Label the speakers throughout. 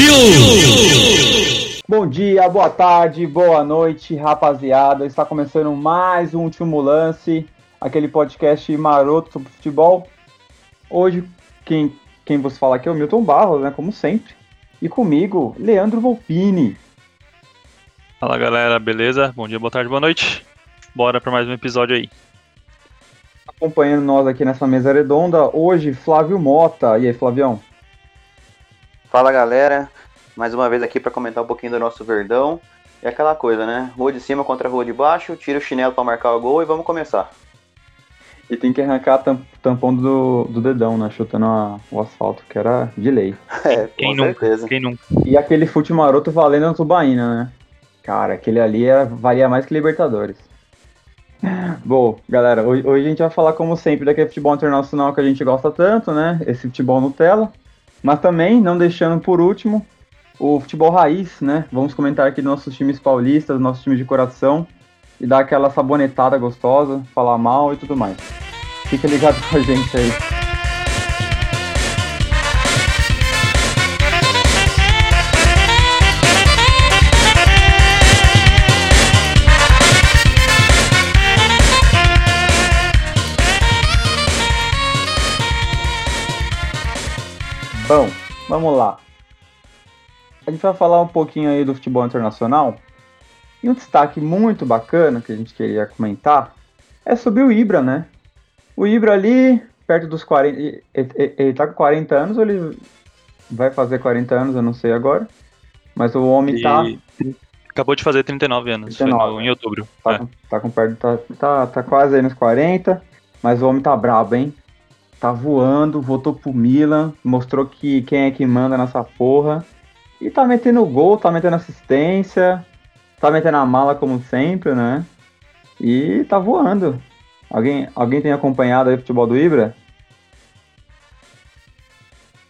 Speaker 1: Brasil! Bom dia, boa tarde, boa noite, rapaziada. Está começando mais um último lance, aquele podcast maroto sobre futebol. Hoje, quem, quem vos fala aqui é o Milton Barros, né? Como sempre. E comigo, Leandro Volpini.
Speaker 2: Fala galera, beleza? Bom dia, boa tarde, boa noite. Bora para mais um episódio aí.
Speaker 1: Acompanhando nós aqui nessa mesa redonda, hoje Flávio Mota. E aí, Flavião?
Speaker 3: Fala galera, mais uma vez aqui para comentar um pouquinho do nosso Verdão. É aquela coisa, né? Rua de cima contra a rua de baixo, tira o chinelo para marcar o gol e vamos começar.
Speaker 1: E tem que arrancar o tampão do, do dedão, né? Chutando a, o asfalto, que era de lei.
Speaker 3: É, Quem com
Speaker 2: nunca?
Speaker 3: certeza.
Speaker 2: Quem nunca?
Speaker 1: E aquele fute maroto valendo na tubaína, né? Cara, aquele ali era, valia mais que Libertadores. Bom, galera, hoje, hoje, a gente vai falar, como sempre, daquele futebol internacional que a gente gosta tanto, né? Esse futebol Nutella. Mas também, não deixando por último, o futebol raiz, né? Vamos comentar aqui nossos times paulistas, nossos times de coração, e dar aquela sabonetada gostosa, falar mal e tudo mais. Fica ligado com a gente aí. Bom, vamos lá. A gente vai falar um pouquinho aí do futebol internacional. E um destaque muito bacana que a gente queria comentar é sobre o Ibra, né? O Ibra ali, perto dos 40. Ele, ele tá com 40 anos ou ele vai fazer 40 anos, eu não sei agora. Mas o homem e... tá.
Speaker 2: Acabou de fazer 39 anos, 39, no, em outubro.
Speaker 1: Tá, é. com, tá com perto. Tá, tá, tá quase aí nos 40. Mas o homem tá brabo, hein? Tá voando, voltou pro Milan, mostrou que quem é que manda nessa porra. E tá metendo gol, tá metendo assistência, tá metendo a mala como sempre, né? E tá voando. Alguém, alguém tem acompanhado aí o futebol do Ibra?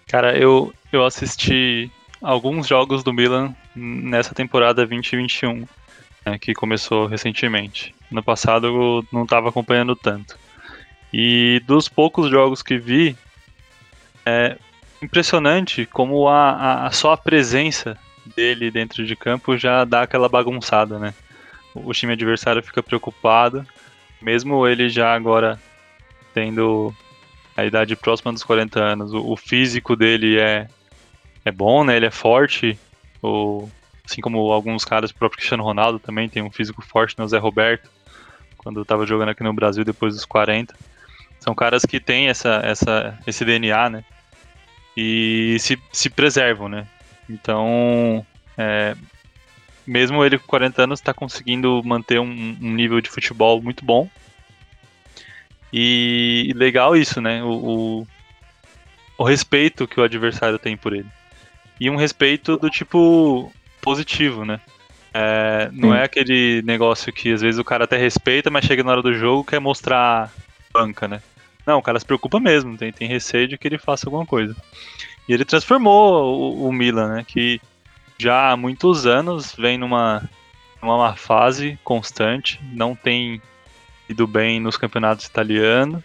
Speaker 2: Cara, eu, eu assisti alguns jogos do Milan nessa temporada 2021, né, que começou recentemente. No passado eu não estava acompanhando tanto. E dos poucos jogos que vi, é impressionante como a, a, só a presença dele dentro de campo já dá aquela bagunçada, né? O time adversário fica preocupado, mesmo ele já agora tendo a idade próxima dos 40 anos, o, o físico dele é, é bom, né? Ele é forte, o, assim como alguns caras, o próprio Cristiano Ronaldo também tem um físico forte, né? O Zé Roberto, quando estava jogando aqui no Brasil depois dos 40. São caras que têm essa, essa, esse DNA, né? E se, se preservam, né? Então, é, mesmo ele com 40 anos, está conseguindo manter um, um, nível de futebol muito bom. E legal isso, né? O, o, o, respeito que o adversário tem por ele. E um respeito do tipo positivo, né? É, não é aquele negócio que às vezes o cara até respeita, mas chega na hora do jogo quer mostrar banca, né? Não, o cara se preocupa mesmo, tem, tem receio de que ele faça alguma coisa. E ele transformou o, o Milan, né? Que já há muitos anos vem numa, numa fase constante, não tem ido bem nos campeonatos italianos.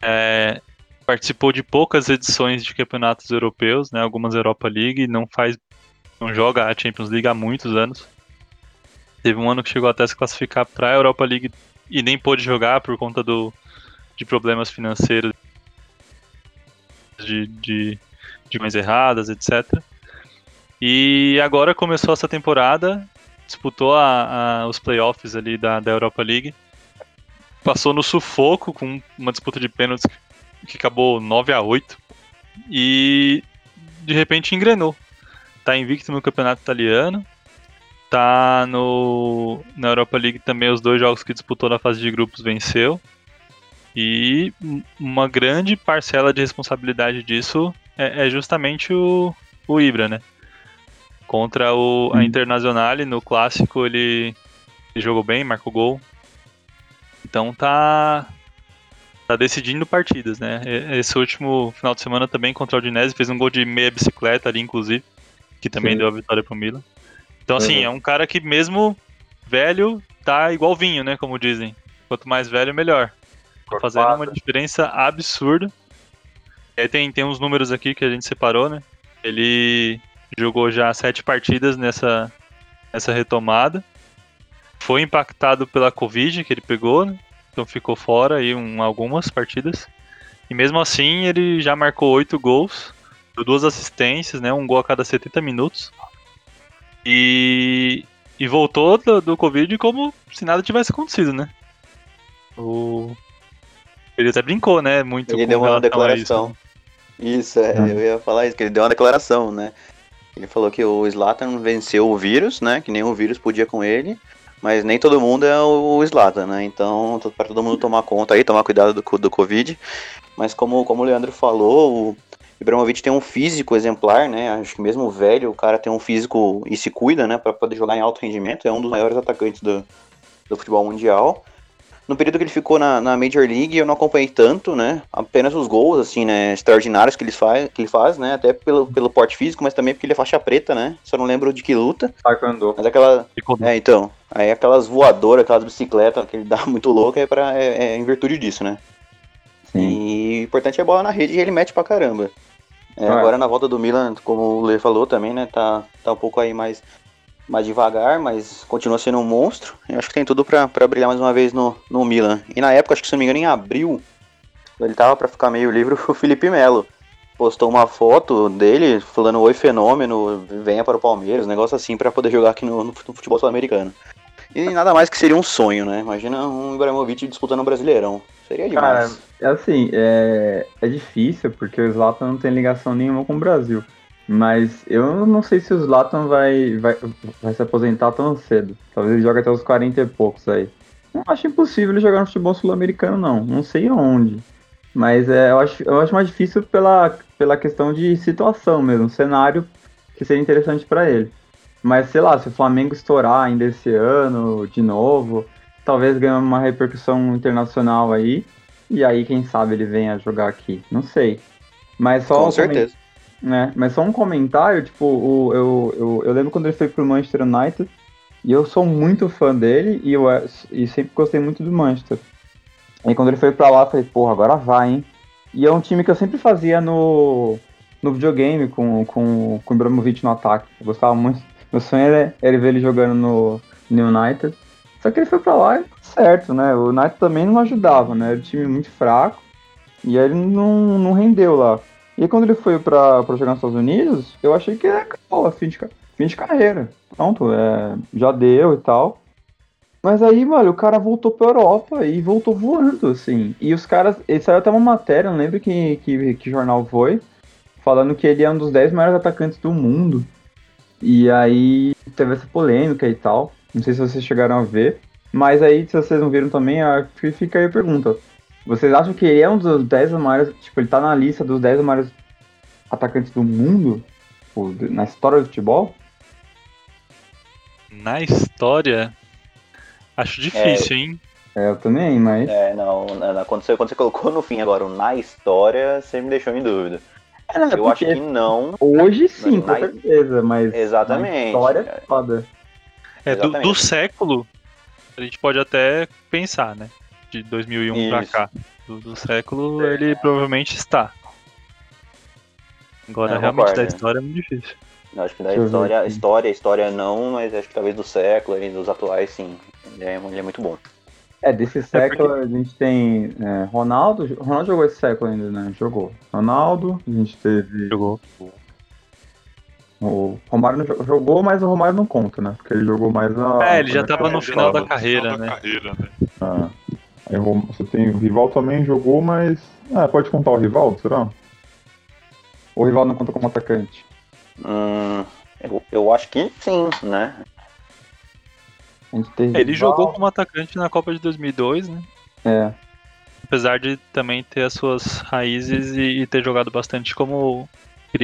Speaker 2: É, participou de poucas edições de campeonatos europeus, né? Algumas Europa League, não faz, não joga a Champions League há muitos anos. Teve um ano que chegou até a se classificar para a Europa League e nem pôde jogar por conta do, de problemas financeiros, de, de, de mães erradas, etc. E agora começou essa temporada, disputou a, a, os playoffs ali da, da Europa League, passou no sufoco com uma disputa de pênaltis que acabou 9 a 8 e de repente engrenou. Tá invicto no campeonato italiano, tá no na Europa League também os dois jogos que disputou na fase de grupos venceu. E uma grande parcela de responsabilidade disso é, é justamente o, o Ibra, né? Contra o, a hum. Internazionale, no clássico, ele, ele jogou bem, marcou gol. Então tá, tá decidindo partidas, né? Esse último final de semana também contra o Udinese fez um gol de meia bicicleta ali, inclusive, que também Sim. deu a vitória pro Milan. Então, assim, uhum. é um cara que mesmo velho, tá igual vinho, né? Como dizem. Quanto mais velho, melhor. Fazendo uma diferença absurda. E aí tem, tem uns números aqui que a gente separou, né? Ele jogou já sete partidas nessa, nessa retomada. Foi impactado pela Covid que ele pegou, né? então ficou fora aí um, algumas partidas. E mesmo assim ele já marcou oito gols, deu duas assistências, né? Um gol a cada 70 minutos. E, e voltou do, do Covid como se nada tivesse acontecido, né? O... Ele até brincou, né? Muito
Speaker 3: Ele
Speaker 2: com
Speaker 3: deu uma declaração. Isso, é,
Speaker 1: Hum.
Speaker 3: eu ia falar isso, que ele deu uma declaração, né? Ele falou que o Zlatan venceu o vírus, né? Que nenhum vírus podia com ele. Mas nem todo mundo é o Zlatan, né? Então, pra todo mundo tomar conta aí, tomar cuidado do, do Covid. Mas como, como o Leandro falou, o Ibrahimovic tem um físico exemplar, né? Acho que mesmo velho, o cara tem um físico e se cuida, né? Pra poder jogar em alto rendimento. É um dos maiores atacantes do, do futebol mundial. No período que ele ficou na, na Major League, eu não acompanhei tanto, né? Apenas os gols, assim, né? Extraordinários que ele faz, que ele faz né? Até pelo, pelo porte físico, mas também porque ele é faixa preta, né? Só não lembro de que luta.
Speaker 1: Taekwondo.
Speaker 3: Mas aquela.
Speaker 2: Ficou
Speaker 3: É, então. Aí aquelas voadoras, aquelas bicicletas que ele dá muito louco é, pra, é, é em virtude disso, né?
Speaker 1: Sim.
Speaker 3: E o importante é a bola na rede e ele mete pra caramba. É,
Speaker 1: Ah.
Speaker 3: Agora na volta do Milan, como o Lê falou também, né? Tá, tá um pouco aí mais, mais devagar, mas continua sendo um monstro. Eu acho que tem tudo pra brilhar mais uma vez no, no Milan. E na época, acho que se não me engano, em abril, ele tava pra ficar meio livre o Felipe Melo. Postou uma foto dele falando oi fenômeno, venha para o Palmeiras, um negócio assim pra poder jogar aqui no, no futebol sul-americano. E nada mais que seria um sonho, né? Imagina um Ibrahimovic disputando o Brasileirão. Seria
Speaker 1: Cara,
Speaker 3: demais.
Speaker 1: é assim, é, é difícil, porque o Zlatan não tem ligação nenhuma com o Brasil. Mas eu não sei se o Zlatan vai, vai, vai se aposentar tão cedo. Talvez ele jogue até os 40 e poucos aí. Não acho impossível ele jogar no futebol sul-americano, não. Não sei onde. Mas é, eu, acho, eu acho mais difícil pela, pela questão de situação mesmo, cenário que seria interessante pra ele. Mas sei lá, se o Flamengo estourar ainda esse ano, de novo, talvez ganhe uma repercussão internacional aí. E aí, quem sabe ele venha jogar aqui. Não sei. Mas só
Speaker 3: Com certeza.
Speaker 1: Né? Mas só um comentário, tipo, o, eu, eu, eu lembro quando ele foi pro Manchester United, e eu sou muito fã dele, e eu e sempre gostei muito do Manchester. Aí quando ele foi pra lá, eu falei, porra, agora vai, hein? E é um time que eu sempre fazia no, no videogame com, com, com o Ibrahimovic no ataque. Eu gostava muito. Meu sonho era, era ver ele jogando no, no United. Só que ele foi pra lá e deu certo, né? O United também não ajudava, né? Era um time muito fraco. E aí ele não, não rendeu lá. E quando ele foi pra, pra jogar nos Estados Unidos, eu achei que era acabou, fim de, fim de carreira. Pronto, é, já deu e tal. Mas aí, mano, o cara voltou pra Europa e voltou voando, assim. E os caras. Ele saiu até uma matéria, não lembro que, que, que jornal foi, falando que ele é um dos 10 maiores atacantes do mundo. E aí teve essa polêmica e tal. Não sei se vocês chegaram a ver. Mas aí, se vocês não viram também, fica aí a pergunta. Vocês acham que ele é um dos 10 maiores. Tipo, ele tá na lista dos 10 maiores atacantes do mundo? Tipo, na história do futebol?
Speaker 2: Na história, acho difícil, hein?
Speaker 1: É, eu também, mas.
Speaker 3: É, não, quando, você, quando você colocou no fim agora o na história, você me deixou em dúvida.
Speaker 1: É, né,
Speaker 3: Eu acho que não,
Speaker 1: Hoje sim, com certeza, mas.
Speaker 3: exatamente.
Speaker 1: Na história é foda.
Speaker 2: É, do, do século, a gente pode até pensar, né? De 2001 pra
Speaker 3: Isso.
Speaker 2: cá. Do, do século, ele provavelmente está. Agora,
Speaker 3: Eu
Speaker 2: realmente,
Speaker 3: concordo,
Speaker 2: da história é muito difícil.
Speaker 3: Eu acho que da história, história, história não, mas acho que talvez do século e dos atuais sim. Ele é, ele é muito bom.
Speaker 1: É, desse século a gente tem é, Ronaldo. Ronaldo jogou esse século ainda, né? Jogou. Ronaldo, a gente teve.
Speaker 2: Jogou.
Speaker 1: O Romário não jo- jogou, mas o Romário não conta, né? Porque ele jogou mais a.
Speaker 2: É, ele já tava no final da carreira, né?
Speaker 4: carreira, né?
Speaker 5: Ah, Rom- você tem o rival também jogou, mas. Ah, pode contar o rival, será?
Speaker 1: O rival não conta como atacante.
Speaker 3: Hum, eu, eu acho que sim, né?
Speaker 2: É, Ele
Speaker 1: rival,
Speaker 2: jogou como atacante na Copa de 2002, né?
Speaker 1: É.
Speaker 2: Apesar de também ter as suas raízes e, e ter jogado bastante como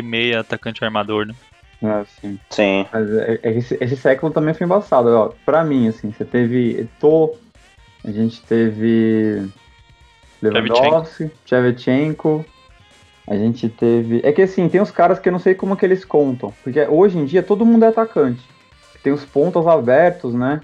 Speaker 2: meia atacante armador, né?
Speaker 1: É, sim.
Speaker 3: Sim.
Speaker 1: Mas é- é- esse, esse século também foi embaçado. Ó, pra mim, assim, você teve Eto'o, a gente teve Lewandowski, Shevchenko, a gente teve... É que assim, tem os caras que eu não sei como que eles contam, porque hoje em dia todo mundo é atacante. Tem os pontos abertos, né?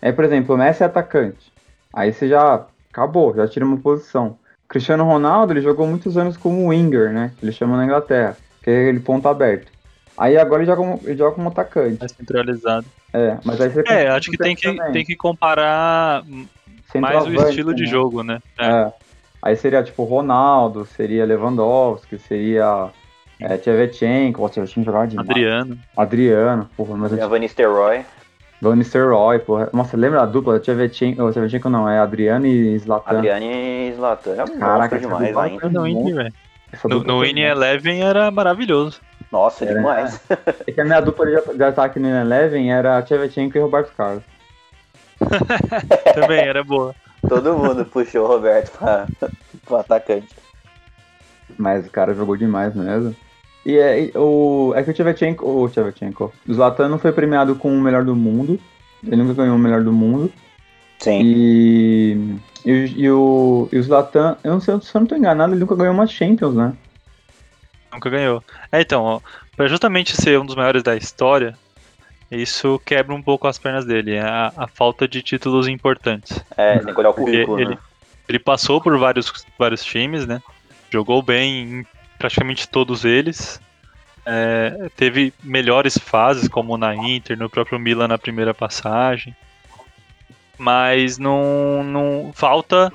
Speaker 1: É, por exemplo, o Messi é atacante. Aí você já acabou, já tira uma posição. Cristiano Ronaldo, ele jogou muitos anos como winger, né? Ele chama na Inglaterra, que é aquele ponto aberto. Aí agora ele joga como, ele joga como atacante.
Speaker 2: Mais centralizado.
Speaker 1: É, mas aí você
Speaker 2: É, acho que tem que,
Speaker 1: também.
Speaker 2: tem que comparar mais o estilo de
Speaker 1: também.
Speaker 2: jogo, né? É.
Speaker 1: É. Aí seria tipo Ronaldo, seria Lewandowski, seria é, Tchevchenko, o Tchevchenko jogava demais.
Speaker 2: Adriano.
Speaker 1: Adriano, porra, mas
Speaker 3: E a Van Nistelrooy.
Speaker 1: Van Nistelrooy, porra. Nossa, lembra a dupla? Tchevchenko, o Tchevchenko não, é Adriano e Zlatan.
Speaker 3: Adriane e Zlatan. É um
Speaker 1: Caraca,
Speaker 3: demais ainda.
Speaker 2: No. Indy, velho. No. Eleven era maravilhoso.
Speaker 3: Nossa,
Speaker 1: Era,
Speaker 3: demais.
Speaker 1: É que a minha dupla de, de ataque no Eleven era Tchevchenko e Roberto Carlos.
Speaker 2: Também era boa.
Speaker 3: Todo mundo puxou o Roberto pra, pro atacante.
Speaker 1: Mas o cara jogou demais mesmo. E é, e o, é que o Tchevchenko, o Tchevchenko, o Zlatan não foi premiado com o melhor do mundo. Ele nunca ganhou o melhor do mundo.
Speaker 3: Sim.
Speaker 1: E, e, o- e o, e o Zlatan, eu não sei, se eu não tô enganado, ele nunca ganhou uma Champions, né?
Speaker 2: Nunca ganhou. É, então, ó, pra justamente ser um dos maiores da história, isso quebra um pouco as pernas dele. é A, a falta de títulos importantes.
Speaker 3: É, tem que olhar o currículo,
Speaker 2: ele-
Speaker 3: né?
Speaker 2: Ele passou por vários, vários times, né? Jogou bem em praticamente todos eles. É, teve melhores fases, como na Inter, no próprio Milan na primeira passagem. Mas não, não falta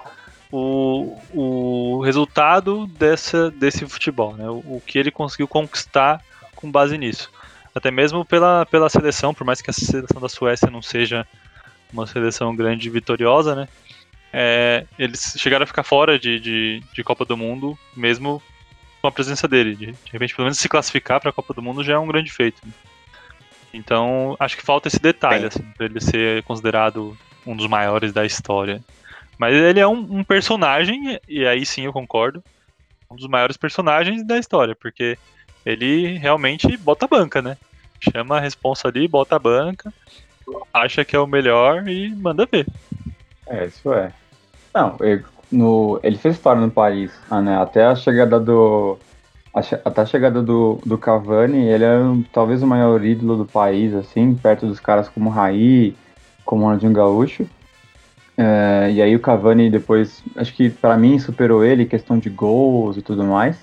Speaker 2: o, o resultado dessa, desse futebol, né? O, o que ele conseguiu conquistar com base nisso. Até mesmo pela, pela seleção, por mais que a seleção da Suécia não seja uma seleção grande e vitoriosa, né? é, eles chegaram a ficar fora de, de, de Copa do Mundo, mesmo com a presença dele. De, de repente, pelo menos se classificar para a Copa do Mundo já é um grande feito. né? Então, acho que falta esse detalhe, assim, para ele ser considerado um dos maiores da história. Mas ele é um, um personagem, e aí sim eu concordo, um dos maiores personagens da história, porque ele realmente bota a banca, né? Chama a responsa ali, bota a banca, acha que é o melhor e manda ver.
Speaker 1: É, isso é. Não, ele, no, ele fez história no Paris, ah, né? Até a chegada do. até a chegada do, do Cavani, ele é um- talvez o maior ídolo do país, assim, perto dos caras como Raí, como Ronaldinho Gaúcho. É, e aí o Cavani depois, acho que pra mim superou ele questão de gols e tudo mais.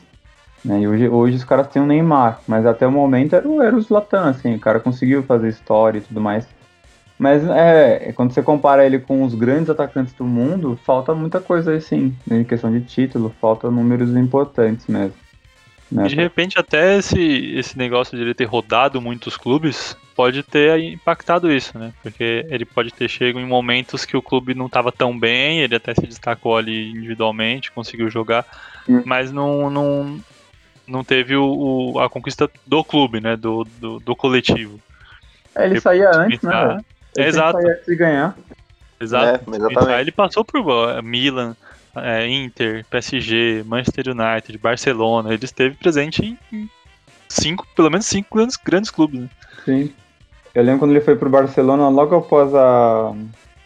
Speaker 1: Né? E hoje, hoje os caras têm o Neymar, mas até o momento era, o- era o Zlatan, assim, o cara conseguiu fazer história e tudo mais. Mas é, quando você compara ele com os grandes atacantes do mundo, falta muita coisa aí sim. Em questão de título, falta números importantes mesmo. Né?
Speaker 2: De repente até esse, esse negócio de ele ter rodado muitos clubes pode ter impactado isso, né? Porque ele pode ter chego em momentos que o clube não estava tão bem, ele até se destacou ali individualmente, conseguiu jogar,
Speaker 1: Hum.
Speaker 2: mas não, não, não teve o, o- a conquista do clube, né? Do, do, do coletivo.
Speaker 1: É, ele
Speaker 2: Ele
Speaker 1: saía antes, né? velho? Ele
Speaker 2: É, exato.
Speaker 1: saía antes de ganhar.
Speaker 2: Exato.
Speaker 3: É, exatamente.
Speaker 2: Ele passou por Milan, é, Inter, PSG, Manchester United, Barcelona. Ele esteve presente em, em cinco, pelo menos cinco grandes, grandes clubes. Né?
Speaker 1: Sim. Eu lembro quando ele foi pro Barcelona, logo após a,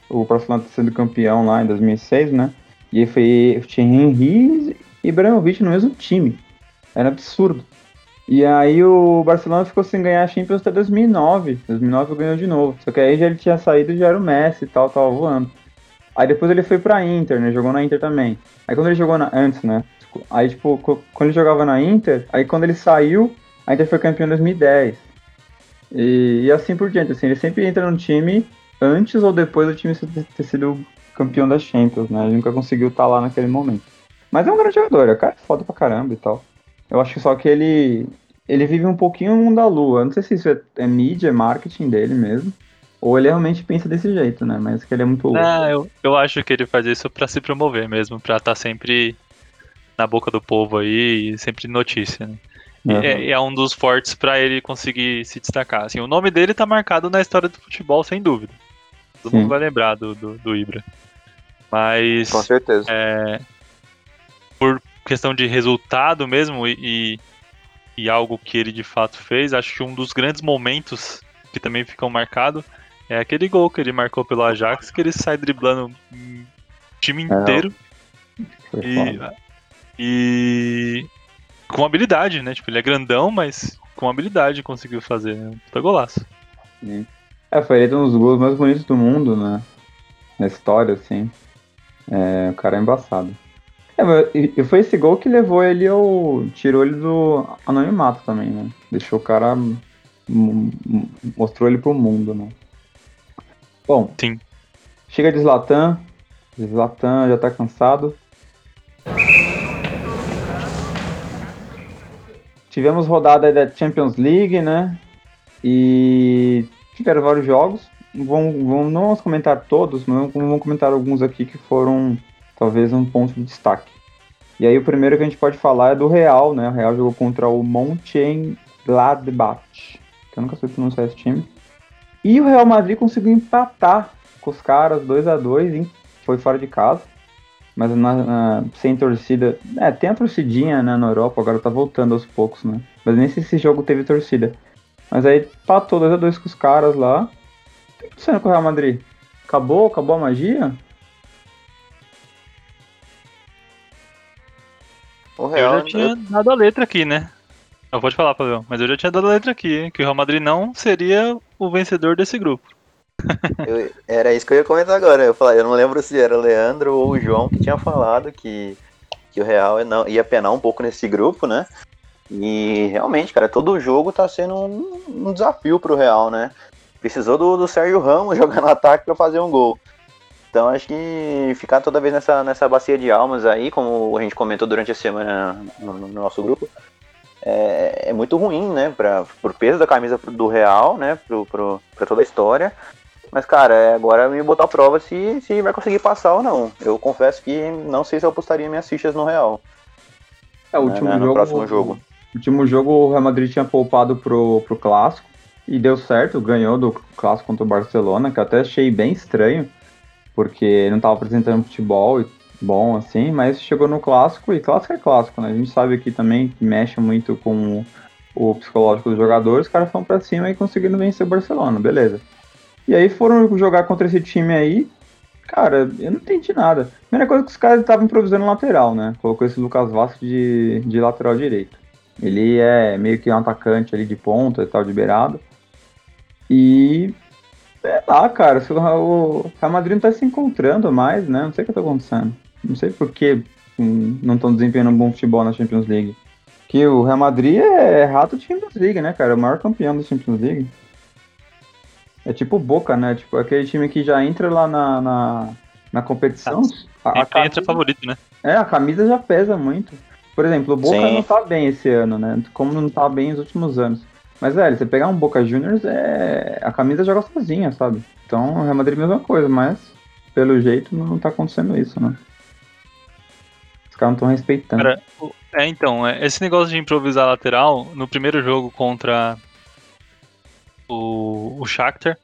Speaker 1: o Barcelona ter sido campeão lá em 2006, né? E aí foi tinha Henry e Ibrahimovic no mesmo time. Era absurdo. E aí o Barcelona ficou sem ganhar a Champions até 2009. 2009 ganhou de novo. Só que aí já ele tinha saído e já era o Messi e tal, tava voando. Aí depois ele foi pra Inter, né? Jogou na Inter também. Aí quando ele jogou na, antes, né? Aí tipo, quando ele jogava na Inter, aí quando ele saiu, a Inter foi campeão em 2010. E, e assim por diante, assim, ele sempre entra no time antes ou depois do time ter sido campeão da Champions, né? Ele nunca conseguiu estar lá naquele momento. Mas é um grande jogador, é cara foda pra caramba e tal. Eu acho que só que ele ele vive um pouquinho no mundo da lua. Eu não sei se isso é, é mídia, é marketing dele mesmo. Ou ele realmente pensa desse jeito, né? Mas que ele é muito louco.
Speaker 2: Ah, eu, eu acho que ele faz isso pra se promover mesmo, pra estar sempre na boca do povo aí e sempre notícia. Né? E
Speaker 1: Uhum.
Speaker 2: é, é um dos fortes pra ele conseguir se destacar. Assim, o nome dele tá marcado na história do futebol, sem dúvida. Todo
Speaker 1: Sim.
Speaker 2: mundo vai lembrar do, do, do Ibra. Mas
Speaker 3: Com certeza.
Speaker 2: é, por questão de resultado mesmo e, e, algo que ele de fato fez, acho que um dos grandes momentos que também ficam marcados é aquele gol que ele marcou pelo Ajax, que ele sai driblando o time
Speaker 1: É,
Speaker 2: inteiro e, e com habilidade, né? Tipo, ele é grandão, mas com habilidade conseguiu fazer. Né? Puta golaço.
Speaker 1: É, foi eleito um dos gols mais bonitos do mundo, né? Na história, assim. É, o cara é embaçado. É, foi esse gol que levou ele ao. tirou ele do anonimato também, né? Deixou o cara. m- m- mostrou ele pro mundo, né? Bom.
Speaker 2: Sim.
Speaker 1: Chega de Zlatan. Zlatan já tá cansado. Tivemos rodada aí da Champions League, né? E tiveram vários jogos. Vão, vão, não vamos comentar todos, mas vamos comentar alguns aqui que foram talvez um ponto de destaque. E aí o primeiro que a gente pode falar é do Real, né? O Real jogou contra o Mönchengladbach, que eu nunca sei pronunciar esse time. E o Real Madrid conseguiu empatar com os caras 2 a 2 foi fora de casa. Mas na- na- sem torcida. É, tem a torcidinha né, na Europa, agora tá voltando aos poucos, né? Mas nem se esse jogo teve torcida. Mas aí empatou 2x2 com os caras lá. O que tá acontecendo com o Real Madrid? Acabou? Acabou a magia?
Speaker 3: O
Speaker 2: Eu
Speaker 3: Real,
Speaker 2: já tinha dado a letra aqui, né? Não pode falar, Pavel, mas eu já tinha dado a letra aqui? Que o Real Madrid não seria o vencedor desse grupo.
Speaker 3: Eu- era isso que eu ia comentar agora. Eu, falei, eu não lembro se era o Leandro ou o João que tinha falado que, que o Real não, ia penar um pouco nesse grupo, né? E realmente, cara, todo jogo tá sendo um, um desafio pro Real, né? Precisou do, do Sérgio Ramos jogar no ataque pra fazer um gol. Então acho que ficar toda vez nessa, nessa bacia de almas aí, como a gente comentou durante a semana no, no nosso grupo, é, é muito ruim, né? Pra, pro peso da camisa do Real, né? Pro, pro, pra toda a história. Mas, cara, é agora me botar a prova se, se vai conseguir passar ou não. Eu confesso que não sei se eu apostaria minhas fichas no Real.
Speaker 1: É, o último
Speaker 3: né, no
Speaker 1: jogo.
Speaker 3: próximo jogo.
Speaker 1: O último jogo o Real Madrid tinha poupado pro, pro clássico e deu certo, ganhou do clássico contra o Barcelona, que eu até achei bem estranho, porque não tava apresentando futebol bom assim, mas chegou no clássico e clássico é clássico, né? A gente sabe aqui também que mexe muito com o, psicológico dos jogadores, os caras foram pra cima e conseguiram vencer o Barcelona, beleza. E aí foram jogar contra esse time aí, cara, eu não entendi nada. Primeira coisa que os caras estavam improvisando lateral, né? Colocou esse Lucas Vasco de, de lateral direito. Ele é meio que um atacante ali de ponta e tal, de beirado. E. Sei lá, cara, se o Real Madrid não tá se encontrando mais, né? Não sei o que tá acontecendo. Não sei por que hum, não estão desempenhando um bom futebol na Champions League. Que o Real Madrid é rato de Champions League, né, cara? É o maior campeão da Champions League. É tipo o Boca, né? Tipo aquele time que já entra lá na, na, na competição. a- a
Speaker 2: Sempre entra
Speaker 1: camisa-
Speaker 2: favorito, né?
Speaker 1: é, a camisa já pesa muito. Por exemplo, o Boca
Speaker 3: Sim.
Speaker 1: não tá bem esse ano, né? Como não tá bem nos últimos anos. Mas, velho, você pegar um Boca Juniors, é... a camisa joga sozinha, sabe? Então, o Real Madrid é a mesma coisa, mas pelo jeito não tá acontecendo isso, né? Os caras não estão respeitando.
Speaker 2: Cara, é então, é, esse negócio de improvisar lateral, no primeiro jogo contra o, o Shakhtar,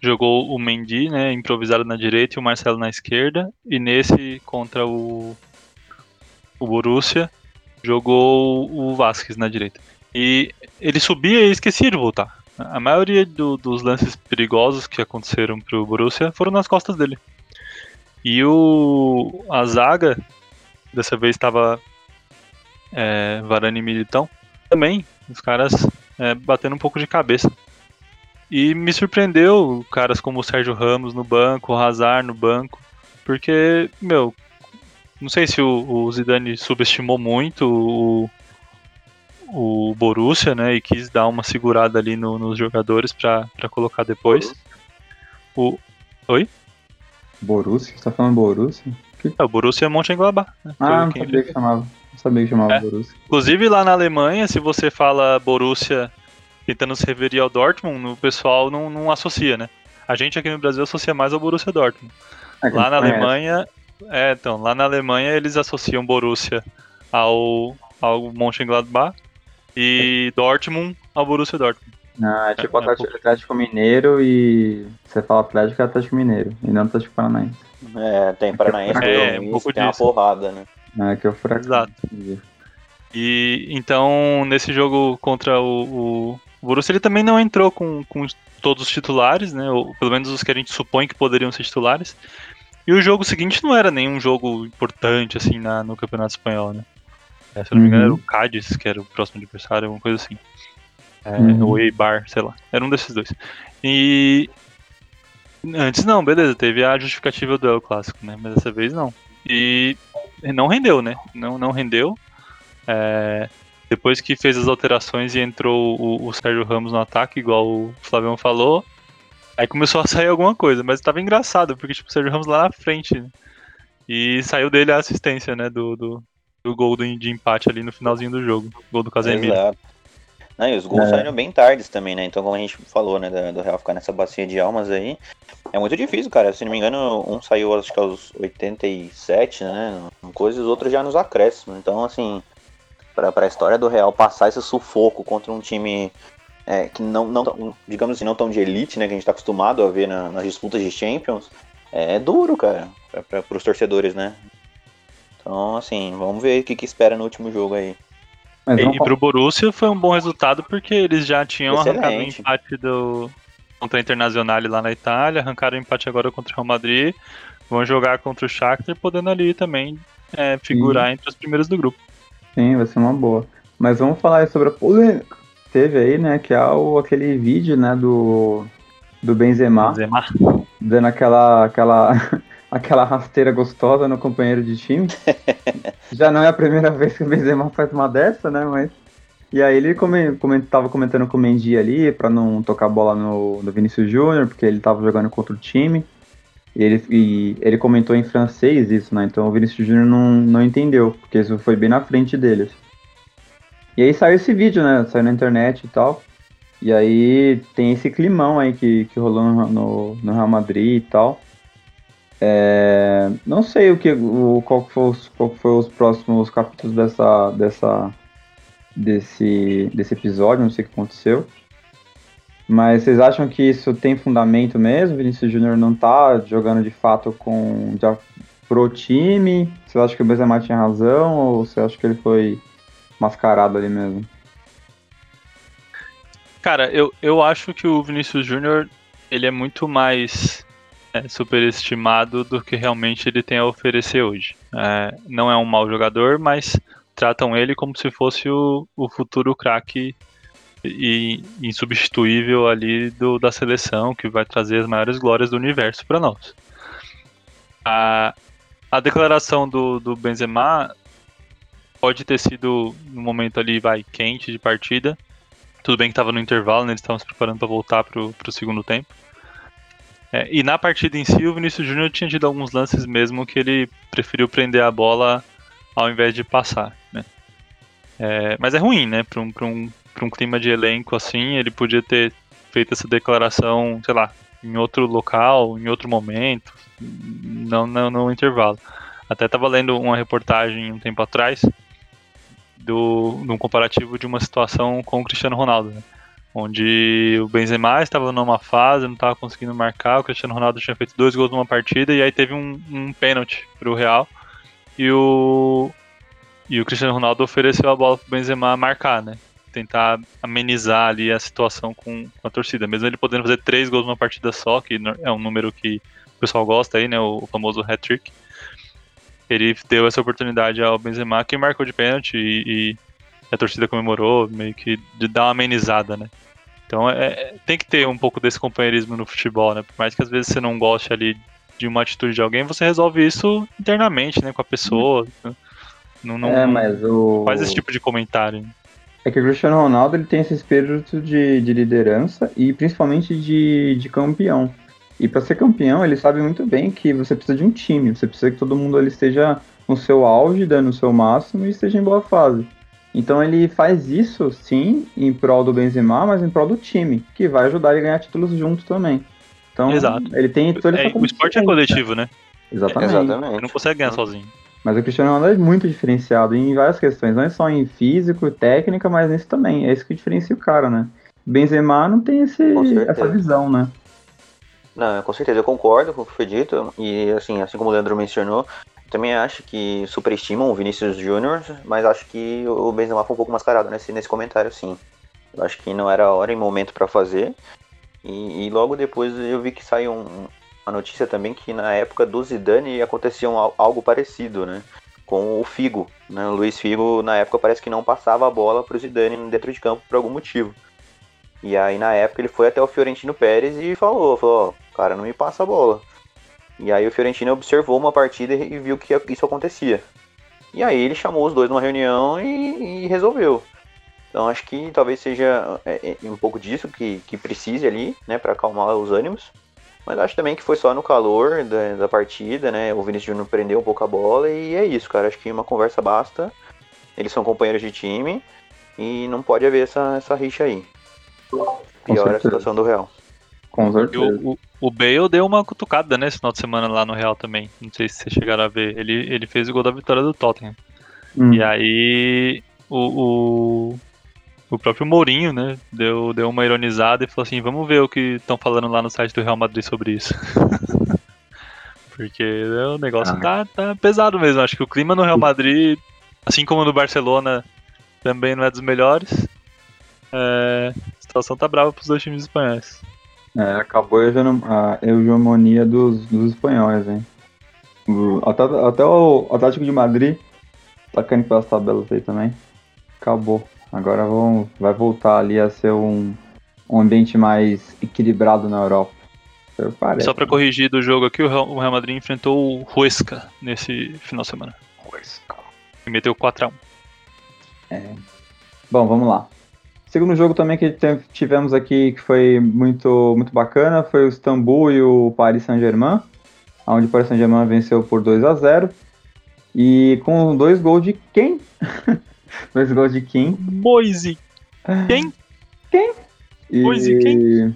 Speaker 2: jogou o Mendy, né, improvisado na direita e o Marcelo na esquerda, e nesse contra o, o Borussia, jogou o Vasquez na direita. E ele subia e esquecia de voltar. A maioria do- dos lances perigosos que aconteceram pro Borussia foram nas costas dele. E o, a zaga, dessa vez estava é, Varane e Militão, também, os caras é, batendo um pouco de cabeça. E me surpreendeu caras como o Sérgio Ramos no banco, o Hazard no banco, porque, meu, não sei se o, o Zidane subestimou muito o, o Borussia, né, e quis dar uma segurada ali no- nos jogadores para colocar depois. O,
Speaker 1: Borussia? Você tá falando Borussia?
Speaker 2: é, o Borussia é Mönchengladbach. Né,
Speaker 1: Ah, não sabia que chamava. Não sabia que chamava
Speaker 2: É.
Speaker 1: Borussia.
Speaker 2: Inclusive lá na Alemanha, se você fala Borussia tentando se referir ao Dortmund, o pessoal não, não associa, né? A gente aqui no Brasil associa mais ao Borussia Dortmund.
Speaker 1: É, que
Speaker 2: Lá na
Speaker 1: conhece.
Speaker 2: Alemanha, é, então, lá na Alemanha eles associam Borussia ao, ao Mönchengladbach e Dortmund ao Borussia Dortmund.
Speaker 1: Não, é tipo
Speaker 2: É, é
Speaker 1: Atlético, Atlético Mineiro e. Você fala Atlético é Atlético Mineiro, e não Atlético Paranaense.
Speaker 3: É, tem Paranaense,
Speaker 2: É,
Speaker 3: tem,
Speaker 2: um pouco
Speaker 3: tem uma
Speaker 2: disso.
Speaker 3: porrada, né?
Speaker 1: É que eu furacão.
Speaker 2: Exato. E então, nesse jogo contra o, o Borussia, ele também não entrou com, com todos os titulares, né? Ou pelo menos os que a gente supõe que poderiam ser titulares. E o jogo seguinte não era nenhum jogo importante, assim, na, no Campeonato Espanhol, né? É, se eu não me engano, era o Cádiz, que era o próximo adversário, alguma coisa assim. É,
Speaker 1: Uhum.
Speaker 2: O Eibar, sei lá. Era um desses dois. E. Antes não, beleza, teve a justificativa do duelo clássico, né? Mas dessa vez não. E não rendeu, né? Não, não rendeu. É, depois que fez as alterações e entrou o, o Sérgio Ramos no ataque, igual o Flavião falou, aí começou a sair alguma coisa, mas estava engraçado, porque tipo, o Sérgio Ramos lá na frente, né? E saiu dele a assistência, né, do, do, do gol de empate ali no finalzinho do jogo, gol do Casemiro.
Speaker 3: Exato. Não, e os gols
Speaker 1: É.
Speaker 3: saíram bem tardes também, né? Então, como a gente falou, né, do, Real ficar nessa bacia de almas aí, é muito difícil, cara. Se não me engano, um saiu acho que aos 87, né? Coisa, e os outros já nos acréscimos. Então, assim, pra, pra história do Real passar esse sufoco contra um time é, que não, não, digamos assim, não tão de elite, né? Que a gente tá acostumado a ver na- nas disputas de Champions, é, duro, cara, pra, pros torcedores, né? Então, assim, vamos ver o que, que espera no último jogo aí.
Speaker 1: Mas
Speaker 2: E,
Speaker 1: vamos
Speaker 2: e pro Borussia foi um bom resultado porque eles já tinham arrancado o
Speaker 3: Excelente.
Speaker 2: empate do, contra a Internazionale lá na Itália, arrancaram o empate agora contra o Real Madrid, vão jogar contra o Shakhtar, podendo ali também é, figurar entre os primeiros do grupo.
Speaker 1: Sim, vai ser uma boa. Mas vamos falar aí sobre a polêmica que teve aí, né? Que é o, aquele vídeo, né, do, do Benzema,
Speaker 2: Benzema.
Speaker 1: dando aquela, aquela, aquela rasteira gostosa no companheiro de time. Já não é a primeira vez que o Benzema faz uma dessa, né? Mas. E aí ele come, come, tava comentando com o Mendy ali pra não tocar a bola no, no Vinícius Júnior, porque ele tava jogando contra o time. E ele, e ele comentou em francês isso, né? Então o Vinícius Júnior não, não entendeu, porque isso foi bem na frente deles. E aí saiu esse vídeo, né? Saiu na internet e tal. E aí tem esse climão aí que, que rolou no, no, no Real Madrid e tal. É, não sei o que, o, qual, que foi os, qual foi os próximos capítulos dessa, dessa, desse, desse episódio, não sei o que aconteceu. Mas vocês acham que isso tem fundamento mesmo? Vinícius Júnior não tá jogando de fato com já pro time? Você acha que o Benzema tinha razão ou você acha que ele foi mascarado ali mesmo?
Speaker 2: Cara, eu, eu acho que o Vinícius Júnior ele é muito mais é, superestimado do que realmente ele tem a oferecer hoje. É, não é um mau jogador, mas tratam ele como se fosse o, o futuro craque e insubstituível ali do, da seleção que vai trazer as maiores glórias do universo para nós. A, a declaração do, do Benzema pode ter sido no momento ali vai quente de partida. Tudo bem que estava no intervalo, né, eles estavam se preparando para voltar para o segundo tempo. É, e na partida em si, o Vinícius Júnior tinha tido alguns lances mesmo que ele preferiu prender a bola ao invés de passar. Né? É, mas é ruim, né? Para um, um, um clima de elenco assim, ele podia ter feito essa declaração, sei lá, em outro local, em outro momento, não, não no intervalo. Até estava lendo uma reportagem um tempo atrás do, um comparativo de uma situação com o Cristiano Ronaldo, né? Onde o Benzema estava numa fase, não estava conseguindo marcar, o Cristiano Ronaldo tinha feito dois gols numa partida e aí teve um, um pênalti para o Real e o e o Cristiano Ronaldo ofereceu a bola para o Benzema marcar, né? Tentar amenizar ali a situação com, com, a torcida, mesmo ele podendo fazer três gols numa partida só, que é um número que o pessoal gosta aí, né? O, famoso hat-trick. Ele deu essa oportunidade ao Benzema, que marcou de pênalti e, e a torcida comemorou, meio que de dar uma amenizada, né? Então é, tem que ter um pouco desse companheirismo no futebol, né? Por mais que às vezes você não goste ali de uma atitude de alguém, você resolve isso internamente, né? Com a pessoa. Né? Não, não,
Speaker 1: é, mas o...
Speaker 2: faz esse tipo de comentário.
Speaker 1: É que o Cristiano Ronaldo ele tem esse espírito de, de liderança e principalmente de, de campeão. E para ser campeão, ele sabe muito bem que você precisa de um time, você precisa que todo mundo ali esteja no seu auge, dando o seu máximo e esteja em boa fase. Então ele faz isso, sim, em prol do Benzema, mas em prol do time, que vai ajudar ele a ganhar títulos junto também. Então
Speaker 2: Exato.
Speaker 1: ele tem toda essa
Speaker 2: é, O esporte é coletivo, né?
Speaker 1: Exatamente.
Speaker 3: Exatamente.
Speaker 2: Ele não consegue ganhar sozinho.
Speaker 1: Mas o Cristiano Ronaldo é muito diferenciado em várias questões, não é só em físico, técnica, mas nisso também. É isso que diferencia o cara, né? Benzema não tem esse, essa visão, né?
Speaker 3: Não, com certeza, eu concordo com o que foi dito. E assim, assim como o Leandro mencionou, também acho que superestimam o Vinícius Júnior, mas acho que o Benzema foi um pouco mascarado nesse, nesse comentário, sim. Eu acho que não era hora e momento para fazer. E, e, logo depois eu vi que saiu um, uma notícia também que na época do Zidane acontecia um, algo parecido, né? Com o Figo, né? O Luiz Figo na época parece que não passava a bola pro Zidane dentro de campo por algum motivo. E aí na época ele foi até o Fiorentino Pérez e falou, falou, ó, cara, não me passa a bola. E aí o Fiorentino observou uma partida e viu que isso acontecia. E aí ele chamou os dois numa reunião e, e resolveu. Então acho que talvez seja é, é, um pouco disso que, que precise ali, né, para acalmar os ânimos. Mas acho também que foi só no calor da, da partida, né? O Vinícius Júnior prendeu um pouco a bola e é isso, cara. Acho que uma conversa basta. Eles são companheiros de time e não pode haver essa, essa rixa aí. Pior a situação do Real.
Speaker 1: Com certeza.
Speaker 2: O, o, o, Bale deu uma cutucada nesse né, final de semana lá no Real também. Não sei se vocês chegaram a ver. Ele, ele fez o gol da vitória do Tottenham. Hum. E aí o, o, o, próprio Mourinho, né, deu, deu uma ironizada e falou assim, vamos ver o que estão falando lá no site do Real Madrid sobre isso. Porque né, o negócio ah. tá, tá pesado mesmo. Acho que o clima no Real Madrid, assim como no Barcelona, também não é dos melhores. É, a situação tá brava pros dois times espanhóis.
Speaker 1: É, acabou a hegemonia dos, dos espanhóis, hein? Até, até o Atlético de Madrid tá caindo pelas tabelas aí também. Acabou. Agora vão, vai voltar ali a ser um, um ambiente mais equilibrado na Europa.
Speaker 2: Parece, Só para corrigir do jogo aqui, o Real Madrid enfrentou o Huesca nesse final de semana. Huesca. E meteu 4x1.
Speaker 1: É. Bom, vamos lá. Segundo jogo também que tivemos aqui, que foi muito, muito bacana, foi o Istambul e o Paris Saint-Germain, onde o Paris Saint-Germain venceu por 2 a 0 E com dois gols de quem? dois gols de quem?
Speaker 2: Moise. Quem?
Speaker 1: Quem?
Speaker 2: E... Moise quem?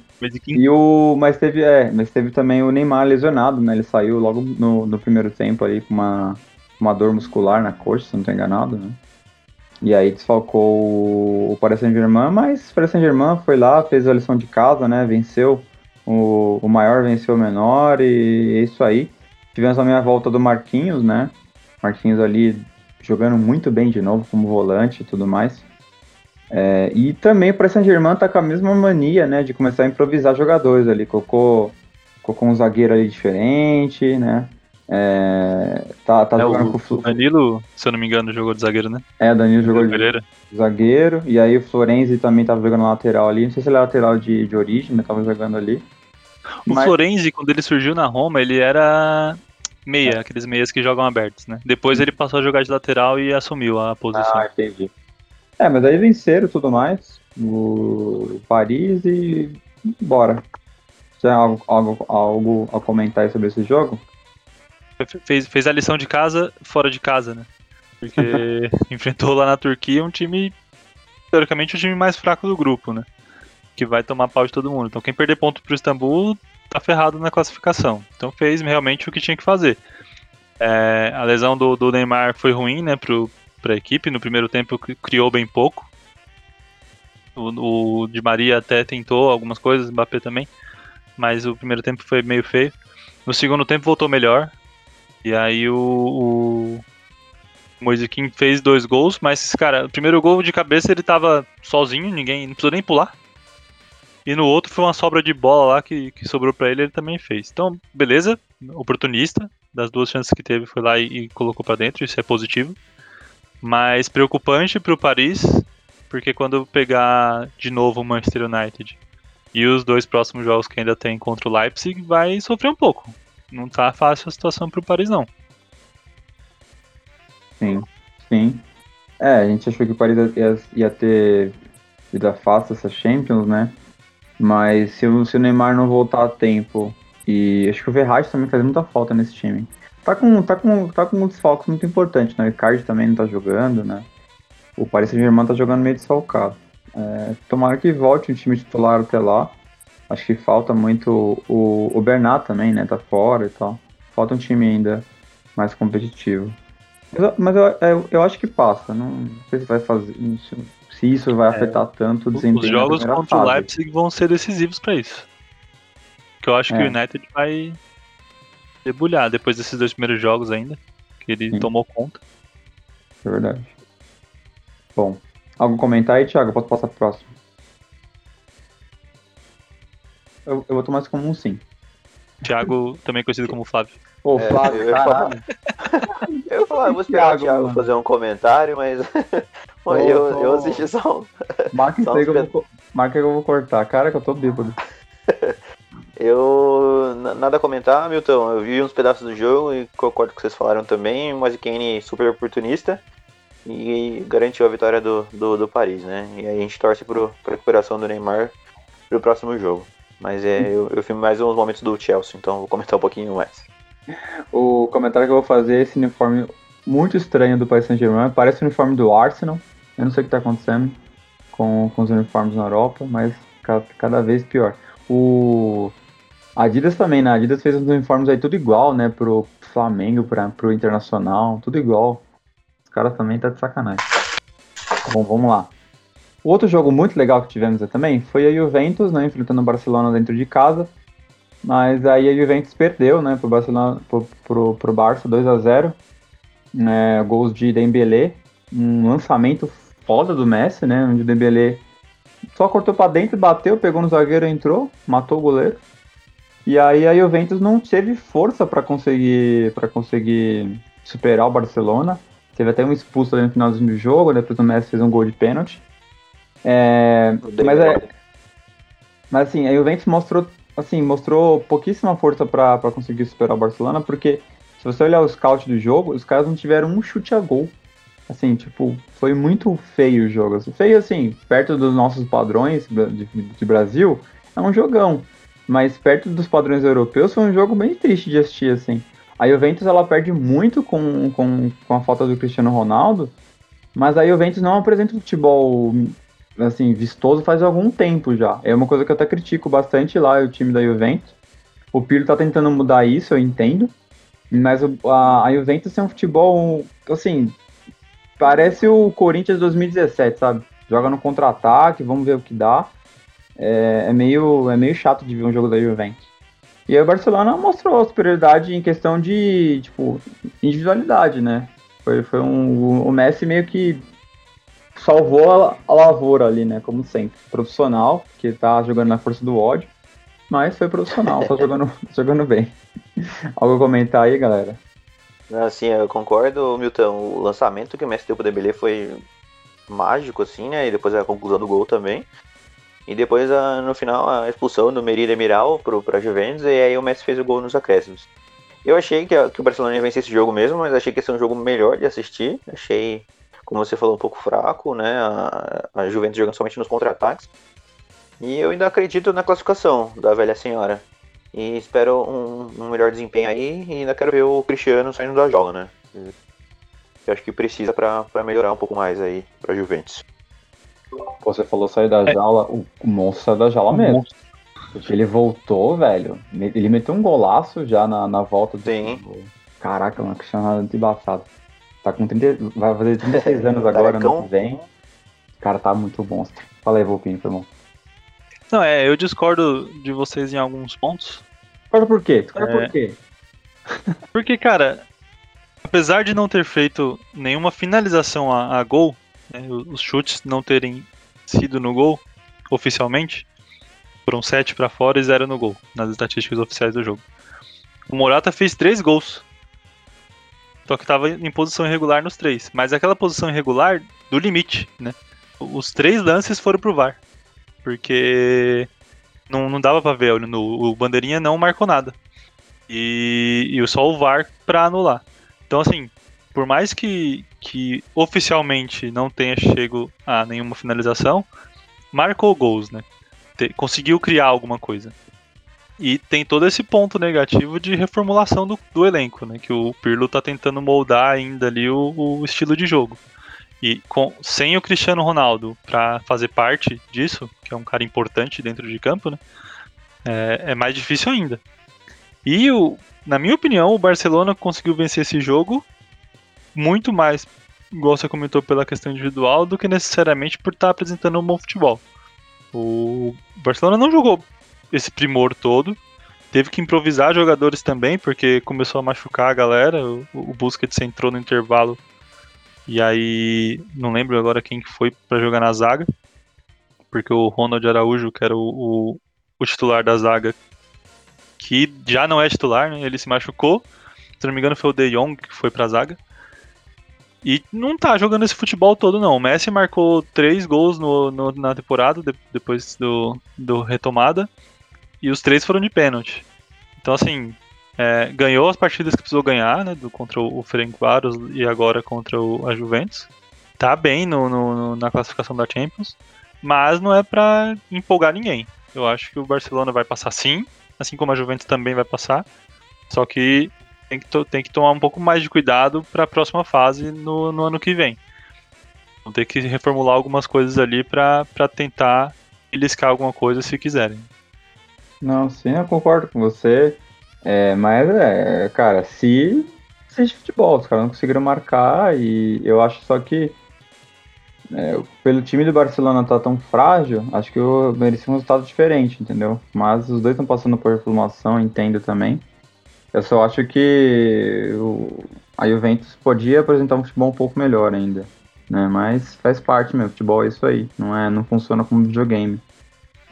Speaker 1: E o, mas teve, é, mas teve também o Neymar lesionado, né? Ele saiu logo no, no primeiro tempo ali com uma, uma dor muscular na coxa, se não estou enganado, né? E aí desfalcou o Paris Saint-Germain, mas o Paris Saint-Germain foi lá, fez a lição de casa, né? Venceu. O, o maior venceu o menor e é isso aí. Tivemos também a volta do Marquinhos, né? Marquinhos ali jogando muito bem de novo como volante e tudo mais. É, e também o Paris Saint-Germain tá com a mesma mania, né? De começar a improvisar jogadores ali. Colocou, colocou um zagueiro ali diferente, né? É, tá, tá
Speaker 2: é, jogando o, com o Danilo, se eu não me engano, jogou de zagueiro, né?
Speaker 1: É, o Danilo jogou de zagueiro. E aí o Florenzi também tava jogando lateral ali. Não sei se ele é lateral de, de origem, mas tava jogando ali.
Speaker 2: O mas... Florenzi, quando ele surgiu na Roma, ele era meia, é. aqueles meias que jogam abertos, né? Depois ele passou a jogar de lateral e assumiu a posição.
Speaker 1: Ah, entendi. É, mas aí venceram tudo mais. O Paris e bora. Tem algo, algo, algo a comentar sobre esse jogo?
Speaker 2: Fez, fez a lição de casa fora de casa, né? Porque enfrentou lá na Turquia um time, teoricamente, o time mais fraco do grupo, né? Que vai tomar pau de todo mundo. Então quem perder ponto pro Istambul tá ferrado na classificação. Então fez realmente o que tinha que fazer. É, a lesão do, do, Neymar foi ruim, né, pro, pra equipe. No primeiro tempo criou bem pouco. O, o Di Maria até tentou algumas coisas, o Mbappé também. Mas o primeiro tempo foi meio feio. No segundo tempo voltou melhor. E aí o, o Moise King fez dois gols, mas, cara, o primeiro gol de cabeça ele tava sozinho, ninguém não precisou nem pular. E no outro foi uma sobra de bola lá que, que sobrou para ele, ele também fez. Então, beleza, oportunista, das duas chances que teve, foi lá e, e colocou para dentro, isso é positivo. Mas preocupante pro Paris, porque quando pegar de novo o Manchester United e os dois próximos jogos que ainda tem contra o Leipzig, vai sofrer um pouco não tá fácil a situação pro Paris, não.
Speaker 1: Sim, sim. É, a gente achou que o Paris ia, ia ter vida fácil essa Champions, né? Mas se o, se o Neymar não voltar a tempo, e acho que o Verratti também faz muita falta nesse time. Tá com, tá com, tá com um desfalques muito importante, né? O Icardi também não tá jogando, né? O Paris Saint-Germain tá jogando meio desfalcado. É, tomara que volte um time titular até lá. Acho que falta muito o, o Bernat também, né? Tá fora e tal. Falta um time ainda mais competitivo. Mas, mas eu, eu, eu, acho que passa. Não sei se vai fazer. Se isso vai é, afetar tanto o desempenho.
Speaker 2: Os jogos contra fase. o Leipzig vão ser decisivos para isso. Que eu acho é. que o United vai debulhar depois desses dois primeiros jogos ainda. Que ele Sim. tomou conta.
Speaker 1: É verdade. Bom, algum comentário aí, Thiago? Posso passar pro próximo? Eu, eu vou tomar isso como um sim.
Speaker 2: Thiago, também conhecido como Flávio.
Speaker 1: Ô, é, Flávio,
Speaker 3: eu
Speaker 1: caralho.
Speaker 3: eu ia falar, eu vou esperar Thiago, o Thiago mano. fazer um comentário, mas eu, tô... eu assisti só um.
Speaker 1: Marca isso aí que eu vou, marca que eu vou cortar. Cara, que eu tô bêbado.
Speaker 3: eu, na, nada a comentar, Milton. Eu vi uns pedaços do jogo e concordo com o que vocês falaram também. O Mazikane super oportunista e garantiu a vitória do, do, do Paris, né? E aí a gente torce para a recuperação do Neymar pro próximo jogo. Mas é, eu, eu filmo mais uns momentos do Chelsea, então vou comentar um pouquinho mais.
Speaker 1: O comentário que eu vou fazer é esse uniforme muito estranho do Paris Saint-Germain. Parece o uniforme do Arsenal. Eu não sei o que está acontecendo com, com os uniformes na Europa, mas cada, cada vez pior. O Adidas também, né? A Adidas fez os uniformes aí tudo igual, né? Pro Flamengo, pra, pro Internacional, tudo igual. Os caras também tá de sacanagem. Bom, vamos lá. Outro jogo muito legal que tivemos também foi a Juventus, né? Enfrentando o Barcelona dentro de casa. Mas aí a Juventus perdeu, né? Pro, Barcelona, pro, pro, pro Barça 2 a 0 é, Gols de Dembélé. Um lançamento foda do Messi, né? Onde o Dembélé só cortou para dentro, bateu, pegou no zagueiro, entrou, matou o goleiro. E aí a Juventus não teve força para conseguir para conseguir superar o Barcelona. Teve até um expulso ali no finalzinho do jogo, depois o Messi fez um gol de pênalti. É, mas, é, mas assim, a Juventus mostrou assim, mostrou pouquíssima força para conseguir superar o Barcelona, porque se você olhar o scout do jogo, os caras não tiveram um chute a gol. Assim, tipo, foi muito feio o jogo. Feio, assim, perto dos nossos padrões de, de Brasil, é um jogão. Mas perto dos padrões europeus, foi um jogo bem triste de assistir, assim. A Juventus, ela perde muito com, com, com a falta do Cristiano Ronaldo, mas a Juventus não apresenta futebol, assim, vistoso faz algum tempo já. É uma coisa que eu até critico bastante lá, o time da Juventus. O Pirlo tá tentando mudar isso, eu entendo. Mas a, a Juventus tem um futebol, assim, Parece o Corinthians 2017, sabe? Joga no contra-ataque, vamos ver o que dá. É, é, meio, é meio chato de ver um jogo da Juventus. E aí o Barcelona mostrou superioridade em questão de, tipo, individualidade, né? Foi, foi um, o Messi meio que salvou a, a lavoura ali, né? Como sempre. Profissional, que tá jogando na força do ódio. Mas foi profissional, tá jogando, jogando bem. Algo a comentar aí, galera?
Speaker 3: Assim, eu concordo, Milton. O lançamento que o Messi deu pro Dembélé foi mágico, assim, né? E depois a conclusão do gol também. E depois, no final, a expulsão do Merida Demiral pro, pra Juventus. E aí o Messi fez o gol nos acréscimos. Eu achei que, que o Barcelona ia vencer esse jogo mesmo, mas achei que ia ser um jogo melhor de assistir. Achei, como você falou, um pouco fraco, né? A, a Juventus jogando somente nos contra-ataques. E eu ainda acredito na classificação da velha senhora. E espero um, um, melhor desempenho aí. E ainda quero ver o Cristiano saindo da joga, né? Eu acho que precisa para melhorar um pouco mais aí pra Juventus.
Speaker 1: Você falou sair da é. jaula, o monstro saiu da jaula mesmo. Monstro. Ele voltou, velho. Ele meteu um golaço já na, na volta do.
Speaker 3: Sim.
Speaker 1: Caraca, mano, Cristiano de embaçado. Tá com 30. Vai fazer 36 anos agora, no que vem. O cara tá muito monstro. Fala aí, Volpinho, irmão.
Speaker 2: Não, é, eu discordo de vocês em alguns pontos.
Speaker 1: Discordo por quê? Discordo é... por quê?
Speaker 2: Porque, cara, apesar de não ter feito nenhuma finalização a, a gol, né, os chutes não terem sido no gol oficialmente, foram sete para fora e zero no gol, nas estatísticas oficiais do jogo. O Morata fez três gols. Só que estava em posição irregular nos três. Mas aquela posição irregular do limite, né? Os três lances foram pro VAR. Porque não, não dava pra ver, no, o Bandeirinha não marcou nada. E, e só o VAR pra anular. Então, assim, por mais que, que oficialmente não tenha chego a nenhuma finalização, marcou gols, né? Te, conseguiu criar alguma coisa. E tem todo esse ponto negativo de reformulação do, do elenco, né? Que o Pirlo tá tentando moldar ainda ali o, o estilo de jogo. E com, sem o Cristiano Ronaldo para fazer parte disso, que é um cara importante dentro de campo, né? É, é mais difícil ainda. E o, na minha opinião, o Barcelona conseguiu vencer esse jogo muito mais, igual você comentou, pela questão individual, do que necessariamente por estar tá apresentando um bom futebol. O Barcelona não jogou esse primor todo, teve que improvisar jogadores também, porque começou a machucar a galera. O, o Busquets entrou no intervalo e aí, não lembro agora quem que foi para jogar na zaga, porque o Ronald Araújo, que era o, o, o, titular da zaga, que já não é titular, né? Ele se machucou. Se não me engano, foi o De Jong que foi pra zaga. E não tá jogando esse futebol todo, não. O Messi marcou três gols no, no, na temporada, de, depois do, do retomada, e os três foram de pênalti. Então, assim, é, ganhou as partidas que precisou ganhar, né? Do, contra o Ferencváros e agora contra o, a Juventus. Tá bem no, no, na classificação da Champions, mas não é para empolgar ninguém. Eu acho que o Barcelona vai passar sim, assim como a Juventus também vai passar. Só que tem que, tem que tomar um pouco mais de cuidado para a próxima fase no, no ano que vem. Vão ter que reformular algumas coisas ali para tentar beliscar alguma coisa se quiserem.
Speaker 1: Não, sim, eu concordo com você. É, mas, é, cara, se existe futebol, os caras não conseguiram marcar e eu acho só que é, pelo time do Barcelona tá tão frágil, acho que eu mereci um resultado diferente, entendeu? Mas os dois estão passando por reformação, entendo também. Eu só acho que o, a Juventus podia apresentar um futebol um pouco melhor ainda, né? Mas faz parte, meu, futebol é isso aí, não é, não funciona como videogame.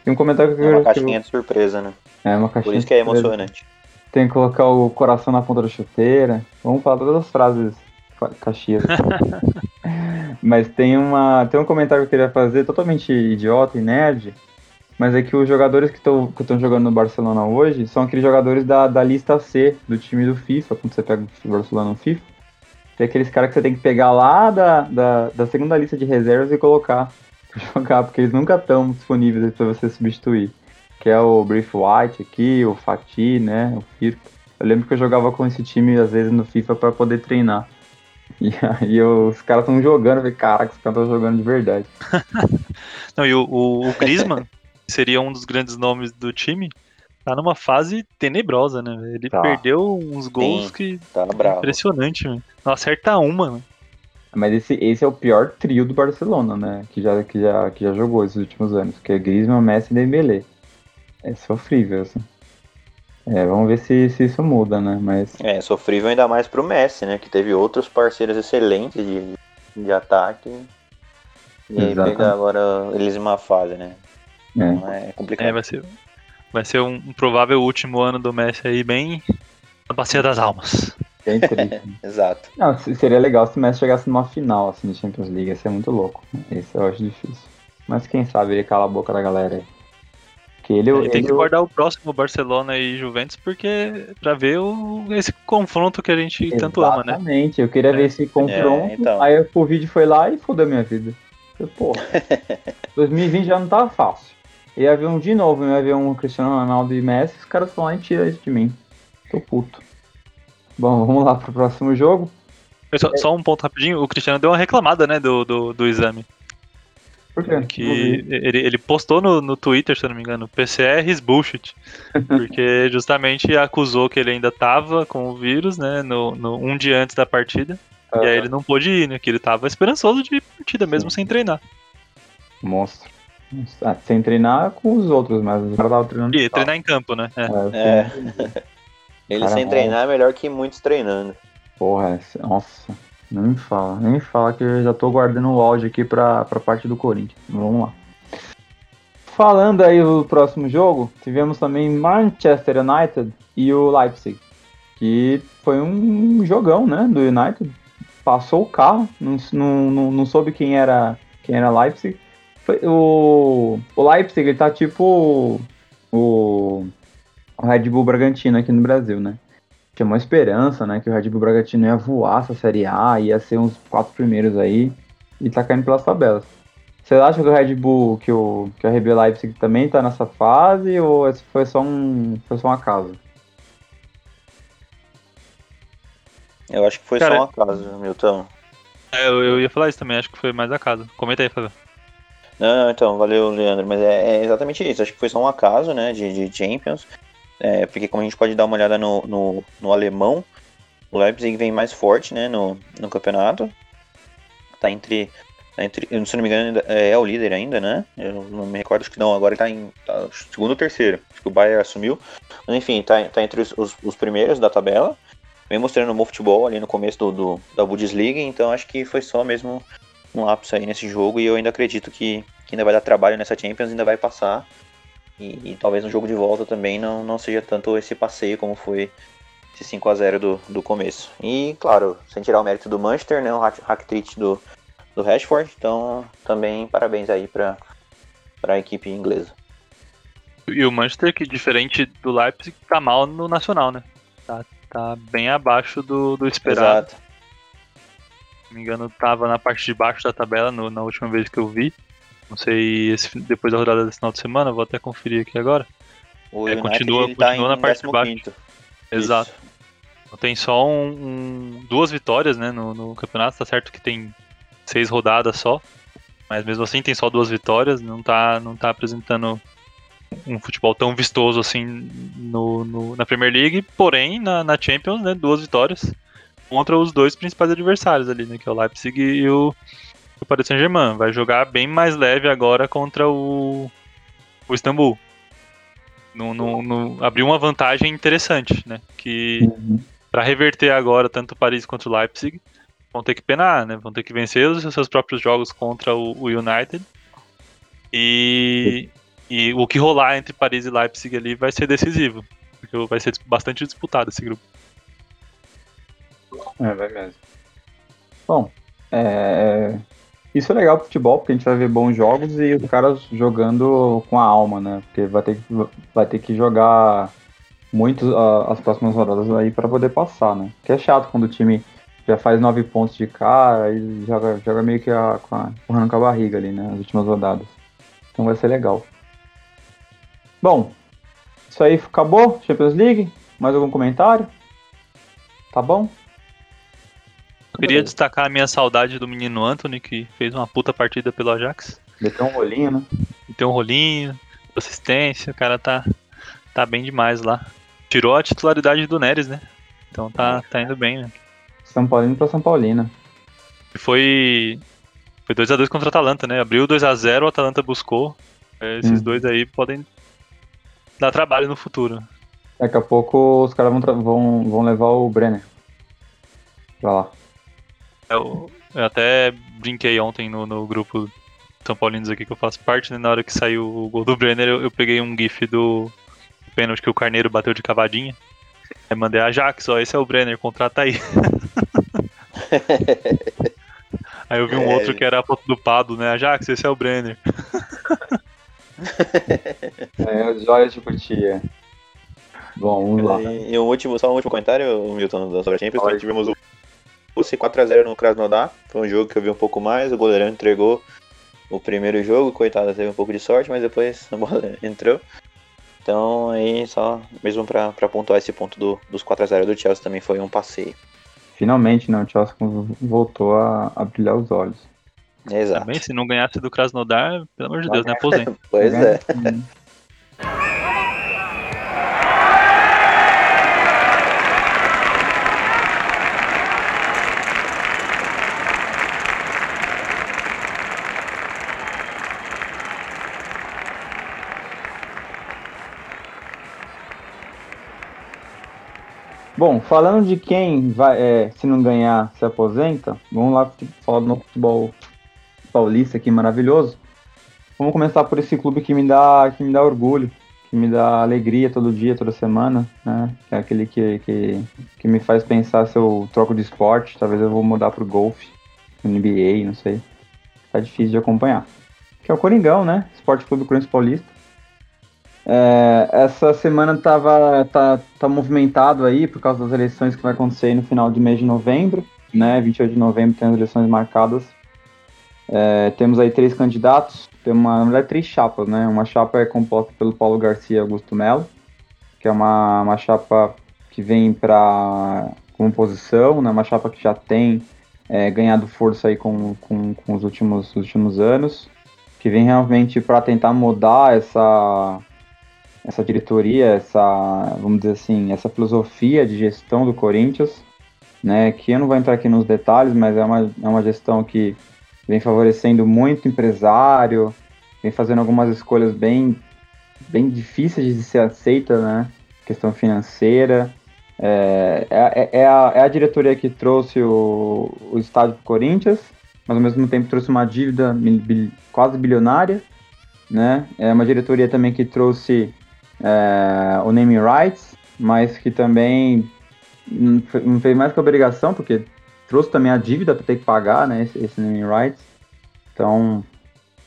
Speaker 1: Tem um comentário que
Speaker 3: É uma caixinha
Speaker 1: que eu-
Speaker 3: de surpresa, né?
Speaker 1: É uma caixinha.
Speaker 3: Por isso que é emocionante.
Speaker 1: Tem que colocar o coração na ponta da chuteira. Vamos falar todas as frases caxias. mas tem uma tem um comentário que eu queria fazer totalmente idiota e nerd, mas é que os jogadores que estão que estão jogando no Barcelona hoje são aqueles jogadores da, da lista C do time do FIFA, quando você pega o Barcelona no FIFA. Tem aqueles caras que você tem que pegar lá da, da, da segunda lista de reservas e colocar jogar, porque eles nunca estão disponíveis para você substituir que é o Brief White aqui, o Fati, né, o Firpo. Eu lembro que eu jogava com esse time às vezes no FIFA para poder treinar. E aí eu- os caras estão jogando, eu falei, caraca, os caras estão jogando de verdade.
Speaker 2: Não, e o, o, o Griezmann, seria um dos grandes nomes do time, tá numa fase tenebrosa, né? Ele
Speaker 1: Tá.
Speaker 2: perdeu uns gols
Speaker 3: Sim.
Speaker 2: que.
Speaker 3: Tá bravo.
Speaker 2: Impressionante, mano. Não acerta uma, mano.
Speaker 1: Mas esse, esse é o pior trio do Barcelona, né, que já, que já, que já jogou esses últimos anos, que é Griezmann, Messi e Dembélé. É sofrível, assim. É, vamos ver se, se isso muda, né, mas...
Speaker 3: É, sofrível ainda mais pro Messi, né? Que teve outros parceiros excelentes de, de ataque. E aí pega agora eles em uma fase, né?
Speaker 1: É.
Speaker 3: Então é complicado.
Speaker 2: É, vai ser, vai ser um, um provável último ano do Messi aí, bem na bacia das almas.
Speaker 1: Bem triste.
Speaker 3: Exato.
Speaker 1: Não, se- seria legal se o Messi chegasse numa final, assim, de Champions League, ia ser muito louco. Esse eu acho difícil. Mas quem sabe ele cala a boca da galera aí. Que ele,
Speaker 2: Ele tem
Speaker 1: ele-
Speaker 2: que guardar o próximo Barcelona e Juventus, porque pra ver o, esse confronto que a gente tanto ama, né?
Speaker 1: Exatamente, eu queria ver esse confronto,
Speaker 3: É, então.
Speaker 1: aí o Covid foi lá e fodeu minha vida. Eu, Porra, 2020 já não tava fácil. Ia ver um de novo, ia ver um Cristiano Ronaldo e Messi, os caras falam e tira isso de mim. Tô puto. Bom, vamos lá pro próximo jogo.
Speaker 2: Só, só um ponto rapidinho, o Cristiano deu uma reclamada, né, do, do, do exame.
Speaker 1: Por quê?
Speaker 2: Que ele, ele postou no, no Twitter, se eu não me engano, PCR is bullshit. Porque justamente acusou que ele ainda tava com o vírus, né, no, no- um dia antes da partida. E aí ele não pôde ir, né, que ele tava esperançoso de ir partida mesmo sem treinar.
Speaker 1: Monstro. Ah, sem treinar com os outros, mas o cara tava treinando.
Speaker 2: E treinar em campo, né? É.
Speaker 1: É,
Speaker 3: É. Ele
Speaker 1: Cara,
Speaker 3: sem
Speaker 1: bom.
Speaker 3: treinar é melhor que muitos treinando.
Speaker 1: Porra, esse- nossa. Nem me fala, nem me fala que eu já tô guardando o áudio aqui pra, pra parte do Corinthians. Vamos lá. Falando aí do próximo jogo, tivemos também Manchester United e o Leipzig. Que foi um jogão, né? Do United. Passou o carro, não, não, não, não soube quem era quem era Leipzig. Foi, o, o Leipzig ele tá tipo o, o Red Bull Bragantino aqui no Brasil, né? tinha uma esperança, né, que o Red Bull Bragantino ia voar essa Série A, ia ser uns quatro primeiros aí, e tá caindo pelas tabelas. Você acha que o Red Bull, que o, que a RB Leipzig também tá nessa fase, ou esse foi só um, foi só um acaso?
Speaker 3: Eu acho que foi
Speaker 2: Cara,
Speaker 3: só um acaso, Milton.
Speaker 2: É, eu, eu ia falar isso também, acho que foi mais acaso. Comenta aí, Fábio.
Speaker 3: Não, não, então, valeu, Leandro. Mas é, é exatamente isso. Acho que foi só um acaso, né, de, de Champions. É, porque como a gente pode dar uma olhada no, no, no alemão, o Leipzig vem mais forte, né, no, no campeonato. Tá entre, tá entre, se não me engano, é, é o líder ainda, né? Eu não me recordo, acho que não, agora ele tá em tá, segundo ou terceiro. Acho que o Bayern assumiu. Mas enfim, tá, tá entre os, os, os primeiros da tabela. Vem mostrando um bom futebol ali no começo do, do, da Bundesliga, então acho que foi só mesmo um lapso aí nesse jogo e eu ainda acredito que, que ainda vai dar trabalho nessa Champions, ainda vai passar. E, e talvez no jogo de volta também não, não seja tanto esse passeio como foi esse 5 a 0 do, do começo. E claro, sem tirar o mérito do Manchester, né, o hack- hack-trick do, do Rashford, então também parabéns aí para a equipe inglesa.
Speaker 2: E o Manchester, que diferente do Leipzig, tá mal no Nacional, né? Tá, tá bem abaixo do, do esperado.
Speaker 3: Exato.
Speaker 2: Se não me engano, tava na parte de baixo da tabela no- na última vez que eu vi. Não sei esse- depois da rodada desse final de semana, vou até conferir aqui agora.
Speaker 3: O
Speaker 2: É,
Speaker 3: United
Speaker 2: continua-
Speaker 3: tá
Speaker 2: continua
Speaker 3: em
Speaker 2: na parte de baixo.
Speaker 3: 15º.
Speaker 2: Exato.
Speaker 3: Isso.
Speaker 2: Então Tem só um, um- duas vitórias né, no, no campeonato, tá certo que tem seis rodadas só. Mas mesmo assim tem só duas vitórias, não tá, não tá apresentando um futebol tão vistoso assim no, no- na Premier League, porém na, na Champions, né, duas vitórias contra os dois principais adversários ali, né, que é o Leipzig e o, o Paris Saint-Germain. Vai jogar bem mais leve agora contra o, o Istambul. No, no, no- abriu uma vantagem interessante, né, que para reverter agora tanto o Paris quanto o Leipzig, vão ter que penar, né? Vão ter que vencer os seus próprios jogos contra o, o United. E, e o que rolar entre Paris e Leipzig ali vai ser decisivo, porque vai ser bastante disputado esse grupo.
Speaker 1: É, vai mesmo. Bom, é, isso é legal pro futebol, porque a gente vai ver bons jogos e os caras jogando com a alma, né? Porque vai ter que, vai ter que jogar muito ah, as próximas rodadas aí para poder passar, né? Que é chato quando o time já faz nove pontos de cara e joga, joga meio que a, com a, com a barriga ali, né? As últimas rodadas. Então vai ser legal. Bom, isso aí acabou? Champions League? Mais algum comentário? Tá bom?
Speaker 2: Queria destacar a minha saudade do menino Anthony, que fez uma puta partida pelo Ajax.
Speaker 1: Meteu um rolinho, né?
Speaker 2: Tem um rolinho, assistência, o cara tá, tá bem demais lá. Tirou a titularidade do Neres, né? Então tá, tá indo bem, né?
Speaker 1: São Paulino pra São Paulina.
Speaker 2: E foi. Foi 2x2 contra o Atalanta, né? Abriu 2x0, o Atalanta buscou. É, Esses
Speaker 1: Hum.
Speaker 2: dois aí podem dar trabalho no futuro.
Speaker 1: Daqui a pouco os caras vão, vão, vão levar o Brenner. Pra lá.
Speaker 2: Eu, eu até brinquei ontem no, no grupo São Paulinos aqui que eu faço parte, né? Na hora que saiu o gol do Brenner, eu, eu peguei um gif do pênalti que o Carneiro bateu de cavadinha. Aí mandei a Jax, ó, esse é o Brenner, contrata aí. aí eu vi um
Speaker 3: É.
Speaker 2: outro que era a foto do Pado, né? Ajax, esse é o Brenner.
Speaker 1: É, os de Cotia. Bom, vamos lá.
Speaker 3: E, e um último, só um último comentário, Milton, da sobre a Champions. Tivemos o Rússia 4x0 no Krasnodar. Foi um jogo que eu vi um pouco mais. O goleirão entregou o primeiro jogo. Coitado, teve um pouco de sorte, mas depois a bola entrou. Então, aí, só mesmo pra, pra pontuar esse ponto do, dos 4x0 do Chelsea também foi um passeio.
Speaker 1: Finalmente, né? O Chelsea voltou a, a brilhar os olhos.
Speaker 3: Exato.
Speaker 2: Também, se não ganhasse do Krasnodar, pelo amor de Deus, né? Aposenta.
Speaker 3: Pois é.
Speaker 1: Bom, falando de quem vai, é, se não ganhar, se aposenta, vamos lá falar do futebol paulista aqui maravilhoso. Vamos começar por esse clube que me dá, que me dá orgulho, que me dá alegria todo dia, toda semana, né? Que é aquele que, que, que me faz pensar se eu troco de esporte, talvez eu vou mudar pro golfe, NBA, não sei. Tá difícil de acompanhar. Que é o Coringão, né? Esporte Clube Corinthians Paulista. É, essa semana tava, tá, tá movimentado aí por causa das eleições que vai acontecer no final de mês de novembro, né? 28 de novembro tem as eleições marcadas. É, temos aí três candidatos, tem uma, na verdade, três chapas, né? Uma chapa é composta pelo Paulo Garcia Augusto Melo, que é uma, uma chapa que vem para composição, né? Uma chapa que já tem é, ganhado força aí com, com, com os, últimos, os últimos anos, que vem realmente para tentar mudar essa essa diretoria, essa, vamos dizer assim, essa filosofia de gestão do Corinthians, né, que eu não vou entrar aqui nos detalhes, mas é uma, é uma gestão que vem favorecendo muito empresário, vem fazendo algumas escolhas bem, bem difíceis de ser aceita, né, questão financeira, é, é, é, a, é a diretoria que trouxe o, o estádio para Corinthians, mas ao mesmo tempo trouxe uma dívida quase bilionária, né, é uma diretoria também que trouxe é, o naming rights, mas que também não fez mais que obrigação, porque trouxe também a dívida para ter que pagar, né, esse, esse naming rights. Então,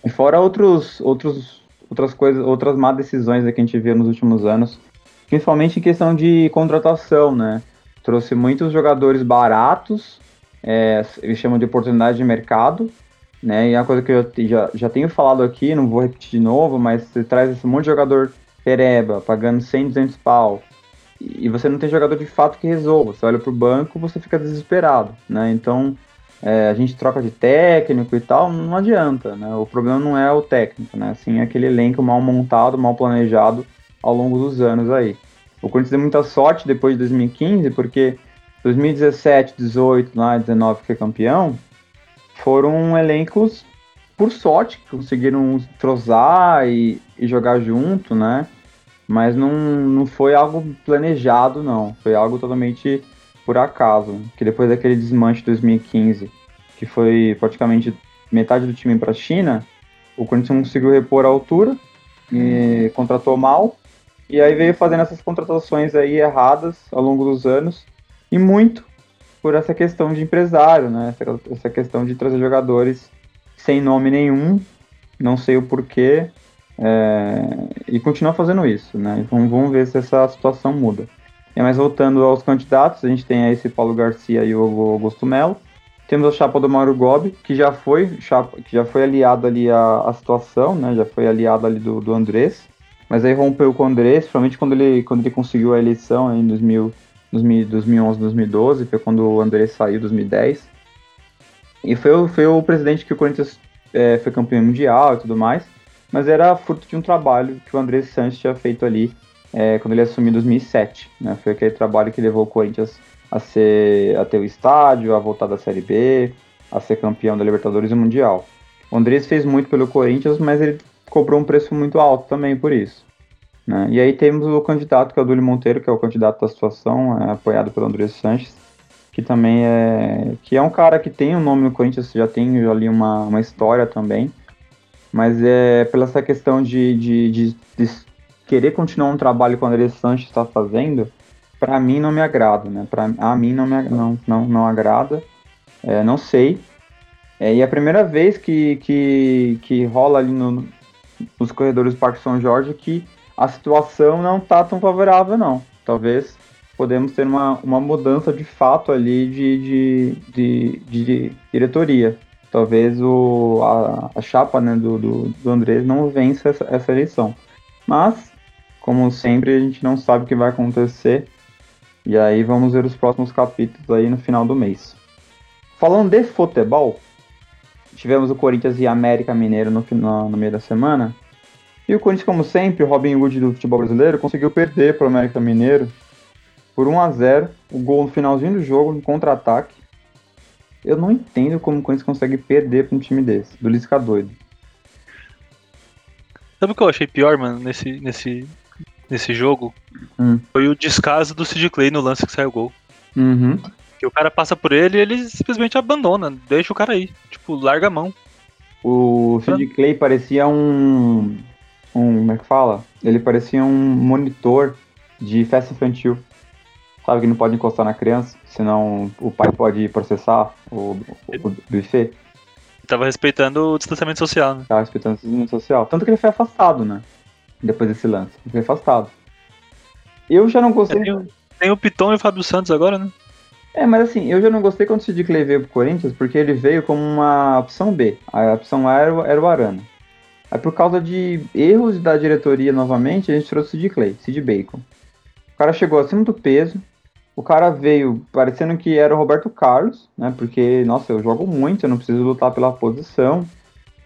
Speaker 1: e fora outros, outros, outras coisas, outras má decisões que a gente viu nos últimos anos, principalmente em questão de contratação, né? Trouxe muitos jogadores baratos, é, eles chamam de oportunidade de mercado, né? E é uma coisa que eu já, já tenho falado aqui, não vou repetir de novo, mas você traz esse monte de jogador pereba, pagando 100, 200 pau, e você não tem jogador de fato que resolva. Você olha pro banco, você fica desesperado, né? Então, é, a gente troca de técnico e tal, não adianta, né? O problema não é o técnico, né? Assim, é aquele elenco mal montado, mal planejado ao longo dos anos aí. O Corinthians deu muita sorte depois de 2015, porque 2017, 18, lá, 19 que é campeão, foram elencos por sorte que conseguiram trozar e, e jogar junto, né? Mas não, não foi algo planejado, não. Foi algo totalmente por acaso. Que depois daquele desmanche de 2015, que foi praticamente metade do time para a China, o Corinthians conseguiu repor a altura e contratou mal e aí veio fazendo essas contratações aí erradas ao longo dos anos, e muito por essa questão de empresário, né? Essa, essa questão de trazer jogadores sem nome nenhum, não sei o porquê, é, e continua fazendo isso, né? Então vamos ver se essa situação muda. E, mas voltando aos candidatos, a gente tem aí esse Paulo Garcia e o Augusto Melo. Temos a chapa do Mauro Gobi, que já foi, chapa, que já foi aliado ali à, à situação, né? Já foi aliado ali do, do Andrés. Mas aí rompeu com o André, principalmente quando ele, quando ele conseguiu a eleição em 2000, 2011, 2012, foi quando o André saiu, 2010. E foi, foi o presidente que o Corinthians é, foi campeão mundial e tudo mais, mas era fruto de um trabalho que o André Santos tinha feito ali é, quando ele assumiu em 2007. Né? Foi aquele trabalho que levou o Corinthians a, ser, a ter o estádio, a voltar da Série B, a ser campeão da Libertadores e Mundial. O Andrés fez muito pelo Corinthians, mas ele cobrou um preço muito alto também por isso. Né? E aí temos o candidato, que é o Dúlio Monteiro, que é o candidato da situação, é, apoiado pelo André Sanches, que também é que é um cara que tem um nome no Corinthians, já tem ali uma, uma história também, mas é pela essa questão de, de, de, de querer continuar um trabalho que o André Sanches está fazendo, para mim não me agrada, né? Para a mim não me não, não, não agrada. É, não sei. É, e é a primeira vez que, que, que rola ali no, nos corredores do Parque São Jorge que a situação não está tão favorável, não. Talvez podemos ter uma, uma mudança de fato ali de, de, de, de diretoria. Talvez o, a, a chapa né, do, do, do Andrés não vença essa, essa eleição. Mas, como sempre, a gente não sabe o que vai acontecer. E aí vamos ver os próximos capítulos aí no final do mês. Falando de futebol, Tivemos o Corinthians e América Mineiro no, no, no meio da semana. E o Corinthians, como sempre, o Robin Hood do futebol brasileiro, conseguiu perder para o América Mineiro por 1 a 0 O gol no finalzinho do jogo, no contra-ataque. Eu não entendo como o Corinthians consegue perder para um time desse, do Lisca doido.
Speaker 2: Sabe o que eu achei pior, mano, nesse, nesse, nesse jogo? Hum. Foi o descaso do Sid Clay no lance que saiu o gol.
Speaker 1: Uhum.
Speaker 2: Que o cara passa por ele e ele simplesmente abandona, deixa o cara aí. Tipo, larga a mão.
Speaker 1: O Sid Clay parecia um. um. Como é que fala? Ele parecia um monitor de festa infantil. Sabe que não pode encostar na criança, senão o pai pode processar o, o, o buffet. Ele
Speaker 2: tava respeitando o distanciamento social, né?
Speaker 1: Tava respeitando o distanciamento social. Tanto que ele foi afastado, né? Depois desse lance. Ele foi afastado. Eu já não gostei. É,
Speaker 2: tem, o, tem o Piton e o Fábio Santos agora, né?
Speaker 1: É, mas assim, eu já não gostei quando o Sid Clay veio pro Corinthians, porque ele veio como uma opção B. A opção A era o, era o Arana. Aí por causa de erros da diretoria novamente, a gente trouxe o Sid Clay, Sid Bacon. O cara chegou acima do peso, o cara veio parecendo que era o Roberto Carlos, né? Porque, nossa, eu jogo muito, eu não preciso lutar pela posição.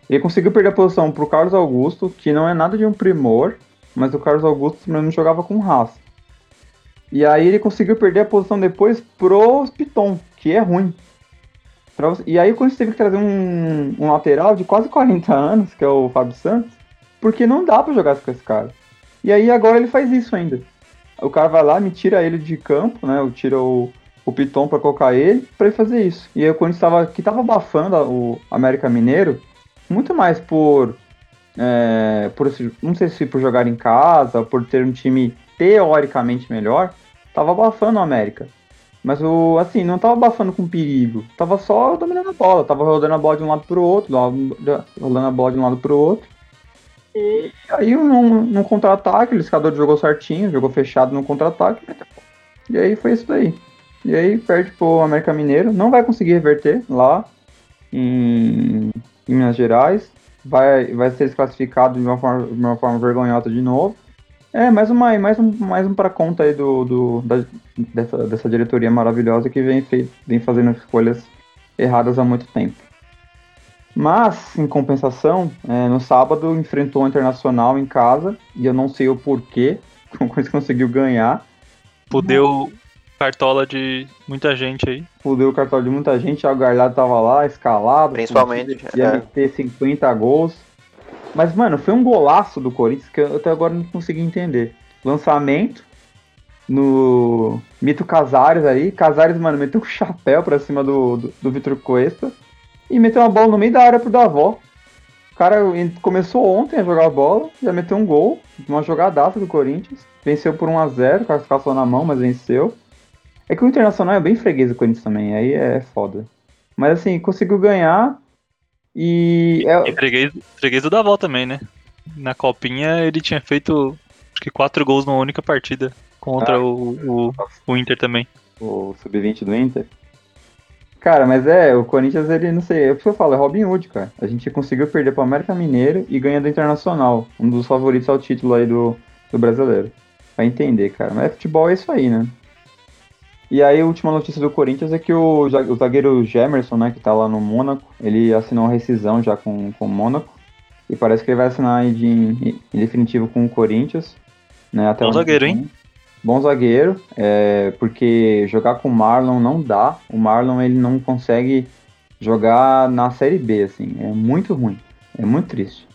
Speaker 1: Ele conseguiu perder a posição pro Carlos Augusto, que não é nada de um primor, mas o Carlos Augusto não jogava com raça. E aí ele conseguiu perder a posição depois pro Piton, que é ruim. E aí o Corinthians teve que trazer um, um, lateral de quase 40 anos, que é o Fábio Santos, porque não dá para jogar com esse cara. E aí agora ele faz isso ainda. O cara vai lá, me tira ele de campo, né? Eu tiro o, o Piton para colocar ele, para ele fazer isso. E aí o Corinthians tava, que tava abafando o América Mineiro, muito mais por, é, por. Não sei se por jogar em casa, por ter um time teoricamente melhor, tava abafando o América. Mas o assim, não tava abafando com perigo. Tava só dominando a bola. Tava rodando a bola de um lado pro outro, rolando a bola de um lado pro outro. E aí, num, num contra-ataque, o Escador jogou certinho, jogou fechado no contra-ataque. E aí foi isso daí. E aí perde pro América Mineiro. Não vai conseguir reverter lá em, em Minas Gerais. Vai, vai ser desclassificado de uma forma, uma forma vergonhosa de novo. É, mais, uma, mais um, mais um para conta aí do, do, da, dessa, dessa diretoria maravilhosa que vem, fei, vem fazendo escolhas erradas há muito tempo. Mas, em compensação, é, no sábado enfrentou o Internacional em casa, e eu não sei o porquê, como isso conseguiu ganhar.
Speaker 2: Fudeu cartola de muita gente aí.
Speaker 1: Fudeu o cartola de muita gente, o Galhardo tava lá, escalado.
Speaker 3: Principalmente,
Speaker 1: Ia
Speaker 3: é.
Speaker 1: meter 50 gols. Mas, mano, foi um golaço do Corinthians que eu até agora não consegui entender. Lançamento no Mito Casares aí. Casares, mano, meteu um chapéu pra cima do, do, do Vitor Cuesta e meteu uma bola no meio da área pro Davó. O cara começou ontem a jogar a bola, já meteu um gol, uma jogadaça do Corinthians. Venceu por 1x0, classificação na mão, mas venceu. É que o Internacional é bem freguês do Corinthians também, aí é foda. Mas assim, conseguiu ganhar e. É...
Speaker 2: E freguês, freguês do Davó também, né? Na copinha ele tinha feito acho que quatro gols numa única partida contra
Speaker 1: Ah.
Speaker 2: o, o, o Inter também.
Speaker 1: o sub-20 do Inter. Cara, mas é, o Corinthians, ele, não sei, é o que eu falo, é Robin Hood, cara. A gente conseguiu perder pro América Mineiro e ganha do Internacional, um dos favoritos ao título aí do, do brasileiro. Vai entender, cara. Mas futebol é isso aí, né? E aí, a última notícia do Corinthians é que o, o zagueiro Gemerson, né, que tá lá no Mônaco, ele assinou uma rescisão já com, com o Mônaco. E parece que ele vai assinar em, em definitivo com o Corinthians. Né, até
Speaker 2: Bom
Speaker 1: que
Speaker 2: zagueiro, hein?
Speaker 1: Bom zagueiro, é, porque jogar com o Marlon não dá. O Marlon ele não consegue jogar na Série B, assim. É muito ruim. É muito triste.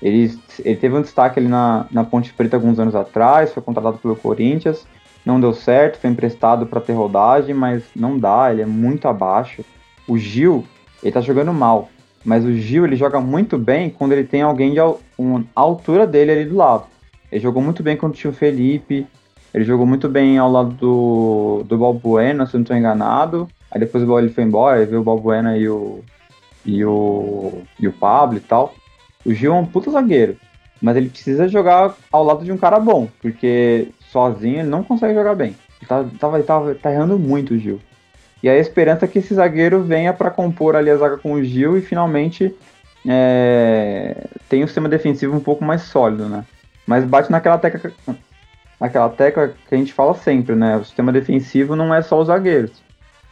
Speaker 1: Ele, ele teve um destaque ali na, na Ponte Preta alguns anos atrás, foi contratado pelo Corinthians, não deu certo, foi emprestado para ter rodagem, mas não dá, ele é muito abaixo. O Gil, ele tá jogando mal, mas o Gil ele joga muito bem quando ele tem alguém de al- uma altura dele ali do lado. Ele jogou muito bem contra o tio Felipe, ele jogou muito bem ao lado do, do Balbuena, se eu não estou enganado. Aí depois o ele foi embora, aí veio o Balbuena e o, e o, e o Pablo e tal. O Gil é um puta zagueiro, mas ele precisa jogar ao lado de um cara bom, porque sozinho ele não consegue jogar bem. Ele tá, tava, tava, tá errando muito o Gil. E a esperança é que esse zagueiro venha para compor ali a zaga com o Gil e finalmente é, tenha um sistema defensivo um pouco mais sólido, né? Mas bate naquela tecla, naquela tecla que a gente fala sempre, né? O sistema defensivo não é só os zagueiros.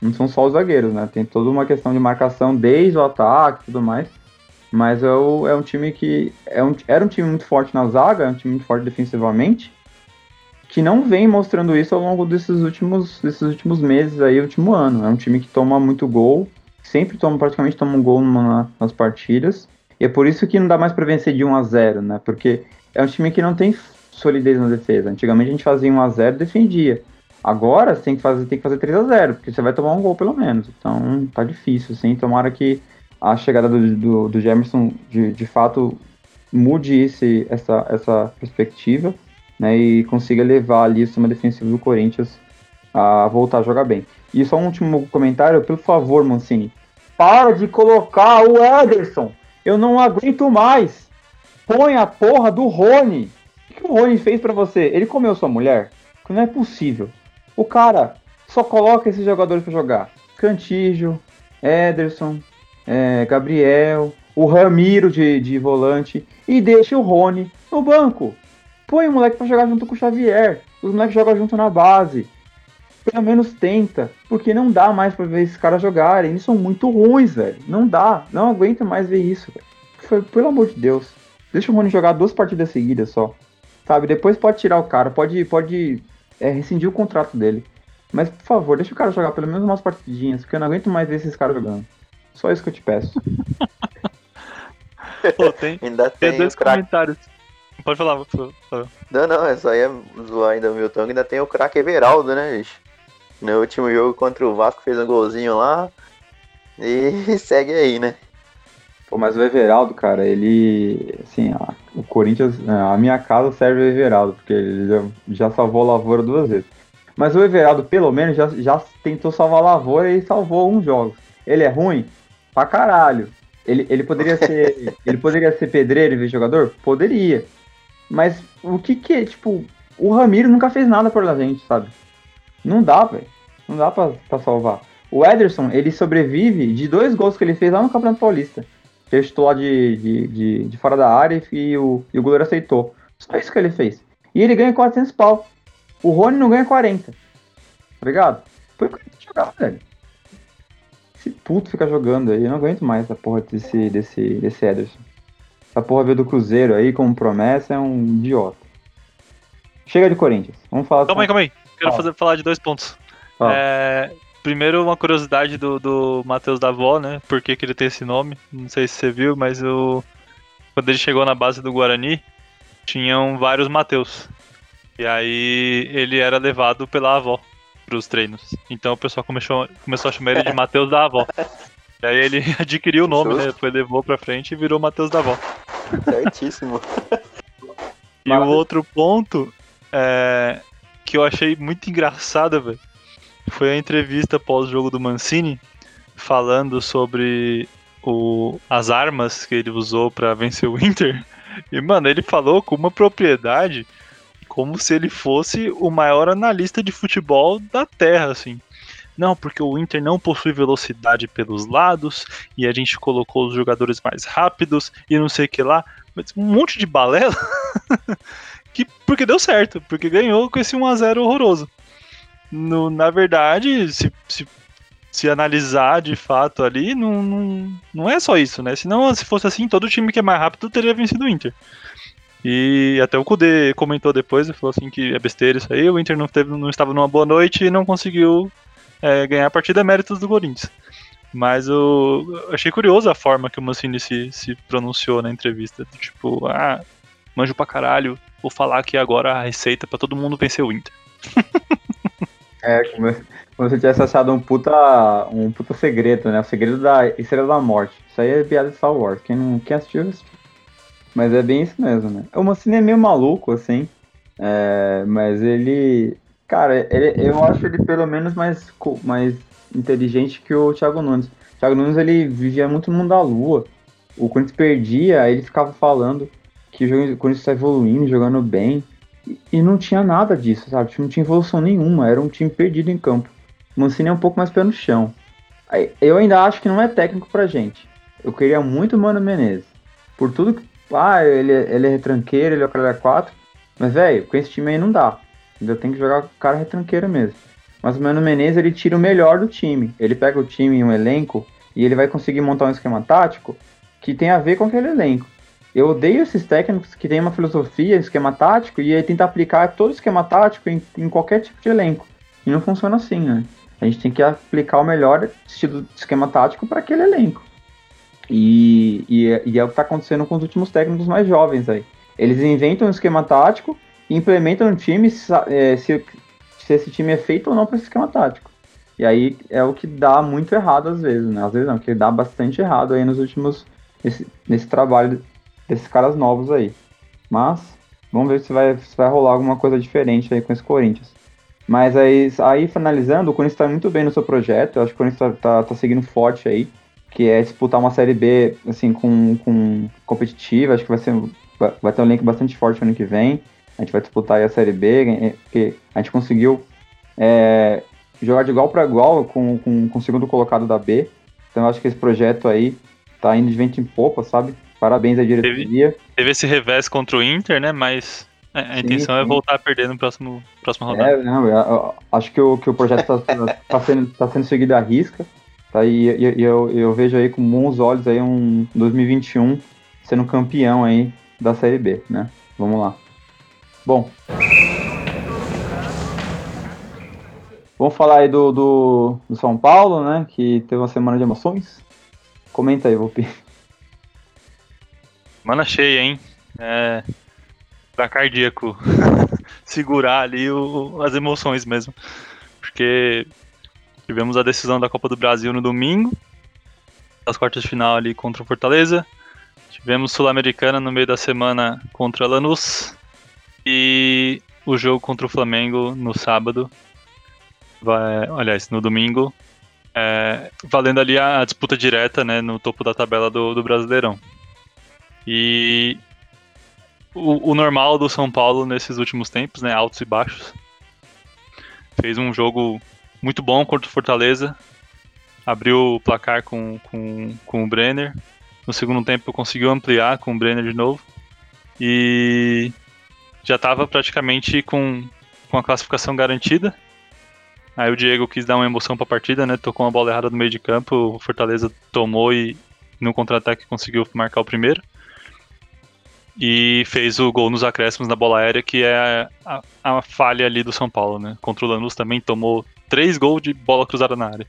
Speaker 1: Não são só os zagueiros, né? Tem toda uma questão de marcação desde o ataque e tudo mais. Mas é, o- é um time que. É um, era um time muito forte na zaga, é um time muito forte defensivamente. Que não vem mostrando isso ao longo desses últimos, desses últimos meses aí, último ano. É um time que toma muito gol. Sempre toma, praticamente toma um gol numa- nas partidas. E é por isso que não dá mais pra vencer de 1 a 0 né? Porque é um time que não tem solidez na defesa. Antigamente a gente fazia 1 a 0 e defendia. Agora você tem que fazer, tem que fazer 3 a 0 porque você vai tomar um gol pelo menos. Então tá difícil, assim. Tomara que a chegada do, do, do Jamerson de, de fato mude esse, essa, essa perspectiva né, e consiga levar ali o sistema defensivo do Corinthians a voltar a jogar bem. E só um último comentário, por favor, Mancini. Para de colocar o Ederson! Eu não aguento mais! Põe a porra do Rony! O que o Rony fez pra você? Ele comeu sua mulher? Não é possível. O cara só coloca esses jogadores pra jogar. Cantígio, Ederson, é, Gabriel, o Ramiro de, de volante e deixa o Rony no banco. Põe o moleque pra jogar junto com o Xavier. Os moleques jogam junto na base. Pelo menos tenta, porque não dá mais pra ver esses caras jogarem. Eles são muito ruins, velho. Não dá, não aguenta mais ver isso. Foi- Pelo amor de Deus. Deixa o Rony jogar duas partidas seguidas só. Sabe? Depois pode tirar o cara, pode, pode é, rescindir o contrato dele. Mas, por favor, deixa o cara jogar pelo menos umas partidinhas, porque eu não aguento mais ver esses caras jogando. Só isso que eu te peço.
Speaker 2: Pô, tem,
Speaker 3: Ainda
Speaker 2: tem
Speaker 3: tem,
Speaker 2: dois comentários. Pode falar, por favor.
Speaker 3: Não, não, é só ia zoar ainda o Milton, ainda tem o craque Everaldo, né, bicho? No último jogo contra o Vasco fez um golzinho lá. E segue aí, né?
Speaker 1: Pô, mas o Everaldo, cara, ele. Assim, a- o Corinthians. é, A minha casa serve o Everaldo, porque ele já, já salvou a lavoura duas vezes. Mas o Everaldo, pelo menos, já, já tentou salvar a lavoura e salvou alguns jogos. Ele é ruim? Pra caralho. Ele, ele poderia ser. ele poderia ser pedreiro e ver jogador? Poderia. Mas o que que é, tipo, o Ramiro nunca fez nada por a gente, sabe? Não dá, velho. Não dá pra, pra salvar. O Ederson, ele sobrevive de dois gols que ele fez lá no Campeonato Paulista. Chutou lá de, de, de, de fora da área e o, e o goleiro aceitou. Só isso que ele fez. E ele ganha 400 pau. O Rony não ganha 40. Tá ligado? Foi que ele jogar, velho. Esse puto fica jogando aí. Eu não aguento mais essa porra desse, desse, desse Ederson. Essa porra veio do Cruzeiro aí como promessa é um idiota. Chega de Corinthians. Vamos falar.
Speaker 2: Calma aí, calma aí. Quero fazer, falar de dois pontos. É, primeiro, uma curiosidade do, do Matheus Davó, né? Por que, que ele tem esse nome? Não sei se você viu, mas o... quando ele chegou na base do Guarani, tinham vários Mateus. E aí ele era levado pela avó pros treinos. Então o pessoal começou, começou a chamar ele de Mateus da avó. E aí ele adquiriu o nome, né? Depois levou pra frente e virou Mateus da avó.
Speaker 3: Certíssimo.
Speaker 2: E o outro ponto é, que eu achei muito engraçado, velho, foi a entrevista pós-jogo do Mancini falando sobre o, as armas que ele usou pra vencer o Inter. E, mano, ele falou com uma propriedade como se ele fosse o maior analista de futebol da Terra, assim. Não, porque o Inter não possui velocidade pelos lados e a gente colocou os jogadores mais rápidos e não sei o que lá. Mas um monte de balela que porque deu certo, porque ganhou com esse 1x0 horroroso. No, na verdade, se, se, se analisar de fato ali, não, não, não é só isso, né? Senão, se fosse assim, todo time que é mais rápido teria vencido o Inter. E até o Kudê comentou depois e falou assim que é besteira isso aí, o Inter não, teve, não estava numa boa noite e não conseguiu é, ganhar a partida méritos do Corinthians. Mas eu achei curioso a forma que o Mancini se, se pronunciou na entrevista. Tipo, ah, manjo pra caralho, vou falar aqui agora a receita pra todo mundo vencer o Inter.
Speaker 1: É, como, como se eu tivesse achado um puta, um puta segredo, né? O segredo da Estrela da Morte. Isso aí é piada de Star Wars. Quem não quer assistiu. Mas é bem isso mesmo, né? O Mancini é meio maluco, assim. É, mas ele. Cara, ele- eu acho ele pelo menos mais, mais inteligente que o Thiago Nunes. O Thiago Nunes ele vivia muito no mundo da lua. O Corinthians perdia, ele ficava falando que o Corinthians está evoluindo, jogando bem. E- E não tinha nada disso, sabe? Tipo, Não tinha evolução nenhuma, era um time perdido em campo. O Mancini é um pouco mais pé no chão. Eu ainda acho que não é técnico pra gente. Eu queria muito o Mano Menezes. Por tudo que. Ah, ele, é- ele é retranqueiro, ele é o cara da 4. Mas, velho, com esse time aí não dá. Ainda tem que jogar com o cara retranqueiro mesmo. Mas o Mano Menezes, ele tira o melhor do time. Ele pega o time em um elenco e ele vai conseguir montar um esquema tático que tem a ver com aquele elenco. Eu odeio esses técnicos que têm uma filosofia, esquema tático, e aí tenta aplicar todo esquema tático em, em qualquer tipo de elenco. E não funciona assim, né? A gente tem que aplicar o melhor estilo de esquema tático para aquele elenco. E, e, e é o que está acontecendo com os últimos técnicos mais jovens aí. Eles inventam um esquema tático e implementam no time sa- é, se, se esse time é feito ou não para esse esquema tático. E aí é o que dá muito errado às vezes, né? Às vezes não, que dá bastante errado aí nos últimos. Nesse, nesse trabalho desses caras novos aí. Mas vamos ver se vai, se vai rolar alguma coisa diferente aí com esse Corinthians. Mas aí, aí finalizando, o Corinthians está muito bem no seu projeto. Eu acho que o Corinthians tá, tá, tá seguindo forte aí. Que é disputar uma série B assim, com, com competitiva. Acho que vai ser. Vai, ter um link bastante forte ano que vem. A gente vai disputar aí a série B, é, porque a gente conseguiu é, jogar de igual para igual com, com, com o segundo colocado da B. Então eu acho que esse projeto aí tá indo de vento em popa, sabe? Parabéns à diretoria.
Speaker 2: Teve esse revés contra o Inter, né? Mas é, a
Speaker 1: Sim,
Speaker 2: intenção é
Speaker 1: sim.
Speaker 2: voltar a perder no próximo próxima rodada.
Speaker 1: É, não, eu, eu acho que o, que o projeto está tá sendo, tá sendo seguido à risca. Tá? E, e- e eu, eu vejo aí com bons olhos aí um 2021 sendo campeão aí da Série B, né? Vamos lá. Bom. Vamos falar aí do, do, do São Paulo, né? Que teve uma semana de emoções. Comenta aí, Volpi.
Speaker 2: Semana cheia, hein? É. Pra cardíaco. Segurar ali o- as emoções mesmo. Porque tivemos a decisão da Copa do Brasil no domingo. Das quartas de final ali contra o Fortaleza. Tivemos Sul-Americana no meio da semana contra Lanús. E o jogo contra o Flamengo no sábado. Vai, aliás, no domingo. é, valendo ali a disputa direta né, no topo da tabela do, do Brasileirão. E o, o, normal do São Paulo nesses últimos tempos, né, altos e baixos. Fez um jogo muito bom contra o Fortaleza, abriu o placar com, com, com o Brenner. No segundo tempo conseguiu ampliar com o Brenner de novo. E já estava praticamente com, com a classificação garantida. Aí o Diego quis dar uma emoção para a partida, né? Tocou uma bola errada no meio de campo, o Fortaleza tomou e no contra-ataque conseguiu marcar o primeiro. E fez o gol nos acréscimos na bola aérea, que é a, a, falha ali do São Paulo, né? Contra o Lanús também tomou três gols de bola cruzada na área.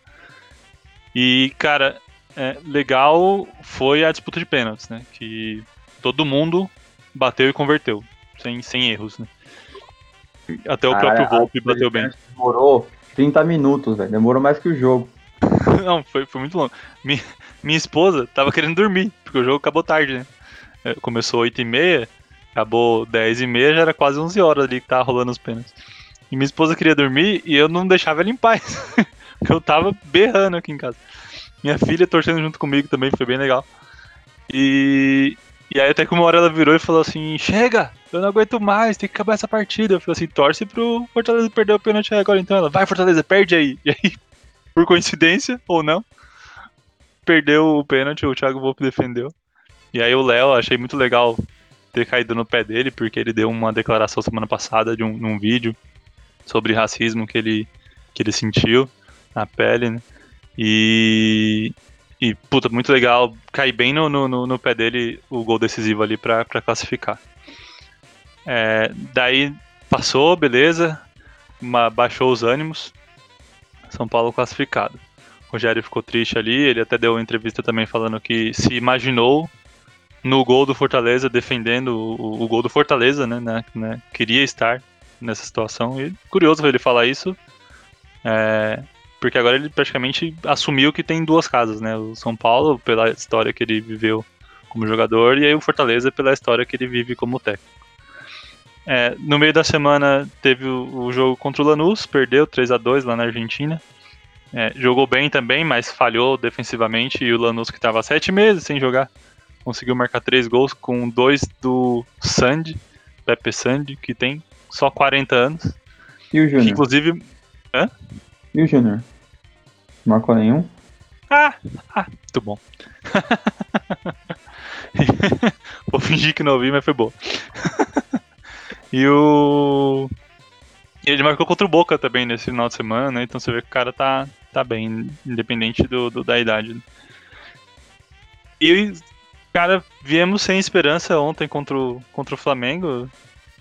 Speaker 2: E, cara, é, legal foi a disputa de pênaltis, né? Que todo mundo bateu e converteu, sem, sem erros, né? Até o próprio Volpe bateu bem.
Speaker 1: Demorou 30 minutos, velho. Demorou mais que o jogo.
Speaker 2: Não, foi, foi muito longo. Minha, minha esposa tava querendo dormir, porque o jogo acabou tarde, né? Começou 8 e meia, acabou 10 e meia, já era quase 11 horas ali que tava rolando os pênaltis. E minha esposa queria dormir e eu não deixava ela em paz. porque eu tava berrando aqui em casa. Minha filha torcendo junto comigo também, foi bem legal. E, e aí até que uma hora ela virou e falou assim, chega, eu não aguento mais, tem que acabar essa partida. Eu falei assim, torce pro Fortaleza perder o pênalti agora então. Ela, vai Fortaleza, perde aí. E aí, por coincidência, ou não, perdeu o pênalti, o Thiago Volpe defendeu. E aí o Léo, achei muito legal ter caído no pé dele, porque ele deu uma declaração semana passada de um, num vídeo sobre racismo que ele, que ele sentiu na pele, né? E, e, puta, muito legal. Cair bem no, no, no pé dele o gol decisivo ali pra, pra classificar. É, daí passou, beleza. Uma, baixou os ânimos. São Paulo classificado. O Rogério ficou triste ali. Ele até deu uma entrevista também falando que se imaginou no gol do Fortaleza, defendendo o, o gol do Fortaleza, né, né, né, Queria estar nessa situação. E curioso ele falar isso. É, porque agora ele praticamente assumiu que tem duas casas, né? O São Paulo, pela história que ele viveu como jogador, e aí o Fortaleza, pela história que ele vive como técnico. É, no meio da semana teve o, o, jogo contra o Lanús, perdeu 3 a 2 lá na Argentina. É, jogou bem também, mas falhou defensivamente. E o Lanús, que estava sete meses sem jogar, conseguiu marcar três gols com dois do Sandy, Pepe Sandy, que tem só 40 anos.
Speaker 1: E o Júnior?
Speaker 2: Inclusive. Hã?
Speaker 1: E o Júnior? Marcou nenhum?
Speaker 2: Ah, ah muito bom. Vou fingir que não ouvi, mas foi bom. e o. Ele marcou contra o Boca também nesse final de semana, né? Então você vê que o cara tá, tá bem, independente do, do da idade. E, cara, viemos sem esperança ontem contra o, contra o Flamengo.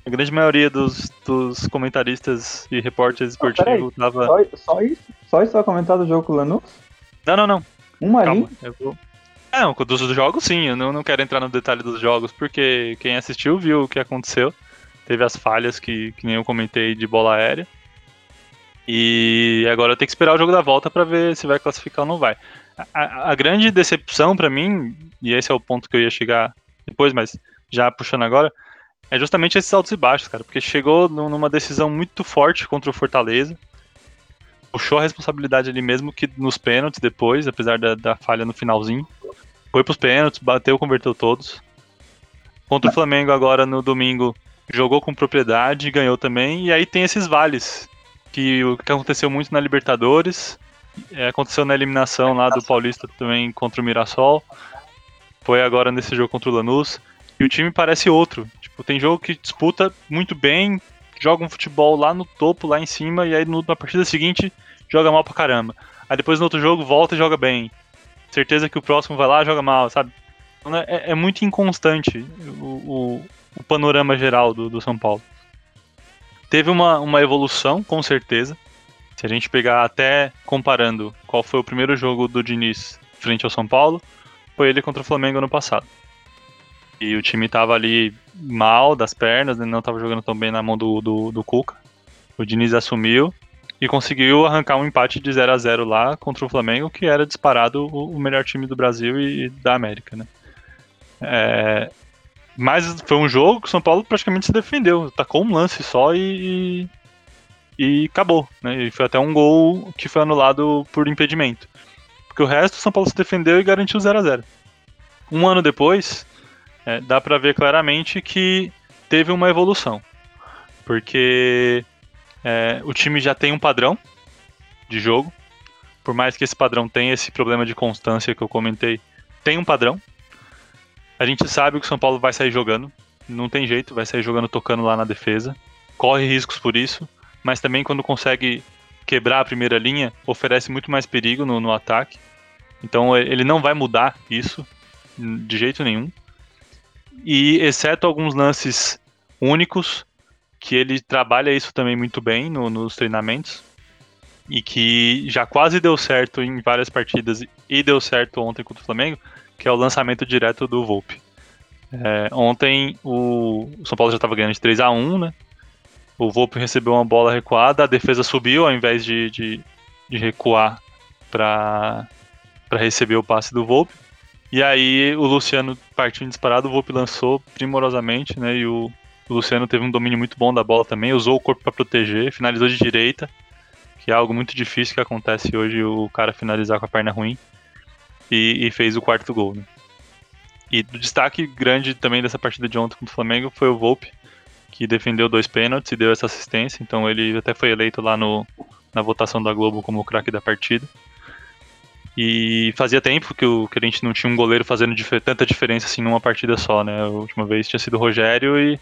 Speaker 2: A grande maioria dos, dos comentaristas e repórteres esportivos tava.
Speaker 1: Só, só, isso? Só isso vai comentar do jogo com o Lanús?
Speaker 2: Não, não, não.
Speaker 1: Uma Calma,
Speaker 2: eu vou. Não, dos jogos sim, eu não, não quero entrar no detalhe dos jogos, porque quem assistiu viu o que aconteceu. Teve as falhas que, que nem eu comentei de bola aérea. E agora eu tenho que esperar o jogo da volta para ver se vai classificar ou não vai. A, a grande decepção para mim, e esse é o ponto que eu ia chegar depois, mas já puxando agora, é justamente esses altos e baixos, cara, porque chegou numa decisão muito forte contra o Fortaleza, puxou a responsabilidade ali mesmo que nos pênaltis depois, apesar da, da falha no finalzinho, foi pros pênaltis, bateu, converteu todos. Contra o Flamengo agora no domingo, jogou com propriedade, ganhou também, e aí tem esses vales, que o que aconteceu muito na Libertadores, aconteceu na eliminação lá do Paulista também contra o Mirassol, foi agora nesse jogo contra o Lanús, e o time parece outro. Tipo, tem jogo que disputa muito bem, joga um futebol lá no topo, lá em cima, e aí na partida seguinte joga mal pra caramba. Aí depois no outro jogo volta e joga bem. Certeza que o próximo vai lá joga mal, sabe? Então, é, é muito inconstante o, o, o panorama geral do, do, São Paulo. Teve uma, uma evolução, com certeza. A gente pegar até comparando qual foi o primeiro jogo do Diniz frente ao São Paulo, foi ele contra o Flamengo ano passado. E o time tava ali mal das pernas, né? não tava jogando tão bem na mão do, do, do Cuca. O Diniz assumiu e conseguiu arrancar um empate de 0 a 0 lá contra o Flamengo, que era disparado o, melhor time do Brasil e, e da América, né? É, mas foi um jogo que o São Paulo praticamente se defendeu, tacou um lance só e, e acabou, né? E foi até um gol que foi anulado por impedimento. Porque o resto, o São Paulo se defendeu e garantiu 0 a 0 Um ano depois, é, dá para ver claramente que teve uma evolução. Porque é, o time já tem um padrão de jogo. Por mais que esse padrão tenha esse problema de constância que eu comentei, tem um padrão. A gente sabe que o São Paulo vai sair jogando. Não tem jeito, vai sair jogando tocando lá na defesa. Corre riscos por isso, mas também quando consegue quebrar a primeira linha, oferece muito mais perigo no, no ataque. Então ele não vai mudar isso de jeito nenhum. E exceto alguns lances únicos, que ele trabalha isso também muito bem no, nos treinamentos e que já quase deu certo em várias partidas e deu certo ontem contra o Flamengo, que é o lançamento direto do Volpe. É, ontem o, São Paulo já estava ganhando de 3 a 1 né? O Volpe recebeu uma bola recuada, a defesa subiu ao invés de, de, de recuar para receber o passe do Volpe. E aí o Luciano partiu disparado, o Volpe lançou primorosamente, né? E o, o Luciano teve um domínio muito bom da bola também, usou o corpo para proteger, finalizou de direita, que é algo muito difícil que acontece hoje o cara finalizar com a perna ruim. E, e fez o quarto gol, né? E o destaque grande também dessa partida de ontem contra o Flamengo foi o Volpe, que defendeu dois pênaltis e deu essa assistência. Então ele até foi eleito lá no, na votação da Globo como o craque da partida. E fazia tempo que, o, que a gente não tinha um goleiro fazendo dif tanta diferença assim numa partida só, né? A última vez tinha sido o Rogério e,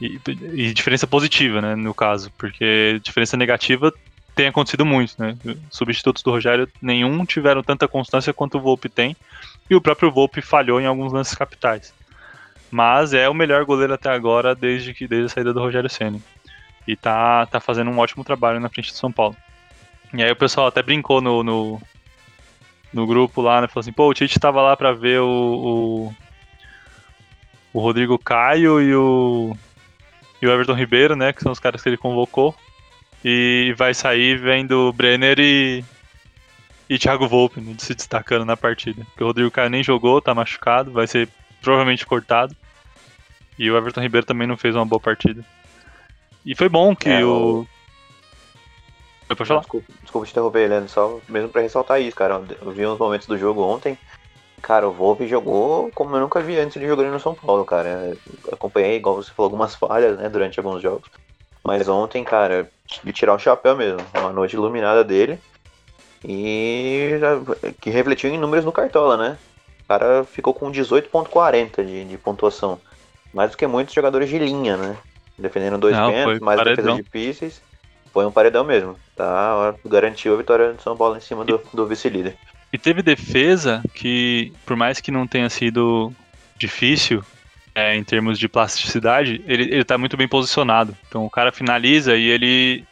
Speaker 2: e, e, diferença positiva, né? No caso, porque diferença negativa tem acontecido muito, né? Substitutos do Rogério nenhum tiveram tanta constância quanto o Volpe tem, e o próprio Volpe falhou em alguns lances capitais. Mas é o melhor goleiro até agora desde que desde a saída do Rogério Ceni. E tá, tá fazendo um ótimo trabalho na frente do São Paulo. E aí o pessoal até brincou no, no, no grupo lá, né? Falou assim, pô, o Tite tava lá pra ver o, o, o Rodrigo Caio e o, e o Everton Ribeiro, né? Que são os caras que ele convocou. E vai sair vendo Brenner e, e Thiago Volpe né, se destacando na partida. Porque o Rodrigo Caio nem jogou, tá machucado, vai ser provavelmente cortado. E o Everton Ribeiro também não fez uma boa partida. E foi bom que é, o.
Speaker 3: Foi pra falar? Desculpa, desculpa te interromper, Leandro, só mesmo pra ressaltar isso, cara. Eu vi uns momentos do jogo ontem. Cara, o Volpe jogou como eu nunca vi antes de jogar no São Paulo, cara. Eu acompanhei, igual você falou, algumas falhas, né, durante alguns jogos. Mas ontem, cara, de tirar o chapéu mesmo. Uma noite iluminada dele. E que refletiu em números no Cartola, né? O cara ficou com 18.40 de, de pontuação. Mais do que muitos jogadores de linha, né? Defendendo dois Não, pênaltis, mais paredão. defesa de pieces. Foi um paredão mesmo. Tá? Garantiu a vitória do São Paulo em cima do, do vice-líder.
Speaker 2: E teve defesa que, por mais que não tenha sido difícil, é, em termos de plasticidade, ele, ele tá muito bem posicionado. Então o cara finaliza e ele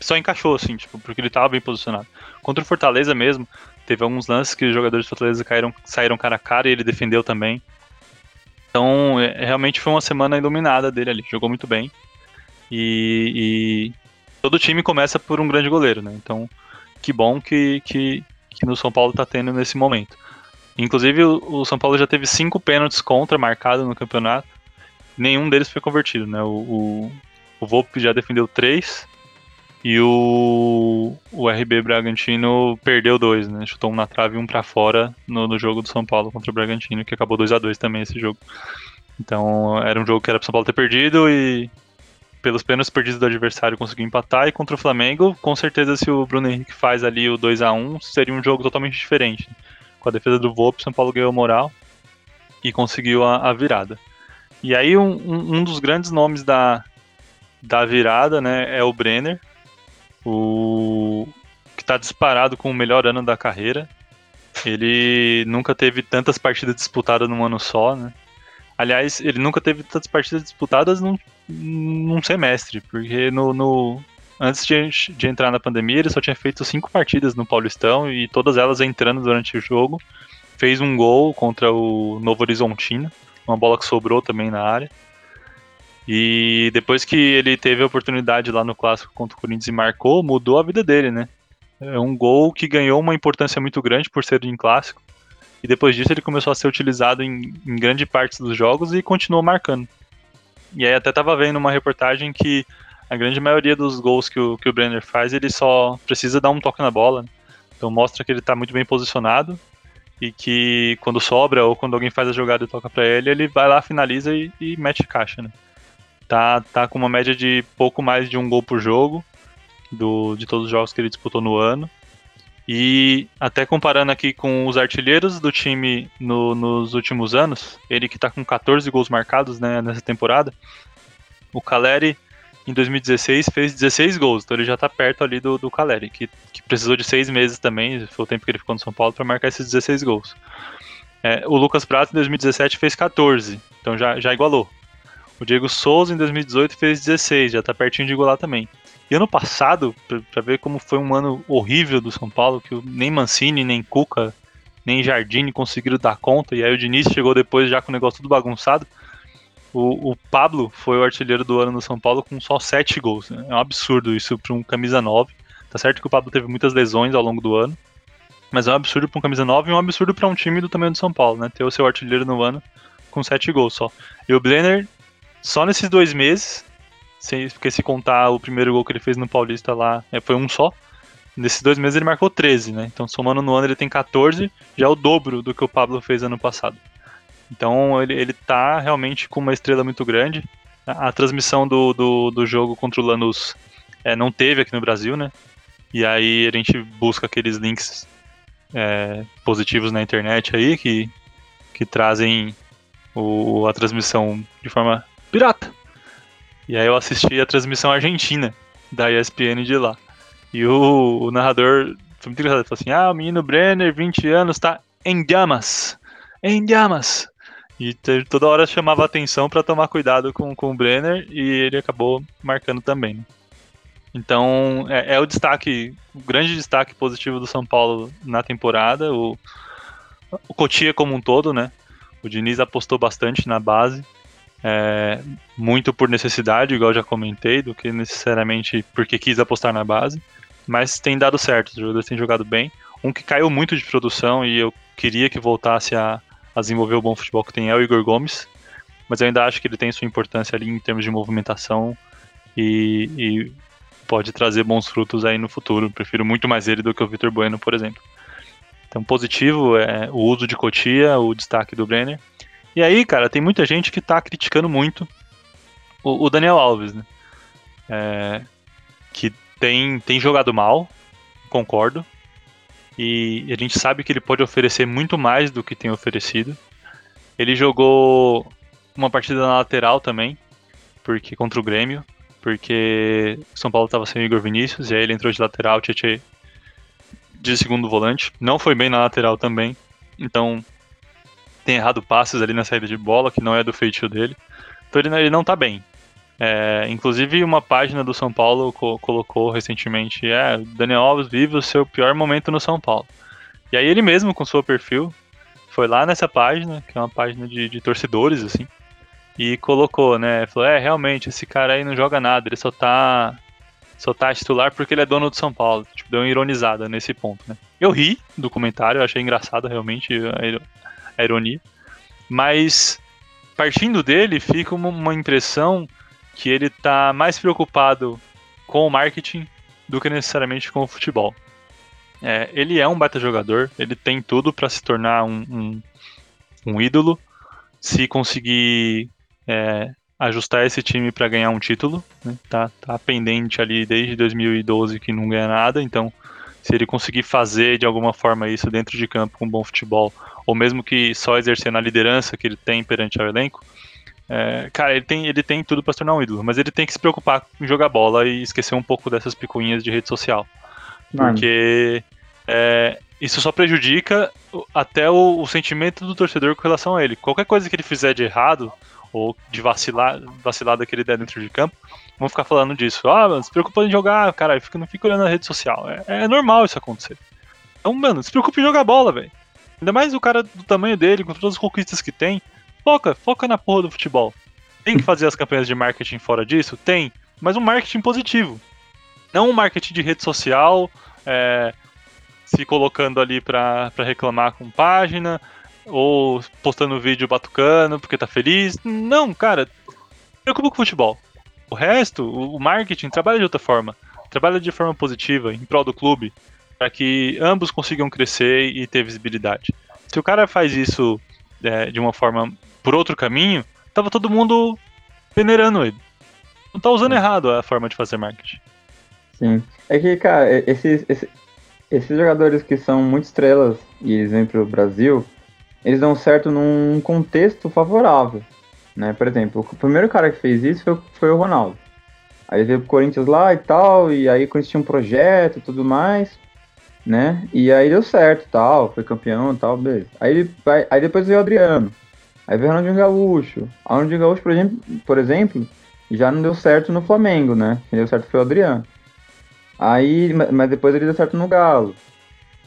Speaker 2: só encaixou, assim, tipo, porque ele tava bem posicionado. Contra o Fortaleza mesmo, teve alguns lances que os jogadores do Fortaleza caíram, saíram cara a cara e ele defendeu também. Então, é, realmente foi uma semana iluminada dele ali, jogou muito bem. E, e, todo time começa por um grande goleiro, né? Então, que bom que, que, que no São Paulo tá tendo nesse momento. Inclusive, o, o São Paulo já teve cinco pênaltis contra marcado no campeonato. Nenhum deles foi convertido, né? O, o, o Volpe já defendeu três. E o, o RB Bragantino perdeu dois, né? Chutou um na trave e um para fora no, no, jogo do São Paulo contra o Bragantino, que acabou 2 a 2 também esse jogo. Então era um jogo que era pro São Paulo ter perdido e pelos pênaltis perdidos do adversário conseguiu empatar. E contra o Flamengo, com certeza se o Bruno Henrique faz ali o 2 a 1 seria um jogo totalmente diferente com a defesa do Volpe, São Paulo ganhou moral e conseguiu a, a virada. E aí um, um, dos grandes nomes da, da virada né, é o Brenner, o que está disparado com o melhor ano da carreira. Ele nunca teve tantas partidas disputadas num ano só, né? Aliás, ele nunca teve tantas partidas disputadas num, num semestre, porque no, no, Antes de, de entrar na pandemia, ele só tinha feito cinco partidas no Paulistão e todas elas entrando durante o jogo. Fez um gol contra o Novo Horizontino, uma bola que sobrou também na área. E depois que ele teve a oportunidade lá no clássico contra o Corinthians e marcou, mudou a vida dele, né? É um gol que ganhou uma importância muito grande por ser em clássico. E depois disso ele começou a ser utilizado em, em grande parte dos jogos e continuou marcando. E aí até tava vendo uma reportagem que a grande maioria dos gols que o, que o Brenner faz, ele só precisa dar um toque na bola. Né? Então mostra que ele está muito bem posicionado e que quando sobra ou quando alguém faz a jogada e toca para ele, ele vai lá, finaliza e, e, mete caixa, né? Tá, tá com uma média de pouco mais de um gol por jogo do, de todos os jogos que ele disputou no ano. E até comparando aqui com os artilheiros do time no, nos últimos anos, ele que tá com 14 gols marcados né, nessa temporada, o Caleri em 2016 fez 16 gols, então ele já tá perto ali do, do Caleri, que, que precisou de seis meses também, foi o tempo que ele ficou no São Paulo, para marcar esses 16 gols. É, o Lucas Prato em 2017 fez 14, então já, já igualou. O Diego Souza em 2018 fez 16, já tá pertinho de igualar também. E ano passado, para ver como foi um ano horrível do São Paulo, que nem Mancini, nem Cuca, nem Jardine conseguiram dar conta, e aí o Diniz chegou depois já com o negócio tudo bagunçado. O, o, Pablo foi o artilheiro do ano no São Paulo com só 7 gols. Né? É um absurdo isso para um camisa 9. Tá certo que o Pablo teve muitas lesões ao longo do ano, mas é um absurdo para um camisa 9 e um absurdo para um time do tamanho do São Paulo, né? Ter o seu artilheiro no ano com 7 gols só. E o Brenner, só nesses dois meses, sem, porque se contar o primeiro gol que ele fez no Paulista lá, é, foi um só. Nesses dois meses ele marcou 13, né? Então somando no ano ele tem 14, já é o dobro do que o Pablo fez ano passado. Então ele, ele tá realmente com uma estrela muito grande. A, a transmissão do, do, do, jogo contra o Lanús é, não teve aqui no Brasil, né? E aí a gente busca aqueles links é, positivos na internet aí que, que trazem o, a transmissão de forma pirata. E aí eu assisti a transmissão argentina da ESPN de lá. E o, o narrador foi muito engraçado. Ele falou assim: Ah, o menino Brenner, 20 anos, tá em llamas. Em llamas. E toda hora chamava atenção para tomar cuidado com, com o Brenner e ele acabou marcando também. Então é, é, o destaque, o grande destaque positivo do São Paulo na temporada. O, o Cotia como um todo, né? O Diniz apostou bastante na base, é, muito por necessidade, igual já comentei, do que necessariamente porque quis apostar na base. Mas tem dado certo, os jogadores têm jogado bem. Um que caiu muito de produção e eu queria que voltasse a, a desenvolver o bom futebol que tem é o Igor Gomes, mas eu ainda acho que ele tem sua importância ali em termos de movimentação e, e pode trazer bons frutos aí no futuro. Prefiro muito mais ele do que o Vitor Bueno, por exemplo. Então, positivo é o uso de Cotia, o destaque do Brenner. E aí, cara, tem muita gente que tá criticando muito o, o Daniel Alves, né? É, que tem, tem jogado mal, concordo. E a gente sabe que ele pode oferecer muito mais do que tem oferecido. Ele jogou uma partida na lateral também, porque contra o Grêmio, porque São Paulo estava sem Igor Vinícius, e aí ele entrou de lateral, Tietchan de segundo volante. Não foi bem na lateral também, então tem errado passes ali na saída de bola, que não é do feitio dele. Então ele, ele não está bem. É, inclusive, uma página do São Paulo co colocou recentemente: é, Daniel Alves vive o seu pior momento no São Paulo. E aí, ele mesmo, com seu perfil, foi lá nessa página, que é uma página de, de torcedores, assim, e colocou, né? Falou: é, realmente, esse cara aí não joga nada, ele só tá. Só tá titular porque ele é dono do São Paulo. Tipo, deu uma ironizada nesse ponto, né? Eu ri do comentário, achei engraçado realmente a, ironia. Mas partindo dele, fica uma, impressão que ele tá mais preocupado com o marketing do que necessariamente com o futebol. É, ele é um baita jogador, ele tem tudo para se tornar um, um, um, ídolo, se conseguir é, ajustar esse time para ganhar um título. Né? Tá, tá pendente ali desde 2012 que não ganha nada, então se ele conseguir fazer de alguma forma isso dentro de campo com bom futebol, ou mesmo que só exercer na liderança que ele tem perante o elenco, é, cara, ele tem, ele tem tudo para se tornar um ídolo, mas ele tem que se preocupar em jogar bola e esquecer um pouco dessas picuinhas de rede social. Porque é, isso só prejudica até o, o, sentimento do torcedor com relação a ele. Qualquer coisa que ele fizer de errado, ou de vacilar, vacilada que ele der dentro de campo, vão ficar falando disso. Ah, mano, se preocupa em jogar, cara, fica, não fica olhando na rede social. É, é normal isso acontecer. Então, mano, se preocupe em jogar bola, velho. Ainda mais o cara do tamanho dele, com todas as conquistas que tem. Foca, foca na porra do futebol. Tem que fazer as campanhas de marketing fora disso? Tem, mas um marketing positivo. Não um marketing de rede social, é, se colocando ali pra, pra reclamar com página, ou postando vídeo batucando porque tá feliz. Não, cara, preocupa com o futebol. O resto, o marketing trabalha de outra forma. Trabalha de forma positiva, em prol do clube, para que ambos consigam crescer e ter visibilidade. Se o cara faz isso é, de uma forma por outro caminho, tava todo mundo venerando ele. Não tá usando errado a forma de fazer marketing.
Speaker 1: Sim. É que, cara, esses, esses, esses jogadores que são muito estrelas e eles vêm pro Brasil, eles dão certo num contexto favorável. Né? Por exemplo, o primeiro cara que fez isso foi, foi o Ronaldo. Aí veio pro Corinthians lá e tal, e aí o Corinthians tinha um projeto e tudo mais, né? E aí deu certo tal, foi campeão tal, beleza. Aí, aí depois veio o Adriano. Aí veio o Ronaldinho Gaúcho. O Ronaldinho Gaúcho, por exemplo, por exemplo, já não deu certo no Flamengo, né? Quem deu certo foi o Adriano. Aí, mas depois ele deu certo no Galo.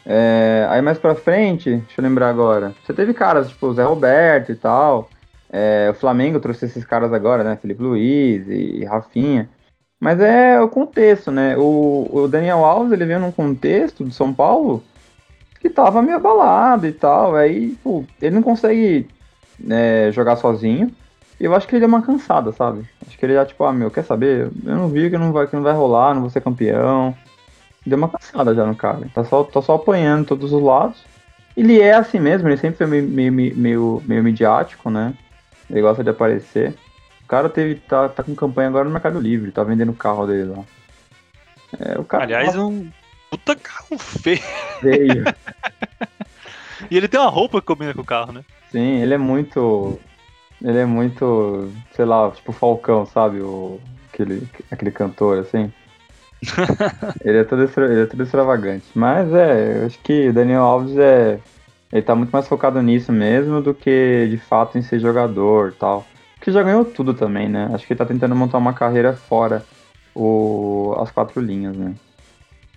Speaker 1: É, aí mais pra frente, deixa eu lembrar agora. Você teve caras, tipo, o Zé Roberto e tal. É, o Flamengo trouxe esses caras agora, né? Felipe Luiz e Rafinha. Mas é o contexto, né? O, o Daniel Alves, ele veio num contexto de São Paulo que tava meio abalado e tal. Aí, pô, ele não consegue né, jogar sozinho. E eu acho que ele deu uma cansada, sabe? Acho que ele já, tipo, ah, meu, quer saber? Eu não vi que não vai, que não vai rolar, não vou ser campeão. Deu uma cansada já no cara. Tá só, tá só apanhando todos os lados. Ele é assim mesmo, ele sempre foi meio, meio, meio, meio midiático, né? Ele gosta de aparecer. O cara teve, tá, tá com campanha agora no Mercado Livre, tá vendendo o carro dele lá.
Speaker 2: É, o cara, Aliás, um puta carro feio.
Speaker 1: Feio.
Speaker 2: e ele tem uma roupa que combina com o carro, né?
Speaker 1: Sim, ele é muito. Ele é muito, sei lá, tipo Falcão, sabe? O, aquele, aquele cantor, assim. ele, é todo ele é todo extravagante. Mas é, eu acho que o Daniel Alves é. Ele tá muito mais focado nisso mesmo do que de fato em ser jogador tal. Que já ganhou tudo também, né? Acho que ele tá tentando montar uma carreira fora o, as quatro linhas, né?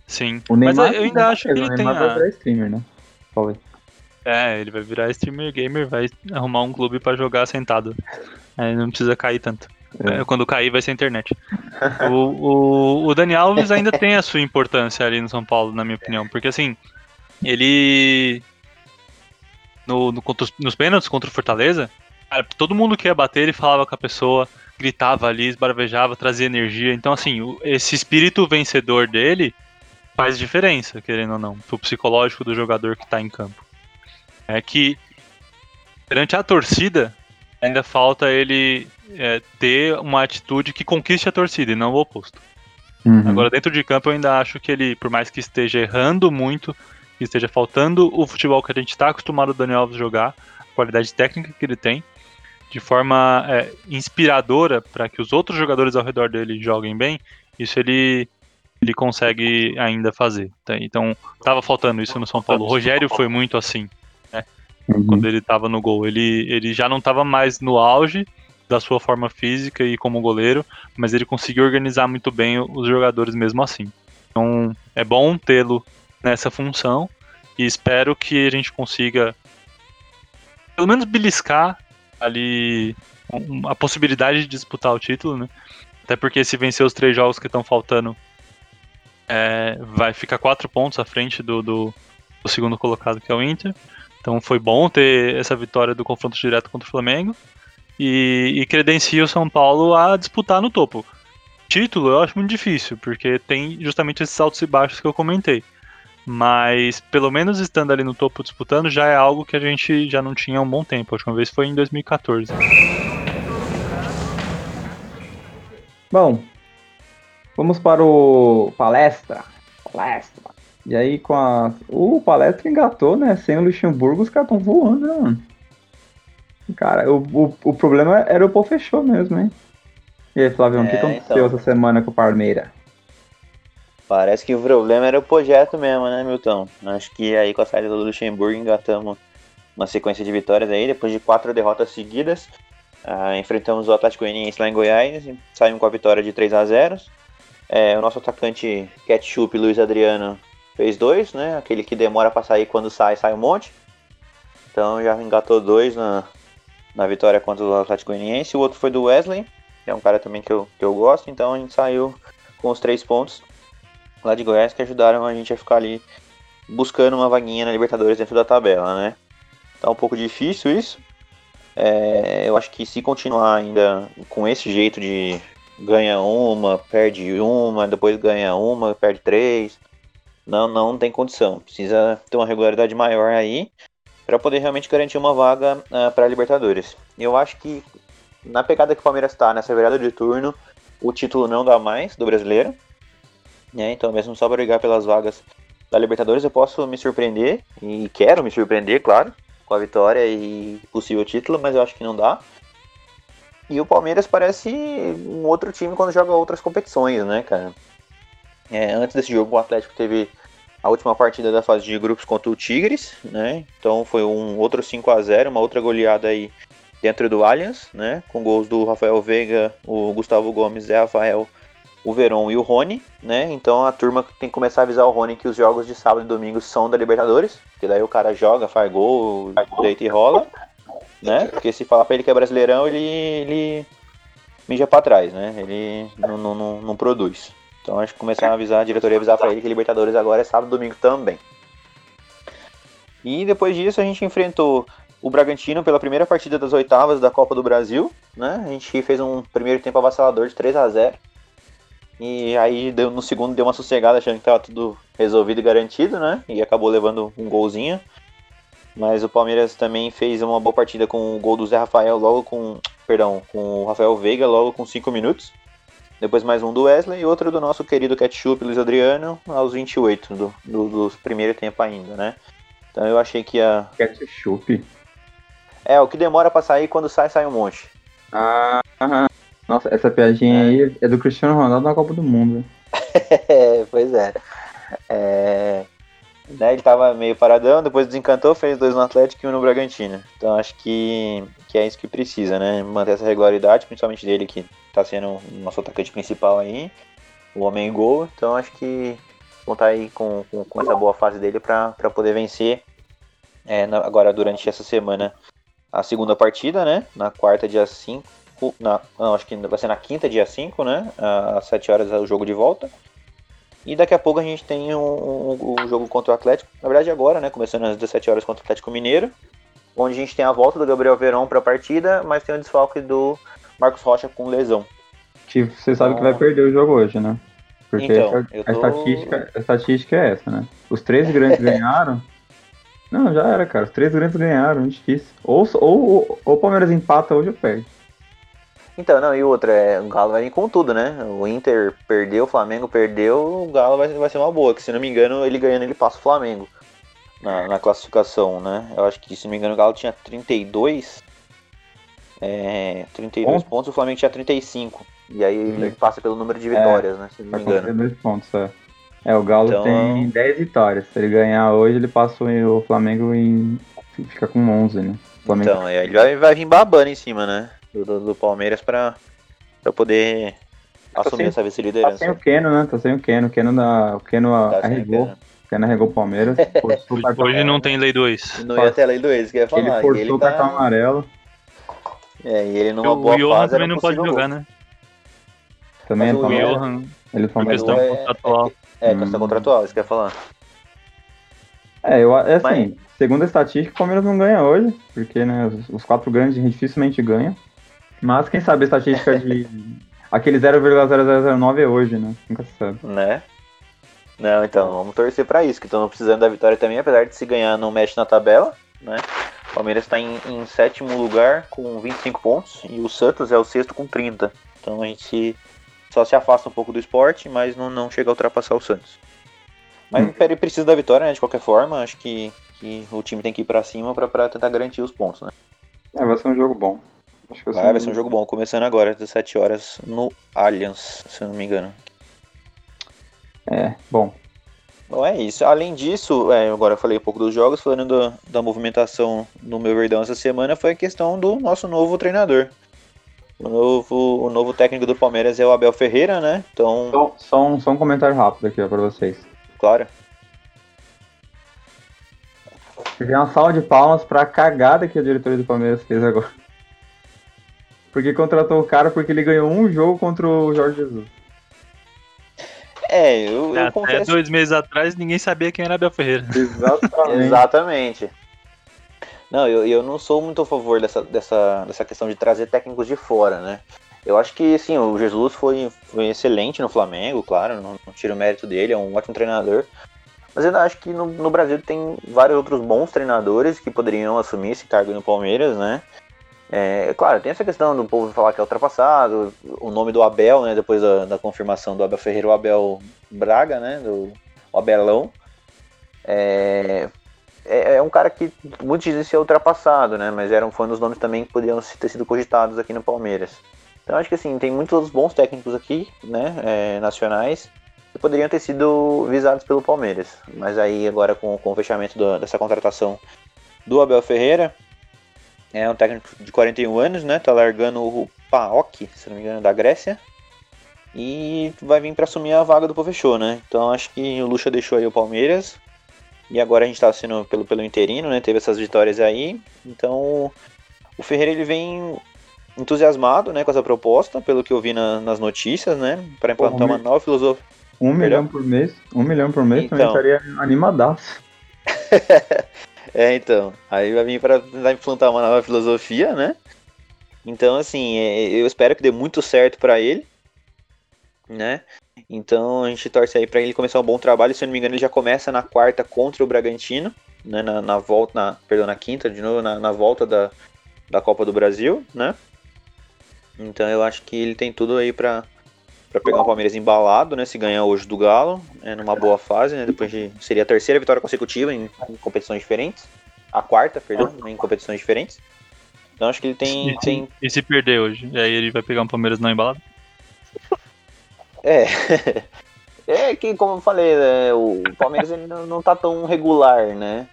Speaker 2: Sim.
Speaker 1: O Neymar,
Speaker 2: Mas eu ainda acho que ele
Speaker 1: o
Speaker 2: tem
Speaker 1: Neymar
Speaker 2: a...
Speaker 1: vai virar streamer, né? Falei.
Speaker 2: É, ele vai virar streamer gamer, vai arrumar um clube pra jogar sentado. Aí não precisa cair tanto.
Speaker 1: É.
Speaker 2: É, Quando cair vai ser internet. o, o, o Dani Alves ainda tem a sua importância ali no São Paulo, na minha opinião. Porque assim, ele. No, no, contra os- nos pênaltis contra o Fortaleza, cara, todo mundo que ia bater, ele falava com a pessoa, gritava ali, esbravejava, trazia energia. Então, assim, o- esse espírito vencedor dele faz diferença, querendo ou não, pro psicológico do jogador que tá em campo. É que perante a torcida, ainda falta ele é, ter uma atitude que conquiste a torcida e não o oposto.
Speaker 1: Uhum.
Speaker 2: Agora, dentro de campo, eu ainda acho que ele, por mais que esteja errando muito, que esteja faltando o futebol que a gente está acostumado o Daniel Alves jogar, a qualidade técnica que ele tem, de forma é, inspiradora para que os outros jogadores ao redor dele joguem bem, isso ele, ele consegue ainda fazer. tá? Então, estava faltando isso no São Paulo. O Rogério foi muito assim
Speaker 1: Uhum.
Speaker 2: quando ele tava no gol. Ele, ele já não tava mais no auge da sua forma física e como goleiro, mas ele conseguiu organizar muito bem os jogadores mesmo assim. Então é bom tê-lo nessa função e espero que a gente consiga pelo menos beliscar ali a possibilidade de disputar o título, né? Até porque se vencer os três jogos que estão faltando, é, vai ficar quatro pontos à frente do, do, do segundo colocado, que é o Inter. Então foi bom ter essa vitória do confronto direto contra o Flamengo e, e credencia o São Paulo a disputar no topo. Título eu acho muito difícil, porque tem justamente esses altos e baixos que eu comentei. Mas pelo menos estando ali no topo disputando já é algo que a gente já não tinha há um bom tempo. A última vez foi em 2014.
Speaker 1: Bom, vamos para o palestra. Palestra. E aí com a. O palestra engatou, né? Sem o Luxemburgo, os caras estão voando, né, mano? Cara, o, o, o problema era o pau fechou mesmo, hein? E aí, Flavião, o que
Speaker 3: É,
Speaker 1: aconteceu
Speaker 3: então.
Speaker 1: essa semana com o Parmeira?
Speaker 3: Parece que o problema era o projeto mesmo, né, Milton? Acho que aí com a saída do Luxemburgo engatamos uma sequência de vitórias aí, depois de quatro derrotas seguidas. Ah, enfrentamos o Atlético Goianiense lá em Goiás e saímos com a vitória de 3 a 0 É, o nosso atacante Ketchup, Luiz Adriano, fez dois, né? Aquele que demora pra sair, quando sai, sai um monte. Então já engatou dois na, na vitória contra o Atlético Goianiense. O outro foi do Wesley, que é um cara também que eu, que eu gosto. Então a gente saiu com os três pontos lá de Goiás que ajudaram a gente a ficar ali buscando uma vaguinha na Libertadores dentro da tabela, né? Tá um pouco difícil isso. É, eu acho que se continuar ainda com esse jeito de, ganha uma, perde uma, depois ganha uma, perde três. Não, não tem condição. Precisa ter uma regularidade maior aí para poder realmente garantir uma vaga uh, para Libertadores. Eu acho que na pegada que o Palmeiras está nessa virada de turno, o título não dá mais do brasileiro. Né? Então, mesmo só para brigar pelas vagas da Libertadores, eu posso me surpreender e quero me surpreender, claro, com a vitória e possível título, mas eu acho que não dá. E o Palmeiras parece um outro time quando joga outras competições, né, cara? É, antes desse jogo, o Atlético teve a última partida da fase de grupos contra o Tigres, né? Então foi um outro 5 a 0 uma outra goleada aí dentro do Allianz, né? Com gols do Rafael Veiga, o Gustavo Gomes, Zé Rafael, o Verón e o Rony, né? Então a turma tem que começar a avisar o Rony que os jogos de sábado e domingo são da Libertadores, que daí o cara joga, faz gol, deita e rola né? Porque se falar pra ele que é brasileirão, ele, ele mija pra trás, né? Ele não, não, não, não produz. Então acho que começar a avisar, a diretoria avisar pra ele que Libertadores agora é sábado e domingo também. E depois disso a gente enfrentou o Bragantino pela primeira partida das oitavas da Copa do Brasil, né? A gente fez um primeiro tempo avassalador de 3 a 0 E aí deu, no segundo deu uma sossegada achando que tava tudo resolvido e garantido, né? E acabou levando um golzinho. Mas o Palmeiras também fez uma boa partida com o gol do Zé Rafael logo com. Perdão, com o Rafael Veiga logo com 5 minutos. Depois mais um do Wesley e outro do nosso querido Ketchup Luiz Adriano aos 28 do, do, do primeiro tempo ainda, né? Então eu achei que a.
Speaker 1: Ketchup?
Speaker 3: É, o que demora pra sair, quando sai, sai um monte.
Speaker 1: Ah, nossa, essa piadinha é. aí é do Cristiano Ronaldo na Copa do Mundo.
Speaker 3: é, pois é. É. Né, ele tava meio paradão, depois desencantou, fez dois no Atlético e um no Bragantino. Então acho que, que é isso que precisa, né? Manter essa regularidade, principalmente dele que tá sendo o nosso atacante principal aí, o homem gol. Então acho que vão estar tá aí com, com, com, essa boa fase dele para poder vencer é, na, agora durante essa semana a segunda partida, né? Na quarta, dia 5. Na, não, acho que vai ser na quinta, dia 5, né? Às 7 horas é o jogo de volta. E daqui a pouco a gente tem o um, um, um jogo contra o Atlético. Na verdade, agora, né? Começando às 17 horas contra o Atlético Mineiro. Onde a gente tem a volta do Gabriel Verón para a partida, mas tem o desfalque do Marcos Rocha com lesão.
Speaker 1: Que você sabe então... que vai então- perder o jogo hoje, né? Porque então, a, tô... estatística, a estatística é essa, né? Os três grandes ganharam. Não, já era, cara. Os três grandes ganharam, é difícil. Ou, ou, ou o Palmeiras empata hoje ou perde.
Speaker 3: Então, não, e outra, é, o Galo vai vir com tudo, né? O Inter perdeu, o Flamengo perdeu, o Galo vai, vai ser uma boa, que se não me engano, ele ganhando, ele passa o Flamengo na, na classificação, né? Eu acho que, se não me engano, o Galo tinha 32, é, 32 pontos, pontos o Flamengo tinha 35. E aí ele passa pelo número de vitórias, é, né? Se não me engano.
Speaker 1: 32 pontos, é. É, o Galo então... tem 10 vitórias. Se ele ganhar hoje, ele passa o Flamengo e fica com 11, né? Flamengo...
Speaker 3: Então, é, ele vai, vai vir babando em cima, né? Do, do Palmeiras para poder tá assumir sem, essa vice-liderança.
Speaker 1: Tá sem o Keno, né? Tá sem o Keno. O Keno, da, o Keno tá arregou. O Keno arregou o Palmeiras.
Speaker 2: Hoje não tem lei 2.
Speaker 3: Não ia ter lei 2, que ia falar.
Speaker 1: Ele forçou o tá... cartão amarelo.
Speaker 3: É, e ele numa o boa
Speaker 2: Johan
Speaker 3: fase
Speaker 2: também não pode jogar, né?
Speaker 1: Também
Speaker 2: Mas é o Johan,
Speaker 1: ele
Speaker 2: foi questão é, contratual.
Speaker 3: É, é questão hum. contratual, isso que ia falar.
Speaker 1: É, eu, é assim, Mas... segundo a estatística, o Palmeiras não ganha hoje, porque né, os, os quatro grandes a gente dificilmente ganha. Mas quem sabe a estatística de. Aquele 0,0009 é hoje, né? Nunca se sabe.
Speaker 3: Né? Não, então, vamos torcer para isso, que estão precisando da vitória também, apesar de se ganhar não mexe na tabela, né? O Palmeiras está em, em, sétimo lugar com 25 pontos e o Santos é o sexto com 30. Então a gente só se afasta um pouco do esporte, mas não, não chega a ultrapassar o Santos. Mas hum. ele precisa da vitória, né? De qualquer forma, acho que, que o time tem que ir para cima para tentar garantir os pontos, né?
Speaker 1: É, vai ser um jogo bom.
Speaker 3: Acho que vai, vai ser um jogo bom, começando agora, às 17 horas, no Allianz, se eu não me engano.
Speaker 1: É, bom.
Speaker 3: Bom, é isso. Além disso, é, agora eu falei um pouco dos jogos, falando do, da movimentação no meu verdão essa semana, foi a questão do nosso novo treinador. O novo, o novo técnico do Palmeiras é o Abel Ferreira, né? Então.
Speaker 1: Só, só, um, só um comentário rápido aqui ó, pra vocês.
Speaker 3: Claro.
Speaker 1: Queria uma salva de palmas pra cagada que a diretoria do Palmeiras fez agora. Porque contratou o cara porque ele ganhou um jogo contra o Jorge Jesus.
Speaker 3: É, eu, eu
Speaker 2: Até confesso... dois meses atrás ninguém sabia quem era Abel Ferreira.
Speaker 1: Exatamente.
Speaker 3: Exatamente. Não, eu, eu não sou muito a favor dessa, dessa, dessa questão de trazer técnicos de fora, né? Eu acho que, assim, o Jesus foi, foi excelente no Flamengo, claro, não, não tiro o mérito dele, é um ótimo treinador. Mas eu acho que no, no, Brasil tem vários outros bons treinadores que poderiam assumir esse cargo no Palmeiras, né? É, claro, tem essa questão do povo falar que é ultrapassado, o nome do Abel, né? Depois da, da confirmação do Abel Ferreira, o Abel Braga, né? Do Abelão. É, é, é, um cara que muitos dizem ser ultrapassado, né? Mas era, foi um dos nomes também que poderiam ter sido cogitados aqui no Palmeiras. Então acho que assim, tem muitos bons técnicos aqui, né? É, nacionais, que poderiam ter sido visados pelo Palmeiras. Mas aí agora com, com o fechamento do, dessa contratação do Abel Ferreira, é um técnico de 41 anos, né? Tá largando o PAOK, se não me engano, da Grécia. E vai vir para assumir a vaga do Pofechou, né? Então acho que o Lucha deixou aí o Palmeiras. E agora a gente tá sendo pelo, pelo interino, né? Teve essas vitórias aí. Então o Ferreira ele vem entusiasmado, né, com essa proposta, pelo que eu vi na, nas notícias, né? Para implantar Pô, uma nova filosofia.
Speaker 1: Um milhão por mês, um milhão por mês então, também estaria animadaço.
Speaker 3: é, então. Aí vai vir para implantar uma nova filosofia, né? Então, assim, é, eu espero que dê muito certo para ele, né? Então a gente torce aí para ele começar um bom trabalho. Se eu não me engano, ele já começa na quarta contra o Bragantino, né? Na, na volta, na, perdão, na quinta, de novo, na, na volta da, da Copa do Brasil, né? Então eu acho que ele tem tudo aí para para pegar o Palmeiras embalado, né? Se ganhar hoje do Galo, é numa boa fase, né? Depois de seria a terceira vitória consecutiva em, em competições diferentes, a quarta, perdão, em competições diferentes. Então acho que ele tem
Speaker 2: e,
Speaker 3: tem
Speaker 2: e se perder hoje, e aí ele vai pegar um Palmeiras não embalado?
Speaker 3: É. É que, como eu falei, né, o Palmeiras ele não, não tá tão regular, né?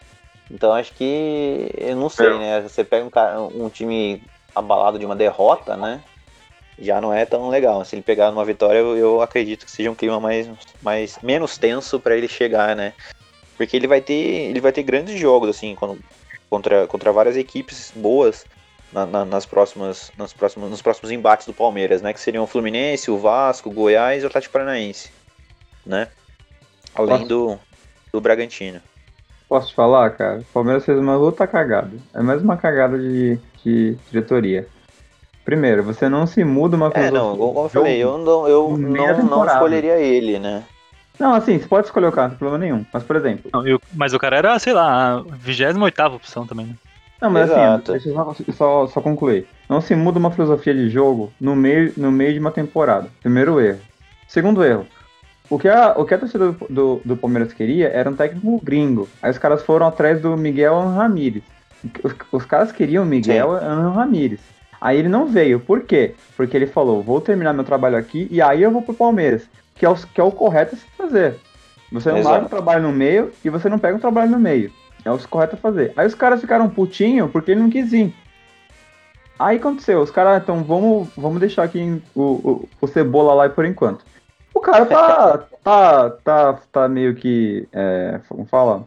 Speaker 3: Então acho que. Eu não sei, né? Você pega um, cara, um time abalado de uma derrota, né? Já não é tão legal. Se ele pegar uma vitória, eu, eu acredito que seja um clima mais, mais menos tenso para ele chegar, né? Porque ele vai ter, ele vai ter grandes jogos assim, quando, contra, contra várias equipes boas na, na, nas próximas, nas próximas, nos próximos embates do Palmeiras, né? Que seriam o Fluminense, o Vasco, o Goiás e o Atlético Paranaense, né? Além do, do Bragantino.
Speaker 1: Posso te falar, cara? O Palmeiras fez uma luta cagada. É mais uma cagada de, de diretoria. Primeiro, você não se muda uma
Speaker 3: filosofia. É, não, como eu falei, eu não, eu não, não escolheria ele, né?
Speaker 1: Não, assim, você pode escolher o cara, não tem problema nenhum. Mas, por exemplo.
Speaker 2: Não, eu, mas o cara era, sei lá, a 28 opção também, né?
Speaker 1: Não, mas assim, Exato. assim, deixa eu só, só concluir. Não se muda uma filosofia de jogo no meio, no meio de uma temporada. Primeiro erro. Segundo erro. O que a, o que a torcida do, do, do Palmeiras queria era um técnico gringo. Aí os caras foram atrás do Miguel Ramírez. Os, os caras queriam o Miguel Ramírez. Aí ele não veio. Por quê? Porque ele falou: vou terminar meu trabalho aqui e aí eu vou pro Palmeiras. Que é o, que é o correto a se fazer. Você não larga o trabalho no meio e você não pega o trabalho no meio. É o correto a fazer. Aí os caras ficaram putinho porque ele não quis ir. Aí aconteceu, os caras, então vamos, vamos deixar aqui o, o, o Cebola lá por enquanto. O cara tá, tá, tá, tá meio que, é, como fala,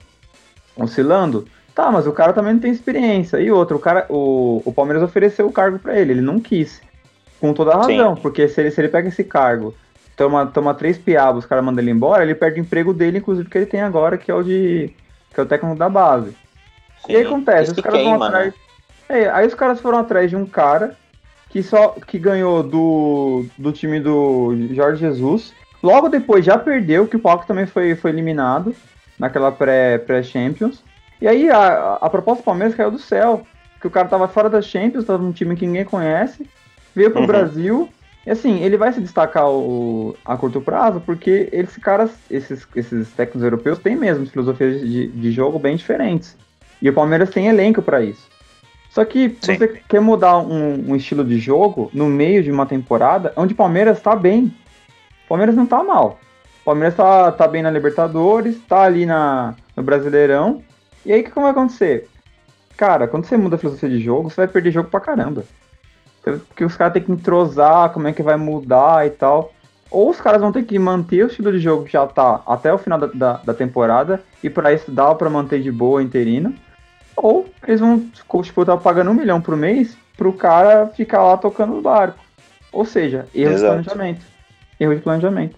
Speaker 1: oscilando. Tá, mas o cara também não tem experiência. E outro, o cara, o, o Palmeiras ofereceu o cargo para ele, ele não quis. Com toda a razão, Sim. porque se ele, se ele pega esse cargo, toma, toma três piabos, os caras mandam ele embora, ele perde o emprego dele, inclusive que ele tem agora, que é o de que é o técnico da base. Sim, e aí acontece, os caras queima, vão atrás. Né? É, aí os caras foram atrás de um cara que só que ganhou do, do time do Jorge Jesus. Logo depois já perdeu, que o Palco também foi, foi eliminado naquela pré-Champions. Pré e aí a, a proposta do Palmeiras caiu do céu. Que o cara tava fora da Champions, tava num time que ninguém conhece, veio pro uhum. Brasil e assim, ele vai se destacar o, a curto prazo porque esses caras, esses, esses técnicos europeus têm mesmo filosofias de, de jogo bem diferentes. E o Palmeiras tem elenco para isso. Só que se você quer mudar um, um, estilo de jogo no meio de uma temporada, onde o Palmeiras tá bem. O Palmeiras não tá mal. O Palmeiras tá, tá bem na Libertadores, tá ali na, no Brasileirão. E aí o que, que vai acontecer? Cara, quando você muda a filosofia de jogo, você vai perder jogo pra caramba. Porque os caras têm que entrosar, como é que vai mudar e tal. Ou os caras vão ter que manter o estilo de jogo que já tá até o final da, da, da temporada, e para isso dá pra manter de boa interina. Ou eles vão, tipo, tá pagando um milhão por mês pro cara ficar lá tocando o barco. Ou seja, erro Exato. de planejamento. Erro de planejamento.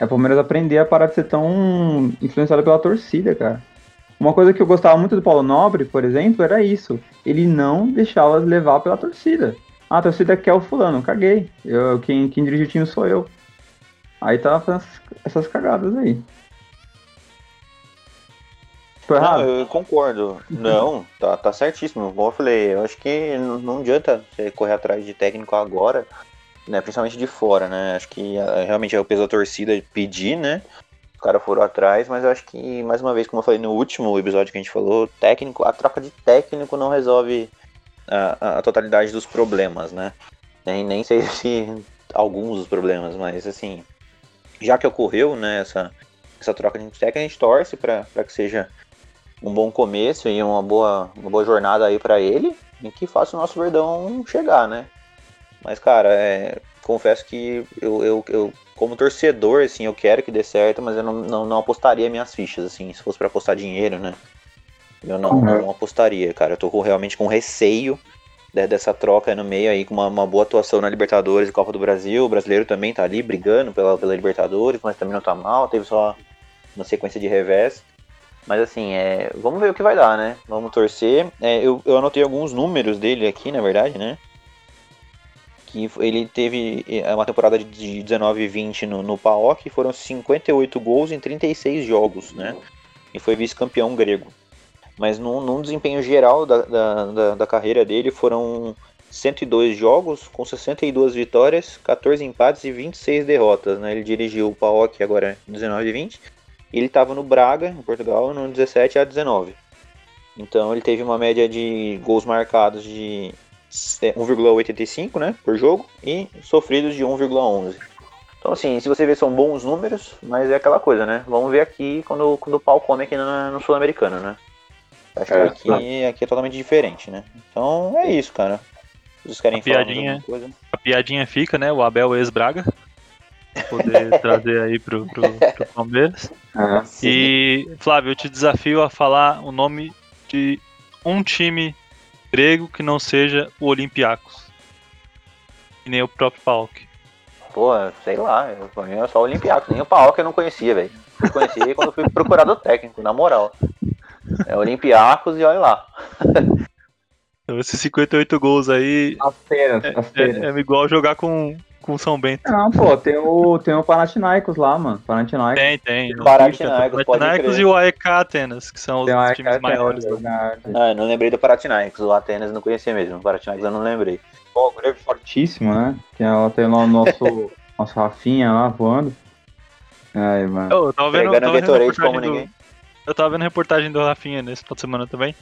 Speaker 1: É o Palmeiras aprender a parar de ser tão influenciado pela torcida, cara. Uma coisa que eu gostava muito do Paulo Nobre, por exemplo, era isso. Ele não deixava levar pela torcida. Ah, a torcida quer o fulano, caguei. Eu, quem, quem dirige o time sou eu. Aí tava fazendo essas, cagadas aí.
Speaker 3: Não,
Speaker 1: errado?
Speaker 3: eu concordo. Não, tá, tá certíssimo. Como eu falei, eu acho que não, não adianta você correr atrás de técnico agora, né? Principalmente de fora, né? Acho que ah, realmente é o peso da torcida pedir, né? O cara foram atrás, mas eu acho que, mais uma vez, como eu falei no último episódio que a gente falou, técnico, a troca de técnico não resolve a, a- totalidade dos problemas, né? Nem, nem sei se alguns dos problemas, mas assim, já que ocorreu, né, essa, essa troca de técnico, a gente torce para que seja um bom começo e uma boa, uma boa jornada aí pra ele e que faça o nosso Verdão chegar, né? Mas, cara, é, confesso que eu, eu, eu, como torcedor, assim, eu quero que dê certo, mas eu não, não, não apostaria minhas fichas, assim, se fosse pra apostar dinheiro, né? Eu não,
Speaker 1: Uhum.
Speaker 3: não apostaria, cara. Eu tô com- realmente com receio de- dessa troca aí no meio aí, com uma, uma boa atuação na Libertadores e Copa do Brasil. O brasileiro também tá ali brigando pela, pela Libertadores, mas também não tá mal, teve só uma sequência de revés. Mas assim, é, vamos ver o que vai dar, né? Vamos torcer. É, eu, eu anotei alguns números dele aqui, na verdade, né? Que ele teve é, uma temporada de- de 19 e 20 no, no PAOK, foram 58 gols em 36 jogos, né? E foi vice-campeão grego. Mas num, num desempenho geral da, da, da, carreira dele foram 102 jogos, com 62 vitórias, 14 empates e 26 derrotas, né? Ele dirigiu o PAOK agora em 19 e 20. E ele estava no Braga, em Portugal, no 17 a 19. Então ele teve uma média de gols marcados de é, 1,85 né, por jogo e sofridos de 1,11. Então assim, se você ver são bons números, mas é aquela coisa, né? Vamos ver aqui quando, quando o pau come aqui no, no Sul-Americano, né? Acho
Speaker 5: É,
Speaker 3: que aqui, aqui é totalmente diferente, né? Então é isso, cara. Vocês querem
Speaker 2: A
Speaker 3: falar
Speaker 2: piadinha.
Speaker 3: coisa?
Speaker 2: A piadinha fica, né? O Abel ex-Braga. Poder trazer aí pro, pro, pro Palmeiras.
Speaker 1: É.
Speaker 2: E, Flávio, eu te desafio a falar o nome de um time grego que não seja o Olympiacos. E nem o próprio PAOK.
Speaker 3: Pô, sei lá, eu é só o Olympiacos, nem o Paok eu não conhecia, velho. Eu conheci quando fui procurar do técnico, na moral. É Olympiacos e olha lá.
Speaker 2: Então, esses 58 gols aí
Speaker 1: As feiras, as feiras.
Speaker 2: é, é igual jogar com, com São Bento.
Speaker 1: Não, pô, tem o, tem o Panathinaikos lá, mano. Panathinaikos.
Speaker 2: Tem, tem. O
Speaker 3: pode
Speaker 2: Panathinaikos e o AEK Atenas, que são os times
Speaker 1: AEK
Speaker 2: maiores.
Speaker 1: Atenas,
Speaker 2: né?
Speaker 3: Ah, eu não lembrei do Panathinaikos, o Atenas eu não conhecia mesmo. O Panathinaikos eu não lembrei.
Speaker 1: Pô, o grego fortíssimo, né? Tem, lá- tem lá o nosso, nosso Rafinha lá voando. Ai, mano.
Speaker 2: Eu tava vendo, tava vendo reportagem
Speaker 3: como
Speaker 2: do,
Speaker 3: ninguém.
Speaker 2: Eu tava vendo reportagem do Rafinha nesse final de semana também.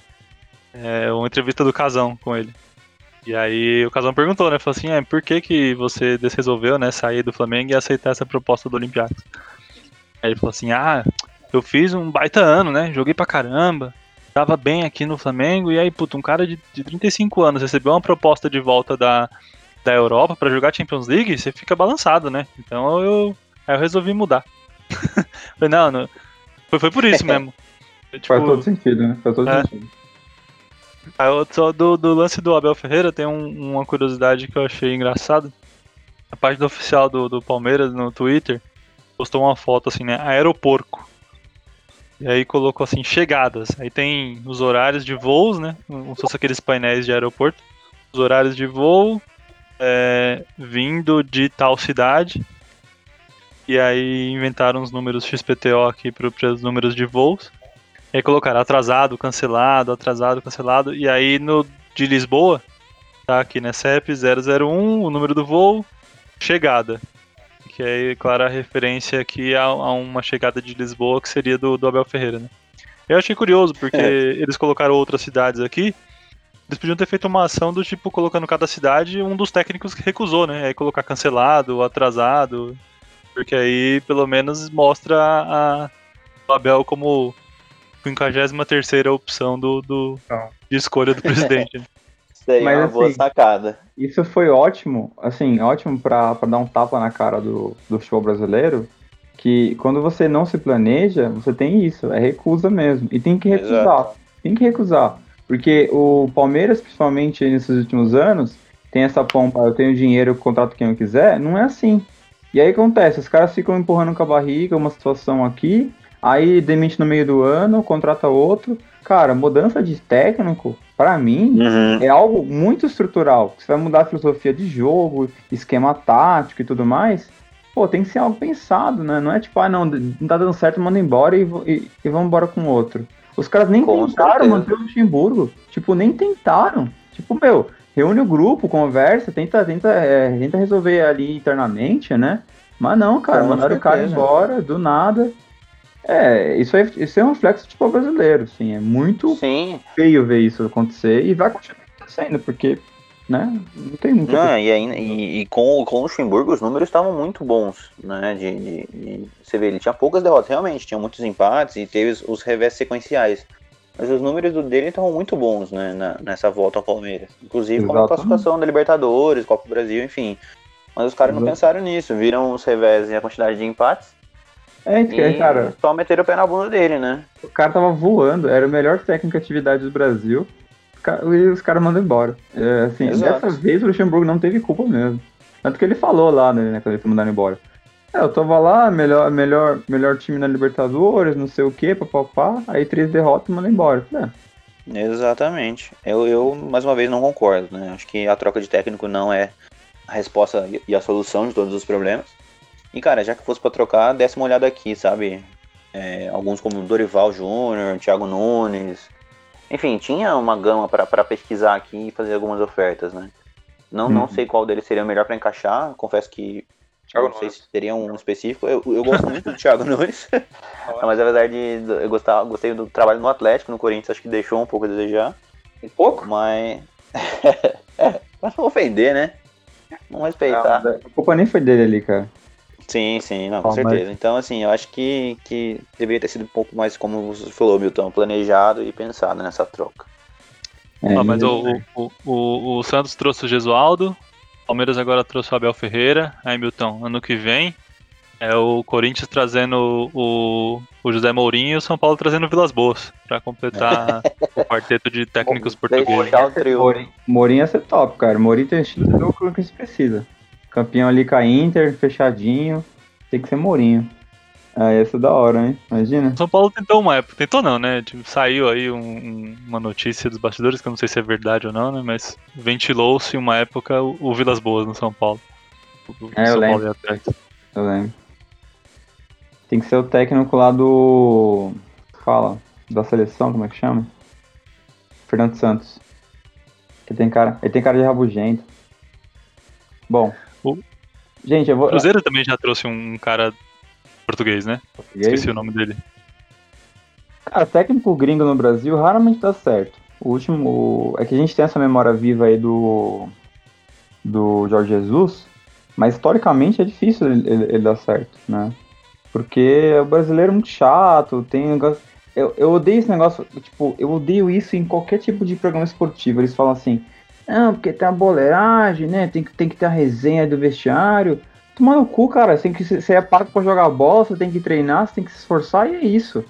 Speaker 2: É, uma entrevista do Casão com ele. E aí o Casão perguntou, né? Falou assim, é, por que, que você resolveu, né, sair do Flamengo e aceitar essa proposta do Olympiacos? Aí ele falou assim, ah, eu fiz um baita ano, né? Joguei pra caramba, tava bem aqui no Flamengo, e aí, puta, um cara de, de 35 anos recebeu uma proposta de volta da, da Europa pra jogar Champions League, você fica balançado, né? Então eu, aí eu resolvi mudar. Falei, não, não foi, foi por isso mesmo. Tipo,
Speaker 1: Faz todo sentido, né? Faz todo
Speaker 2: É.
Speaker 1: sentido.
Speaker 2: Só do, do lance do Abel Ferreira tem um- uma curiosidade que eu achei engraçado. A página oficial do, do Palmeiras no Twitter postou uma foto assim, né? Aeroporco. E aí colocou assim, chegadas. Aí tem os horários de voos, né? Como se fosse aqueles painéis de aeroporto. Os horários de voo, é, vindo de tal cidade. E aí inventaram os números XPTO aqui para os números de voos. E aí colocaram atrasado, cancelado, atrasado, cancelado. E aí no de Lisboa, tá aqui, né? CEP 001, o número do voo, chegada. Que é, claro, a referência aqui a, a uma chegada de Lisboa que seria do, do Abel Ferreira, né? Eu achei curioso, porque
Speaker 3: É.
Speaker 2: eles colocaram outras cidades aqui. Eles podiam ter feito uma ação do tipo, colocando cada cidade um dos técnicos que recusou, né? Aí colocar cancelado, atrasado. Porque aí pelo menos mostra a, a- o Abel como 53 opção do, do,
Speaker 1: Não.
Speaker 2: de escolha do presidente.
Speaker 3: Isso aí
Speaker 1: Mas,
Speaker 3: é uma boa
Speaker 1: assim,
Speaker 3: sacada.
Speaker 1: Isso foi ótimo, assim, ótimo pra, pra dar um tapa na cara do, do futebol brasileiro. Que quando você não se planeja, você tem isso, é recusa mesmo. E tem que recusar.
Speaker 3: Exato.
Speaker 1: Tem que recusar. Porque o Palmeiras, principalmente nesses últimos anos, tem essa pompa, eu tenho dinheiro, eu contrato quem eu quiser, não é assim. E aí acontece, os caras ficam empurrando com a barriga uma situação aqui, aí demite no meio do ano, contrata outro. Cara, mudança de técnico Pra mim,
Speaker 3: Uhum.
Speaker 1: é algo muito estrutural. Você vai mudar a filosofia de jogo, esquema tático e tudo mais. Pô, tem que ser algo pensado, né? Não é tipo, ah, não, não tá dando certo, manda embora e, e, e vamos embora com outro. Os caras nem
Speaker 3: Com
Speaker 1: tentaram
Speaker 3: certeza.
Speaker 1: manter o Luxemburgo. Tipo, nem tentaram. Tipo, meu, reúne o grupo, conversa, tenta, tenta, é, tenta resolver ali internamente, né? Mas não, cara,
Speaker 3: Com
Speaker 1: mandaram o cara
Speaker 3: certeza.
Speaker 1: embora do nada. É, isso, é, isso é um reflexo do futebol brasileiro, assim. É muito
Speaker 3: Sim,
Speaker 1: feio ver isso acontecer e vai continuar acontecendo, porque, né, não tem muito.
Speaker 3: Não, e, ainda, e, e com, com o Luxemburgo os números estavam muito bons, né? De, de- de- você vê, ele tinha poucas derrotas, realmente, tinha muitos empates e teve os, os revés sequenciais. Mas os números do dele estavam muito bons, né? na- nessa volta ao Palmeiras. Inclusive com a classificação da Libertadores, Copa do Brasil, enfim. Mas os caras não pensaram nisso, viram os revés e a quantidade de empates
Speaker 1: É, cara,
Speaker 3: só meteram o pé na bunda dele, né?
Speaker 1: o cara tava voando, era o melhor técnico de atividade do Brasil, e os caras mandam embora. É, assim,
Speaker 3: Exato.
Speaker 1: dessa vez o Luxemburgo não teve culpa mesmo. Tanto que ele falou lá, né, quando ele foi mandado embora. É, eu tava lá, melhor, melhor, melhor time na Libertadores, não sei o que, papapá, aí três derrotas e mandam embora. É,
Speaker 3: Exatamente. Eu, eu, mais uma vez, não concordo, né? Acho que a troca de técnico não é a resposta e a solução de todos os problemas. E, cara, já que fosse pra trocar, desse uma olhada aqui, sabe? É, alguns como Dorival Júnior, Thiago Nunes. Enfim, tinha uma gama pra pra pesquisar aqui e fazer algumas ofertas, né? Não, não
Speaker 1: Uhum.
Speaker 3: sei qual deles seria melhor pra encaixar. Confesso que
Speaker 1: Thiago
Speaker 3: não sei se teria um específico. Eu, eu gosto muito do Thiago Nunes. mas apesar de eu gostar, gostei do trabalho no Atlético, no Corinthians, acho que deixou um pouco a desejar.
Speaker 1: um pouco?
Speaker 3: Mas. é, pra não ofender, né? Não respeitar.
Speaker 1: Não, a culpa nem foi dele ali, cara.
Speaker 3: Sim, sim, não, com
Speaker 1: Ah, mas-
Speaker 3: certeza. Então, assim, eu acho que, que deveria ter sido um pouco mais, como você falou, Milton, planejado e pensado nessa troca.
Speaker 1: É,
Speaker 2: Ah, mas o, o, o, o Santos trouxe o Gesualdo, o Palmeiras agora trouxe o Abel Ferreira, aí Milton, ano que vem é o Corinthians trazendo o, o José Mourinho e o São Paulo trazendo o Vilas Boas, pra completar o quarteto de técnicos portugueses.
Speaker 1: Mourinho, Mourinho ia ser top, cara. Mourinho tem estilo de jogo que se precisa. Campeão ali com a Inter, fechadinho. Tem que ser Mourinho. Ah, ia ser da hora, hein? Imagina.
Speaker 2: São Paulo tentou uma época, tentou não, né? Tipo, saiu aí um- um- uma notícia dos bastidores, que eu não sei se é verdade ou não, né? Mas ventilou-se uma época o, o Vilas Boas no São Paulo. O
Speaker 1: É, eu
Speaker 2: São
Speaker 1: lembro.
Speaker 2: Ia atrás.
Speaker 1: Eu lembro. Tem que ser o técnico lá do. Fala. Da seleção, como é que chama? Fernando Santos. Ele tem cara, ele tem cara de rabugento. Bom.
Speaker 2: O-
Speaker 1: Gente, eu vou.
Speaker 2: O Cruzeiro também já trouxe um cara português, né?
Speaker 1: Português.
Speaker 2: Esqueci o nome dele.
Speaker 1: Cara, técnico gringo no Brasil raramente dá certo. O último. É que a gente tem essa memória viva aí do. Do Jorge Jesus, mas historicamente é difícil ele, ele- ele dar certo, né? Porque o brasileiro é muito chato, tem um negócio. Eu, eu odeio esse negócio, tipo, eu odeio isso em qualquer tipo de programa esportivo. Eles falam assim, não, porque tem a boleiragem, né? Tem que, tem que ter a resenha do vestiário. Toma no cu, cara. Você, tem que, você é pago pra jogar bola, você tem que treinar, você tem que se esforçar e é isso.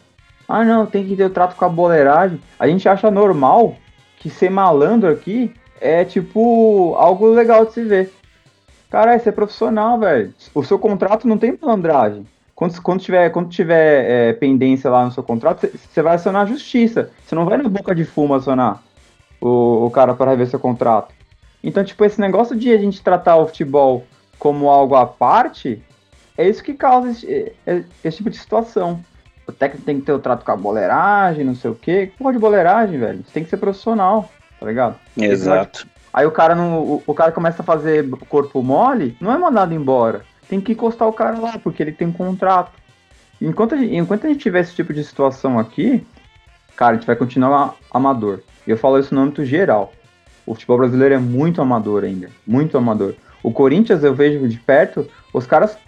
Speaker 1: Ah, não, tem que ter o trato com a boleiragem. A gente acha normal que ser malandro aqui é tipo algo legal de se ver. Cara, isso é profissional, velho. O seu contrato não tem malandragem. Quando, quando tiver, quando tiver é, pendência lá no seu contrato, você vai acionar a justiça. Você não vai na boca de fumo acionar o, o cara para rever seu contrato. Então, tipo, esse negócio de a gente tratar o futebol como algo à parte, é isso que causa esse, esse, tipo de situação. O técnico tem que ter o trato com a boleiragem, não sei o quê. Que porra de boleiragem, velho? Você tem que ser profissional, tá ligado?
Speaker 3: Exato.
Speaker 1: Aí o cara não, o, o cara começa a fazer corpo mole, não é mandado embora. Tem que encostar o cara lá, porque ele tem um contrato. Enquanto a gente, enquanto a gente tiver esse tipo de situação aqui, cara, a gente vai continuar amador. E eu falo isso no âmbito geral. O futebol brasileiro é muito amador ainda. Muito amador. O Corinthians, eu vejo de perto, os caras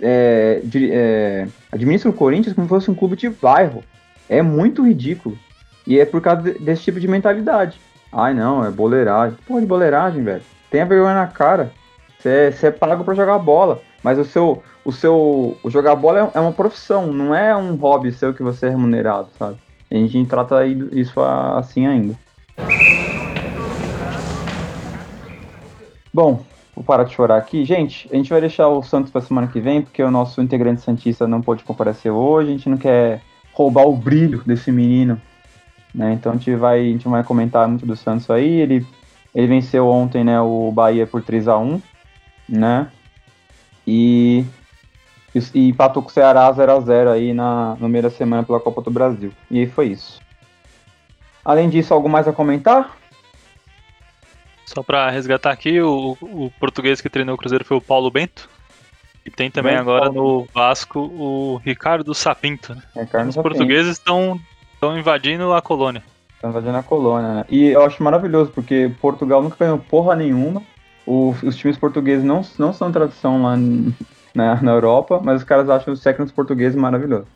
Speaker 1: é, de- é, administram o Corinthians como se fosse um clube de bairro. É muito ridículo. E é por causa de- desse tipo de mentalidade. Ai não, é boleiragem. Porra de boleiragem, velho. Tenha vergonha na cara. Você é pago pra jogar bola. Mas o seu. O seu. O jogar bola é, é uma profissão, não é um hobby seu que você é remunerado, sabe? A gente trata isso assim ainda. Bom, vou parar de chorar aqui. Gente, a gente vai deixar o Santos pra semana que vem, porque o nosso integrante Santista não pôde comparecer hoje. A gente não quer roubar o brilho desse menino né? Então a gente vai, a gente vai comentar muito do Santos aí. Ele, ele venceu ontem, né, o Bahia por 3 a 1 né? E, e, empatou com o Ceará 0x0 aí na, no meio da semana pela Copa do Brasil. E aí foi isso. Além disso, algo mais a comentar?
Speaker 2: Só pra resgatar aqui, o, o português que treinou o Cruzeiro foi o Paulo Bento. E tem também
Speaker 1: Bento
Speaker 2: agora
Speaker 1: Paulo.
Speaker 2: no Vasco o Ricardo Sapinto. Né?
Speaker 1: É, Carlos
Speaker 2: Os
Speaker 1: Sapinto.
Speaker 2: portugueses estão estão invadindo a colônia.
Speaker 1: Estão invadindo a colônia, né? E eu acho maravilhoso, porque Portugal nunca ganhou porra nenhuma. O- os times portugueses não, não são tradição lá na, na Europa, mas os caras acham os técnicos portugueses maravilhosos.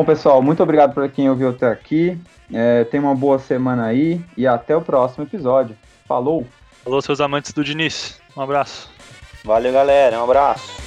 Speaker 1: Bom, pessoal, muito obrigado por quem ouviu até aqui. É, tenha uma boa semana aí e até o próximo episódio. Falou!
Speaker 2: Falou, seus amantes do Diniz. Um abraço.
Speaker 3: Valeu, galera. Um abraço.